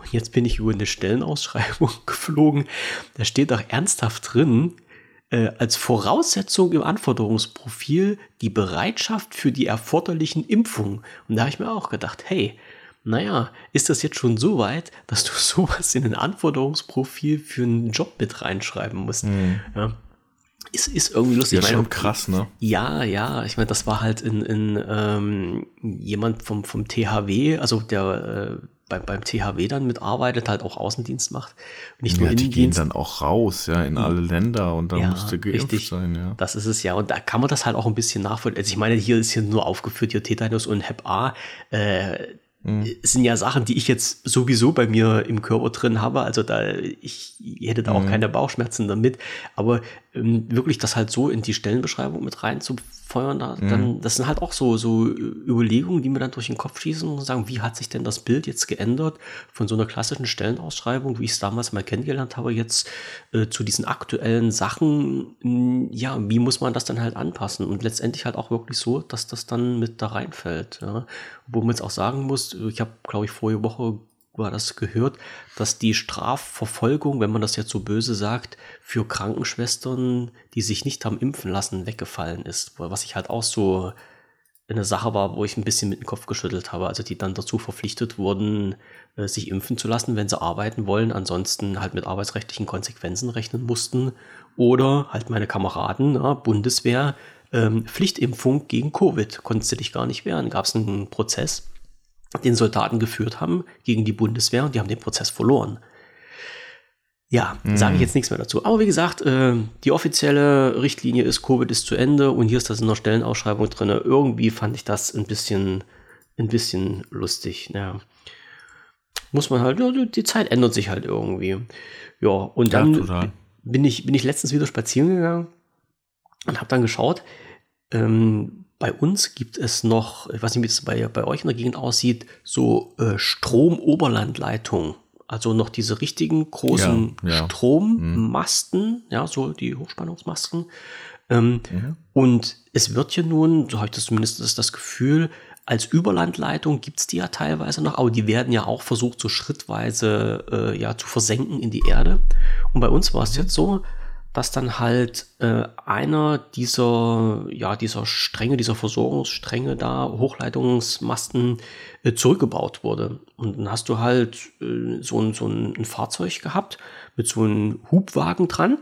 Und jetzt bin ich über eine Stellenausschreibung geflogen. Da steht doch ernsthaft drin, als Voraussetzung im Anforderungsprofil die Bereitschaft für die erforderlichen Impfungen. Und da habe ich mir auch gedacht, hey, naja, ist das jetzt schon so weit, dass du sowas in ein Anforderungsprofil für einen Job mit reinschreiben musst? Mhm. Ja, ist, ist irgendwie lustig. Ja, schon krass, ne? Ja, ja. Ich meine, das war halt in, in ähm, jemand vom, vom THW, also der äh, beim, beim THW dann mitarbeitet, halt auch Außendienst macht. Nicht nur ja, die gehen dann auch raus, ja, in alle Länder und dann ja, musste geimpft richtig. sein, ja. Das ist es ja. Und da kann man das halt auch ein bisschen nachvollziehen. Also ich meine, hier ist hier nur aufgeführt, hier Tetanus und Hep A. Äh, Mhm. sind ja Sachen, die ich jetzt sowieso bei mir im Körper drin habe. Also da, ich, hätte da auch mhm. keine Bauchschmerzen damit. Aber wirklich das halt so in die Stellenbeschreibung mit reinzufeuern, da, mhm. dann, das sind halt auch so, so Überlegungen, die mir dann durch den Kopf schießen und sagen, wie hat sich denn das Bild jetzt geändert von so einer klassischen Stellenausschreibung, wie ich es damals mal kennengelernt habe, jetzt äh, zu diesen aktuellen Sachen, mh, ja, wie muss man das dann halt anpassen? Und letztendlich halt auch wirklich so, dass das dann mit da reinfällt. Ja? Wo man jetzt auch sagen muss, ich habe, glaube ich, vorige Woche war das gehört, dass die Strafverfolgung, wenn man das jetzt so böse sagt, für Krankenschwestern, die sich nicht haben impfen lassen, weggefallen ist. Was ich halt auch so eine Sache war, wo ich ein bisschen mit dem Kopf geschüttelt habe. Also die dann dazu verpflichtet wurden, äh, sich impfen zu lassen, wenn sie arbeiten wollen, ansonsten halt mit arbeitsrechtlichen Konsequenzen rechnen mussten. Oder halt meine Kameraden, ja, Bundeswehr, ähm, Pflichtimpfung gegen Covid, konntest du dich gar nicht wehren. Gab es einen Prozess den Soldaten geführt haben gegen die Bundeswehr und die haben den Prozess verloren. Ja, mhm. sage ich jetzt nichts mehr dazu. Aber wie gesagt, äh, die offizielle Richtlinie ist, Covid ist zu Ende und hier ist das in der Stellenausschreibung drin. Irgendwie fand ich das ein bisschen, ein bisschen lustig. Ja. Muss man halt, ja, die Zeit ändert sich halt irgendwie. Ja, und dann ja, bin, ich, bin ich letztens wieder spazieren gegangen und habe dann geschaut, ähm, bei uns gibt es noch, ich weiß nicht, wie es bei, bei euch in der Gegend aussieht, so äh, Stromoberlandleitungen. Also noch diese richtigen großen ja, ja. Strommasten, mhm. ja, so die Hochspannungsmasten. Ähm, mhm. Und es wird ja nun, so habe ich das zumindest das, das Gefühl, als Überlandleitung gibt es die ja teilweise noch, aber die werden ja auch versucht, so schrittweise äh, ja, zu versenken in die Erde. Und bei uns war es mhm. jetzt so, dass dann halt äh, einer dieser, ja, dieser Stränge, dieser Versorgungsstränge da, Hochleitungsmasten, äh, zurückgebaut wurde. Und dann hast du halt äh, so, ein, so ein, Fahrzeug gehabt mit so einem Hubwagen dran.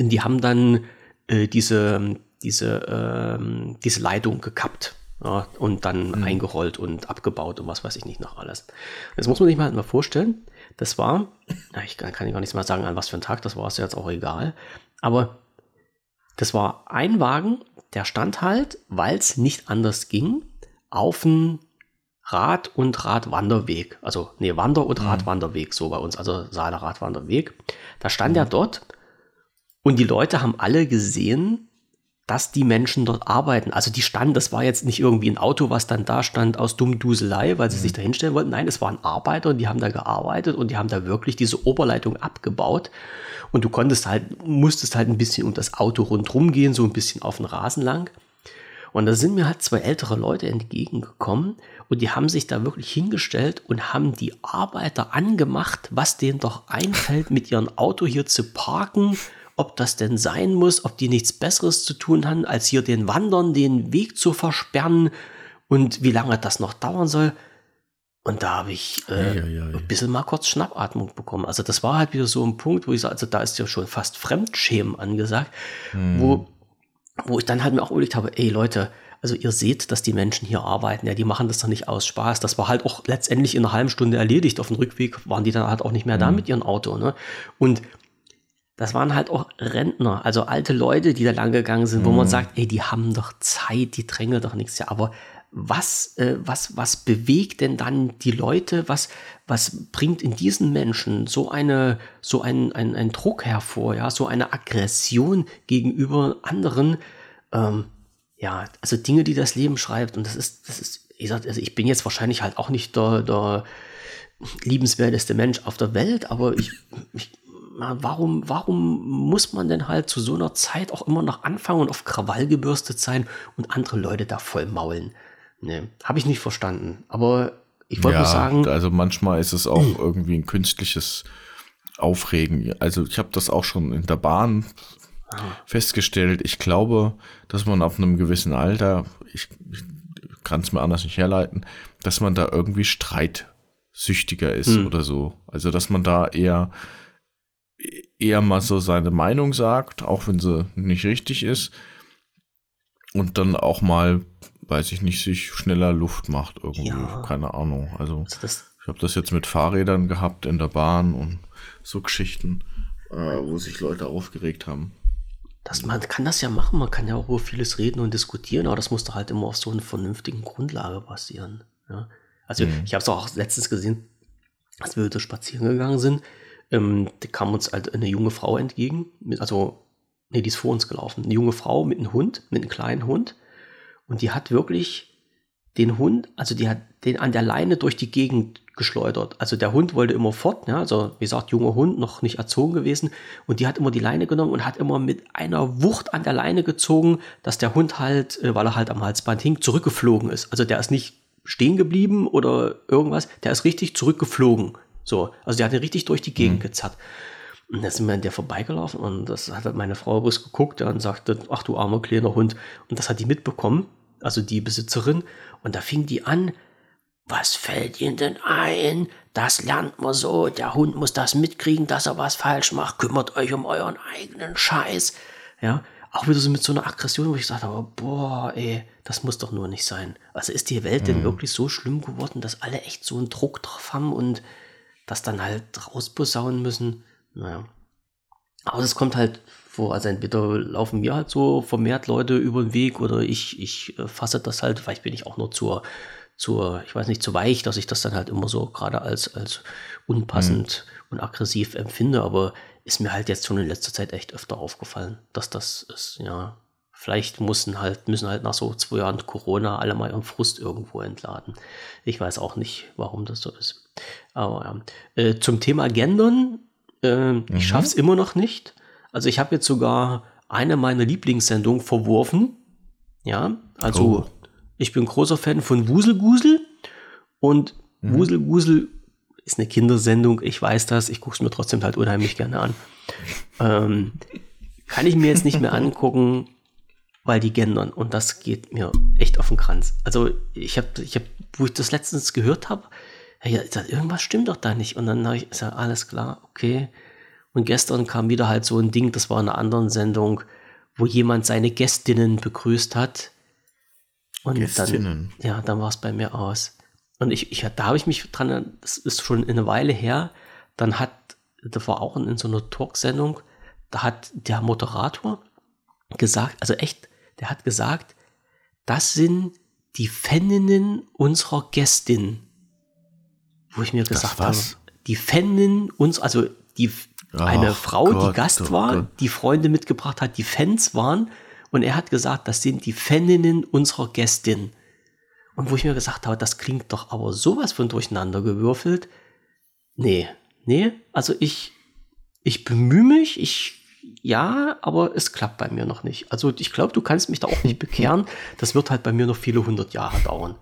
Und die haben dann äh, diese, diese, äh, diese Leitung gekappt. Ja, und dann mhm. eingerollt und abgebaut und was weiß ich nicht noch alles. Das muss man sich mal, mal vorstellen. Das war, ich kann, kann gar nicht mal sagen, an was für ein Tag das war, ist jetzt auch egal. Aber das war ein Wagen, der stand halt, weil es nicht anders ging, auf dem Rad- und Radwanderweg. Also, nee, Wander- und mhm. Radwanderweg, so bei uns, also Saaler Radwanderweg. Da stand mhm. er dort und die Leute haben alle gesehen, dass die Menschen dort arbeiten. Also die standen, das war jetzt nicht irgendwie ein Auto, was dann da stand aus Dummduselei, weil sie mhm. sich da hinstellen wollten. Nein, es waren Arbeiter, die haben da gearbeitet und die haben da wirklich diese Oberleitung abgebaut. Und du konntest halt, musstest halt ein bisschen um das Auto rundherum gehen, so ein bisschen auf den Rasen lang. Und da sind mir halt zwei ältere Leute entgegengekommen und die haben sich da wirklich hingestellt und haben die Arbeiter angemacht, was denen doch einfällt, mit ihrem Auto hier zu parken ob das denn sein muss, ob die nichts Besseres zu tun haben, als hier den Wandern den Weg zu versperren und wie lange das noch dauern soll. Und da habe ich äh, ja, ja, ja, ein bisschen mal kurz Schnappatmung bekommen. Also das war halt wieder so ein Punkt, wo ich sage, also da ist ja schon fast Fremdschämen angesagt, hm. wo, wo ich dann halt mir auch überlegt habe, ey Leute, also ihr seht, dass die Menschen hier arbeiten, ja, die machen das doch nicht aus Spaß. Das war halt auch letztendlich in einer halben Stunde erledigt. Auf dem Rückweg waren die dann halt auch nicht mehr da mit ihrem Auto. Ne? Und das waren halt auch Rentner, also alte Leute, die da lang gegangen sind, mhm. wo man mhm. sagt, ey, die haben doch Zeit, die drängeln doch nichts. Ja, aber was, äh, was, was bewegt denn dann die Leute? Was, was bringt in diesen Menschen so eine, so ein, ein, ein Druck hervor, ja, so eine Aggression gegenüber anderen? Ähm, ja, also Dinge, die das Leben schreibt. Und das ist, das ist, ich sag, also ich bin jetzt wahrscheinlich halt auch nicht der, der liebenswerteste Mensch auf der Welt, aber ich, ich warum, warum muss man denn halt zu so einer Zeit auch immer noch anfangen und auf Krawall gebürstet sein und andere Leute da voll maulen? Ne, habe ich nicht verstanden. Aber ich wollte ja, nur sagen. Also manchmal ist es auch irgendwie ein künstliches Aufregen. Also ich habe das auch schon in der Bahn ah. festgestellt. Ich glaube, dass man auf einem gewissen Alter, ich, ich kann es mir anders nicht herleiten, dass man da irgendwie streitsüchtiger ist hm. oder so. Also dass man da eher eher mal so seine Meinung sagt, auch wenn sie nicht richtig ist. Und dann auch mal, weiß ich nicht, sich schneller Luft macht irgendwie. Ja. Keine Ahnung. Also, also ich habe das jetzt mit Fahrrädern gehabt in der Bahn und so Geschichten, äh, wo sich Leute aufgeregt haben. Das, man kann das ja machen, man kann ja auch über vieles reden und diskutieren, aber das muss doch halt immer auf so einer vernünftigen Grundlage passieren. Ja? Also mhm. ich habe es auch letztens gesehen, als wir da spazieren gegangen sind, ähm, da kam uns halt eine junge Frau entgegen, mit, also, nee, die ist vor uns gelaufen, eine junge Frau mit einem Hund, mit einem kleinen Hund. Und die hat wirklich den Hund, also die hat den an der Leine durch die Gegend geschleudert. Also der Hund wollte immer fort, ja, also wie gesagt, junger Hund, noch nicht erzogen gewesen. Und die hat immer die Leine genommen und hat immer mit einer Wucht an der Leine gezogen, dass der Hund halt, äh, weil er halt am Halsband hing, zurückgeflogen ist. Also der ist nicht stehen geblieben oder irgendwas, der ist richtig zurückgeflogen. So, also die hat ihn richtig durch die Gegend mhm. gezerrt. Und dann sind wir an der vorbeigelaufen und das hat halt meine Frau bloß geguckt und sagte, ach du armer kleiner Hund. Und das hat die mitbekommen, also die Besitzerin. Und da fing die an, was fällt Ihnen denn ein? Das lernt man so. Der Hund muss das mitkriegen, dass er was falsch macht. Kümmert euch um euren eigenen Scheiß. Ja, auch wieder so mit so einer Aggression, wo ich gesagt habe, boah, ey, das muss doch nur nicht sein. Also ist die Welt mhm. denn wirklich so schlimm geworden, dass alle echt so einen Druck drauf haben und das dann halt rausposaunen müssen. Naja. Aber das kommt halt vor. Also entweder laufen mir halt so vermehrt Leute über den Weg oder ich, ich äh, fasse das halt, vielleicht bin ich auch nur zur, zur, ich weiß nicht, zu weich, dass ich das dann halt immer so gerade als, als unpassend mhm. und aggressiv empfinde. Aber ist mir halt jetzt schon in letzter Zeit echt öfter aufgefallen, dass das ist, ja, Vielleicht müssen halt, müssen halt nach so zwei Jahren Corona alle mal ihren Frust irgendwo entladen. Ich weiß auch nicht, warum das so ist. Aber ja. Äh, zum Thema Gendern, äh, mhm. ich schaff's immer noch nicht. Also ich habe jetzt sogar eine meiner Lieblingssendungen verworfen. Ja, also oh. ich bin großer Fan von Wuselgusel und mhm. Wuselgusel ist eine Kindersendung, ich weiß das, ich gucke es mir trotzdem halt unheimlich gerne an. Ähm, kann ich mir jetzt nicht mehr angucken, weil die gendern und das geht mir echt auf den Kranz. Also ich habe, ich hab, wo ich das letztens gehört habe, ja, irgendwas stimmt doch da nicht. Und dann habe ich gesagt, alles klar, okay. Und gestern kam wieder halt so ein Ding, das war in einer anderen Sendung, wo jemand seine Gästinnen begrüßt hat. Und Gästinnen. dann, ja, dann war es bei mir aus. Und ich, ich da habe ich mich dran, das ist schon eine Weile her, dann hat, das war auch in, in so einer Talksendung, da hat der Moderator gesagt, also echt der hat gesagt, das sind die Faninnen unserer Gästin. Wo ich mir gesagt habe, die Faninnen uns, also die, eine Frau, Gott, die Gast oh war, Gott. die Freunde mitgebracht hat, die Fans waren Und er hat gesagt, das sind die Faninnen unserer Gästin. Und wo ich mir gesagt habe, das klingt doch aber sowas von durcheinander gewürfelt. Nee, nee, also ich, ich bemühe mich, ich, ja, aber es klappt bei mir noch nicht. Also ich glaube, du kannst mich da auch nicht bekehren. Das wird halt bei mir noch viele hundert Jahre dauern.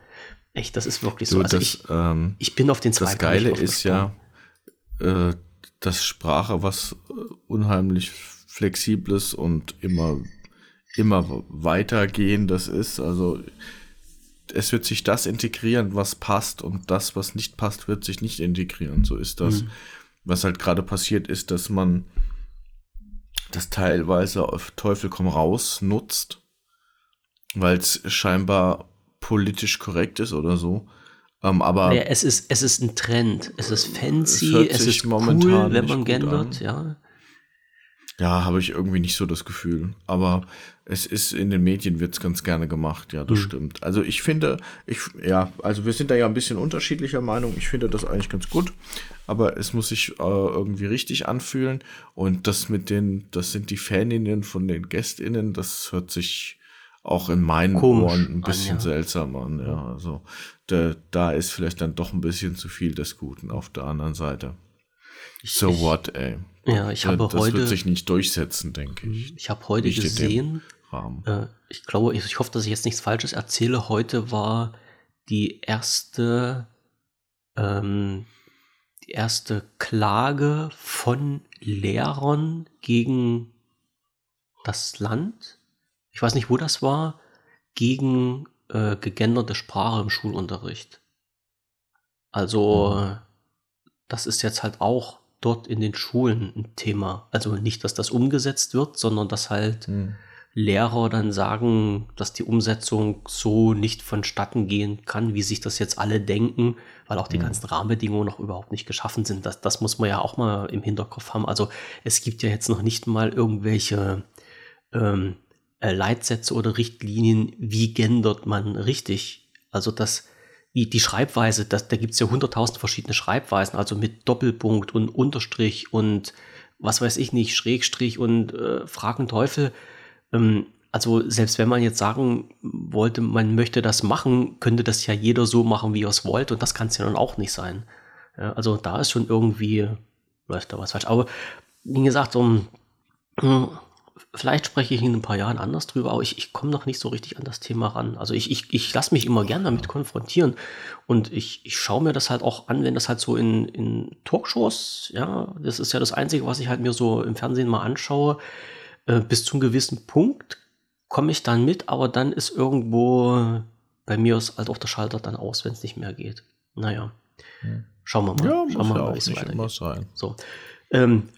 Echt, das ist wirklich so. Du, also das, ich, ähm, ich, bin auf den zweiten. Das Geile ist ja, äh, dass Sprache was äh, unheimlich flexibles und immer, immer weitergehendes ist. Also es wird sich das integrieren, was passt und das, was nicht passt, wird sich nicht integrieren. So ist das. Mhm. Was halt gerade passiert ist, dass man das teilweise auf Teufel komm raus nutzt, weil es scheinbar politisch korrekt ist oder so. Ähm, aber ja, es ist es ist ein Trend. Es ist fancy. Es, es ist momentan cool, wenn man gendert. Ja. Ja, habe ich irgendwie nicht so das Gefühl. Aber es ist in den Medien wird es ganz gerne gemacht, ja, das mhm. stimmt. Also ich finde, ich, ja, also wir sind da ja ein bisschen unterschiedlicher Meinung. Ich finde das eigentlich ganz gut, aber es muss sich äh, irgendwie richtig anfühlen. Und das mit den, das sind die Faninnen von den GästInnen, das hört sich auch in meinen Komisch Ohren ein bisschen an, ja. seltsam an. Ja, also da, da ist vielleicht dann doch ein bisschen zu viel des Guten auf der anderen Seite. So ich, what, ey. Ja, ich habe das heute. Das wird sich nicht durchsetzen, denke ich. Ich habe heute nicht gesehen. Äh, ich glaube, ich, ich hoffe, dass ich jetzt nichts Falsches erzähle. Heute war die erste, ähm, die erste Klage von Lehrern gegen das Land. Ich weiß nicht, wo das war, gegen äh, gegenderte Sprache im Schulunterricht. Also, mhm. das ist jetzt halt auch dort in den Schulen ein Thema. Also nicht, dass das umgesetzt wird, sondern dass halt mhm. Lehrer dann sagen, dass die Umsetzung so nicht vonstatten gehen kann, wie sich das jetzt alle denken, weil auch die mhm. ganzen Rahmenbedingungen noch überhaupt nicht geschaffen sind. Das, das muss man ja auch mal im Hinterkopf haben. Also es gibt ja jetzt noch nicht mal irgendwelche ähm, äh, Leitsätze oder Richtlinien, wie gendert man richtig. Also das die, die Schreibweise, das, da gibt es ja hunderttausend verschiedene Schreibweisen, also mit Doppelpunkt und Unterstrich und was weiß ich nicht, Schrägstrich und äh, Fragen Teufel. Ähm, also selbst wenn man jetzt sagen wollte, man möchte das machen, könnte das ja jeder so machen, wie er es wollte und das kann es ja dann auch nicht sein. Ja, also da ist schon irgendwie, läuft da was falsch. Aber wie gesagt, um, vielleicht spreche ich in ein paar Jahren anders drüber, aber ich, ich komme noch nicht so richtig an das Thema ran. Also ich, ich, ich lasse mich immer gern damit konfrontieren und ich, ich schaue mir das halt auch an, wenn das halt so in, in Talkshows, ja, das ist ja das Einzige, was ich halt mir so im Fernsehen mal anschaue, äh, bis zum gewissen Punkt komme ich dann mit, aber dann ist irgendwo bei mir ist halt auch der Schalter dann aus, wenn es nicht mehr geht. Naja, hm. schauen wir mal. Ja, schauen wir mal, wie es weitergeht. So. Ähm,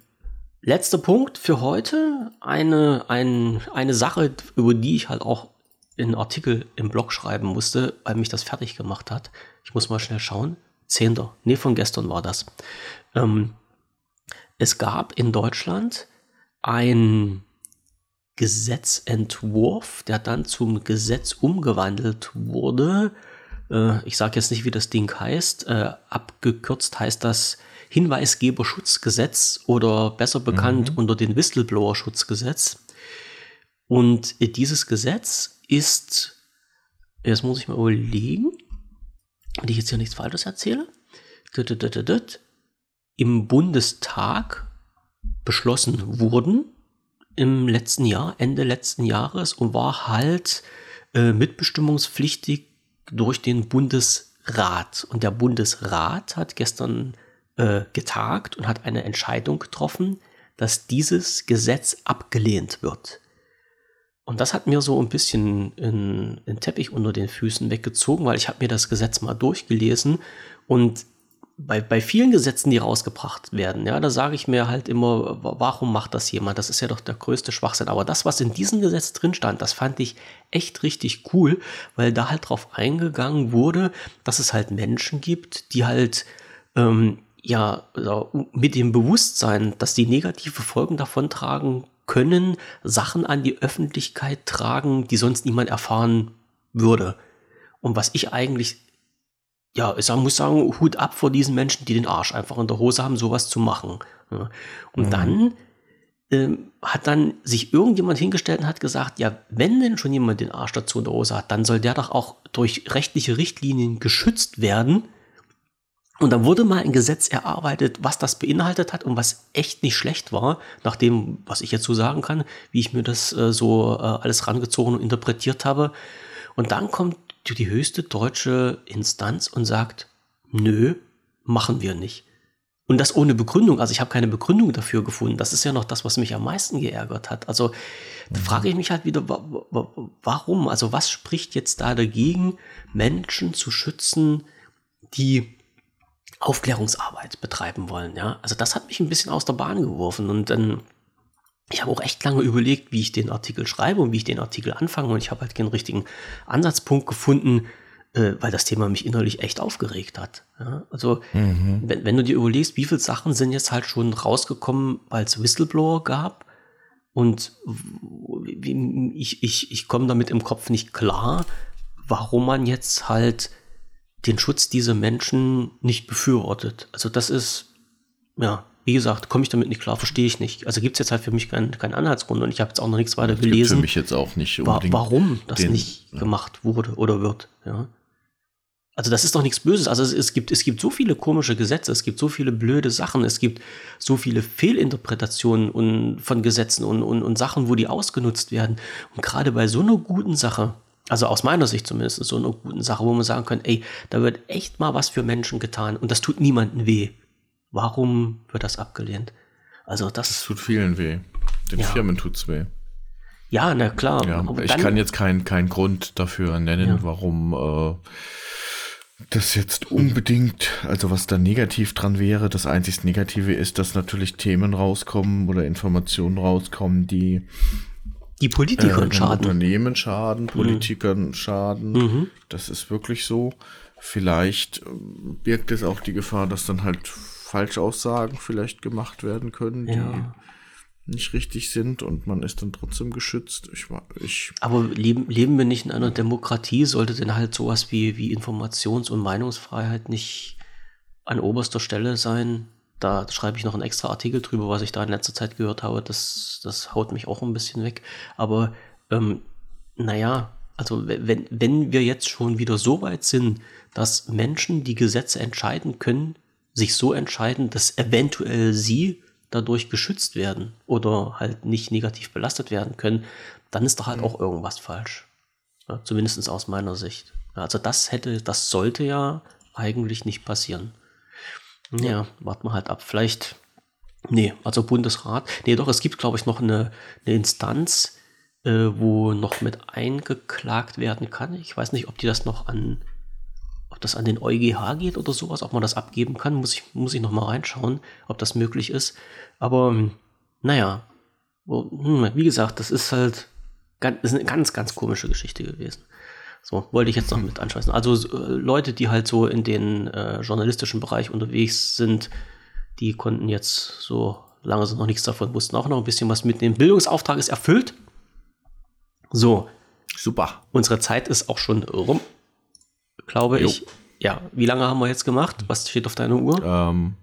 Letzter Punkt für heute. Eine, ein, eine Sache, über die ich halt auch einen Artikel im Blog schreiben musste, weil mich das fertig gemacht hat. Ich muss mal schnell schauen. Zehnter. Nee, von gestern war das. Ähm, es gab in Deutschland ein Gesetzentwurf, der dann zum Gesetz umgewandelt wurde. Äh, ich sage jetzt nicht, wie das Ding heißt. Äh, abgekürzt heißt das Hinweisgeberschutzgesetz oder besser bekannt mhm. unter den Whistleblower-Schutzgesetz. Und dieses Gesetz ist, jetzt muss ich mal überlegen, wenn ich jetzt hier nichts Falsches erzähle, im Bundestag beschlossen wurden im letzten Jahr, Ende letzten Jahres und war halt äh, mitbestimmungspflichtig durch den Bundesrat. Und der Bundesrat hat gestern äh, getagt und hat eine Entscheidung getroffen, dass dieses Gesetz abgelehnt wird. Und das hat mir so ein bisschen einen Teppich unter den Füßen weggezogen, weil ich habe mir das Gesetz mal durchgelesen und bei, bei vielen Gesetzen, die rausgebracht werden, ja, da sage ich mir halt immer, warum macht das jemand? Das ist ja doch der größte Schwachsinn. Aber das, was in diesem Gesetz drin stand, das fand ich echt richtig cool, weil da halt drauf eingegangen wurde, dass es halt Menschen gibt, die halt ähm, ja, mit dem Bewusstsein, dass die negative Folgen davon tragen können, Sachen an die Öffentlichkeit tragen, die sonst niemand erfahren würde. Und was ich eigentlich, ja, ich muss sagen, Hut ab vor diesen Menschen, die den Arsch einfach in der Hose haben, sowas zu machen. Und mhm. dann ähm, hat dann sich irgendjemand hingestellt und hat gesagt, ja, wenn denn schon jemand den Arsch dazu in der Hose hat, dann soll der doch auch durch rechtliche Richtlinien geschützt werden. Und dann wurde mal ein Gesetz erarbeitet, was das beinhaltet hat und was echt nicht schlecht war, nach dem, was ich jetzt so sagen kann, wie ich mir das äh, so äh, alles rangezogen und interpretiert habe. Und dann kommt die höchste deutsche Instanz und sagt, nö, machen wir nicht. Und das ohne Begründung. Also ich habe keine Begründung dafür gefunden. Das ist ja noch das, was mich am meisten geärgert hat. Also da mhm. frage ich mich halt wieder, warum? Also was spricht jetzt da dagegen, Menschen zu schützen, die Aufklärungsarbeit betreiben wollen? Ja, also das hat mich ein bisschen aus der Bahn geworfen. Und dann, ich habe auch echt lange überlegt, wie ich den Artikel schreibe und wie ich den Artikel anfange. Und ich habe halt keinen richtigen Ansatzpunkt gefunden äh, weil das Thema mich innerlich echt aufgeregt hat. Ja? Also, mhm. wenn, wenn du dir überlegst, wie viele Sachen sind jetzt halt schon rausgekommen, weil es Whistleblower gab und ich, ich, ich komme damit im Kopf nicht klar, warum man jetzt halt den Schutz dieser Menschen nicht befürwortet. Also das ist, ja, wie gesagt, komme ich damit nicht klar, verstehe ich nicht. Also gibt es jetzt halt für mich keinen kein Anhaltsgrund und ich habe jetzt auch noch nichts weiter gelesen. Für mich jetzt auch nicht unbedingt. Wa warum das den, nicht ja. gemacht wurde oder wird, ja. Also das ist doch nichts Böses. Also es, es, gibt, es gibt so viele komische Gesetze, es gibt so viele blöde Sachen, es gibt so viele Fehlinterpretationen und, von Gesetzen und, und, und Sachen, wo die ausgenutzt werden. Und gerade bei so einer guten Sache, also aus meiner Sicht zumindest, so einer guten Sache, wo man sagen kann, ey, da wird echt mal was für Menschen getan und das tut niemandem weh. Warum wird das abgelehnt? Also das, das tut vielen weh. Den ja. Firmen tut's weh. Ja, na klar. Ja, ich dann, kann jetzt keinen keinen Grund dafür nennen, ja. warum äh, das jetzt unbedingt, also was da negativ dran wäre, das einzig Negative ist, dass natürlich Themen rauskommen oder Informationen rauskommen, die die Politikern äh, schaden. Unternehmen schaden, Politikern mhm. schaden. Mhm. Das ist wirklich so. Vielleicht äh, birgt es auch die Gefahr, dass dann halt Falschaussagen vielleicht gemacht werden können, ja nicht richtig sind und man ist dann trotzdem geschützt. Ich, ich Aber leben, leben wir nicht in einer Demokratie? Sollte denn halt sowas wie, wie Informations- und Meinungsfreiheit nicht an oberster Stelle sein? Da schreibe ich noch einen extra Artikel drüber, was ich da in letzter Zeit gehört habe. Das, das haut mich auch ein bisschen weg. Aber ähm, naja, also wenn, wenn wir jetzt schon wieder so weit sind, dass Menschen die Gesetze entscheiden können, sich so entscheiden, dass eventuell sie dadurch geschützt werden oder halt nicht negativ belastet werden können, dann ist doch halt mhm. auch irgendwas falsch. Ja, Zumindest aus meiner Sicht. Also das hätte, das sollte ja eigentlich nicht passieren. Ja, ja warten wir halt ab. Vielleicht, nee, also Bundesrat. Nee, doch, es gibt, glaube ich, noch eine, eine Instanz, äh, wo noch mit eingeklagt werden kann. Ich weiß nicht, ob die das noch an das an den EuGH geht oder sowas, ob man das abgeben kann, muss ich, muss ich noch mal reinschauen, ob das möglich ist. Aber naja, hm, wie gesagt, das ist halt das ist eine ganz, ganz komische Geschichte gewesen. So, wollte ich jetzt noch mit anschließen. Also äh, Leute, die halt so in den äh, journalistischen Bereich unterwegs sind, die konnten jetzt so lange sie noch nichts davon wussten, auch noch ein bisschen was mitnehmen. Bildungsauftrag ist erfüllt. So. Super. Unsere Zeit ist auch schon rum glaube jo. ich. Ja, wie lange haben wir jetzt gemacht? Was steht auf deiner Uhr? Ähm,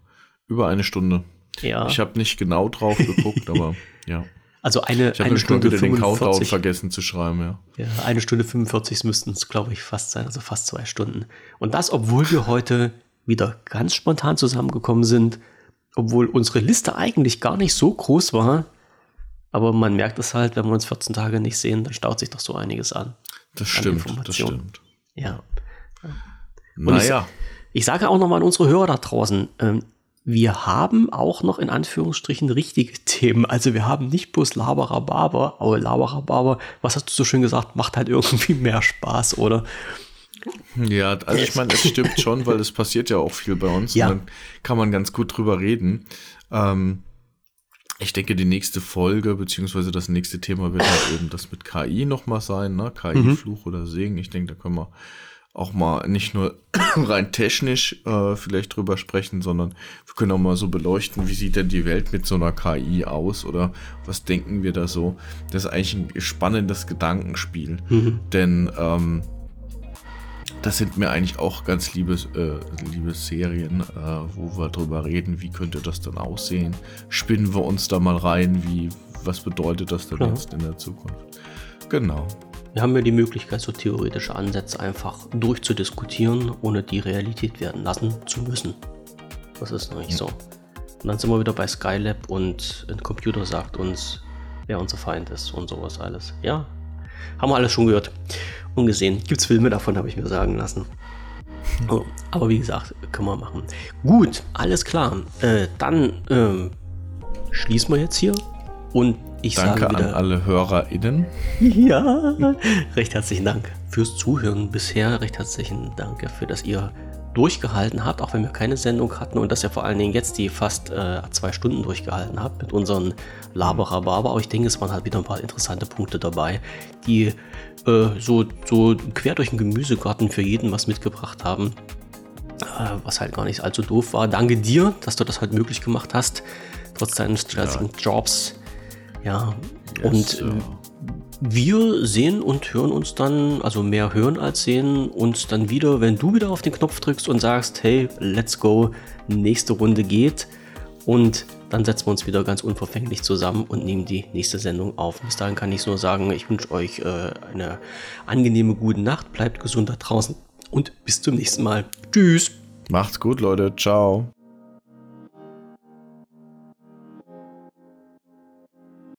über eine Stunde. Ja. Ich habe nicht genau drauf geguckt, aber ja. Also eine, ich eine Stunde wieder 45. den Countdown vergessen zu schreiben, ja. ja eine Stunde 45 müssten es, glaube ich, fast sein, also fast zwei Stunden. Und das, obwohl wir heute wieder ganz spontan zusammengekommen sind, obwohl unsere Liste eigentlich gar nicht so groß war. Aber man merkt es halt, wenn wir uns 14 Tage nicht sehen, dann staut sich doch so einiges an. Das stimmt, das stimmt. Ja. Naja. Ich, ich, sage auch nochmal an unsere Hörer da draußen, ähm, wir haben auch noch in Anführungsstrichen richtige Themen. Also wir haben nicht bloß Laberababer, aber Laberababer, was hast du so schön gesagt, macht halt irgendwie mehr Spaß, oder? Ja, also ich meine, es stimmt schon, weil es passiert ja auch viel bei uns ja. und dann kann man ganz gut drüber reden. Ähm, ich denke, die nächste Folge, beziehungsweise das nächste Thema wird halt eben das mit KI nochmal sein, ne? KI-Fluch mhm. oder Segen. Ich denke, da können wir auch mal nicht nur rein technisch äh, vielleicht drüber sprechen, sondern wir können auch mal so beleuchten, wie sieht denn die Welt mit so einer KI aus oder was denken wir da so. Das ist eigentlich ein spannendes Gedankenspiel, mhm. denn ähm, das sind mir eigentlich auch ganz liebe, äh, liebe Serien, äh, wo wir drüber reden, wie könnte das dann aussehen. Spinnen wir uns da mal rein, wie, was bedeutet das denn jetzt in der Zukunft? Genau. Wir haben ja die Möglichkeit, so theoretische Ansätze einfach durchzudiskutieren, ohne die Realität werden lassen zu müssen. Das ist noch nicht so. Und dann sind wir wieder bei Skylab und ein Computer sagt uns, wer unser Feind ist und sowas alles. Ja, haben wir alles schon gehört und gesehen. Gibt es Filme davon, habe ich mir sagen lassen. Oh, aber wie gesagt, können wir machen. Gut, alles klar. Äh, dann ähm, schließen wir jetzt hier und ich Danke wieder, an alle HörerInnen. Ja, recht herzlichen Dank fürs Zuhören bisher. Recht herzlichen Dank dafür, dass ihr durchgehalten habt, auch wenn wir keine Sendung hatten und dass ihr vor allen Dingen jetzt die fast äh, zwei Stunden durchgehalten habt mit unseren Laberababer. Aber ich denke, es waren halt wieder ein paar interessante Punkte dabei, die äh, so, so quer durch den Gemüsegarten für jeden was mitgebracht haben, äh, was halt gar nicht allzu doof war. Danke dir, dass du das halt möglich gemacht hast, trotz deines stressigen ja. Jobs. Ja, yes, und äh, wir sehen und hören uns dann, also mehr hören als sehen, uns dann wieder, wenn du wieder auf den Knopf drückst und sagst, hey, let's go, nächste Runde geht. Und dann setzen wir uns wieder ganz unverfänglich zusammen und nehmen die nächste Sendung auf. Bis dahin kann ich nur sagen, ich wünsche euch äh, eine angenehme gute Nacht, bleibt gesund da draußen und bis zum nächsten Mal. Tschüss. Macht's gut, Leute. Ciao.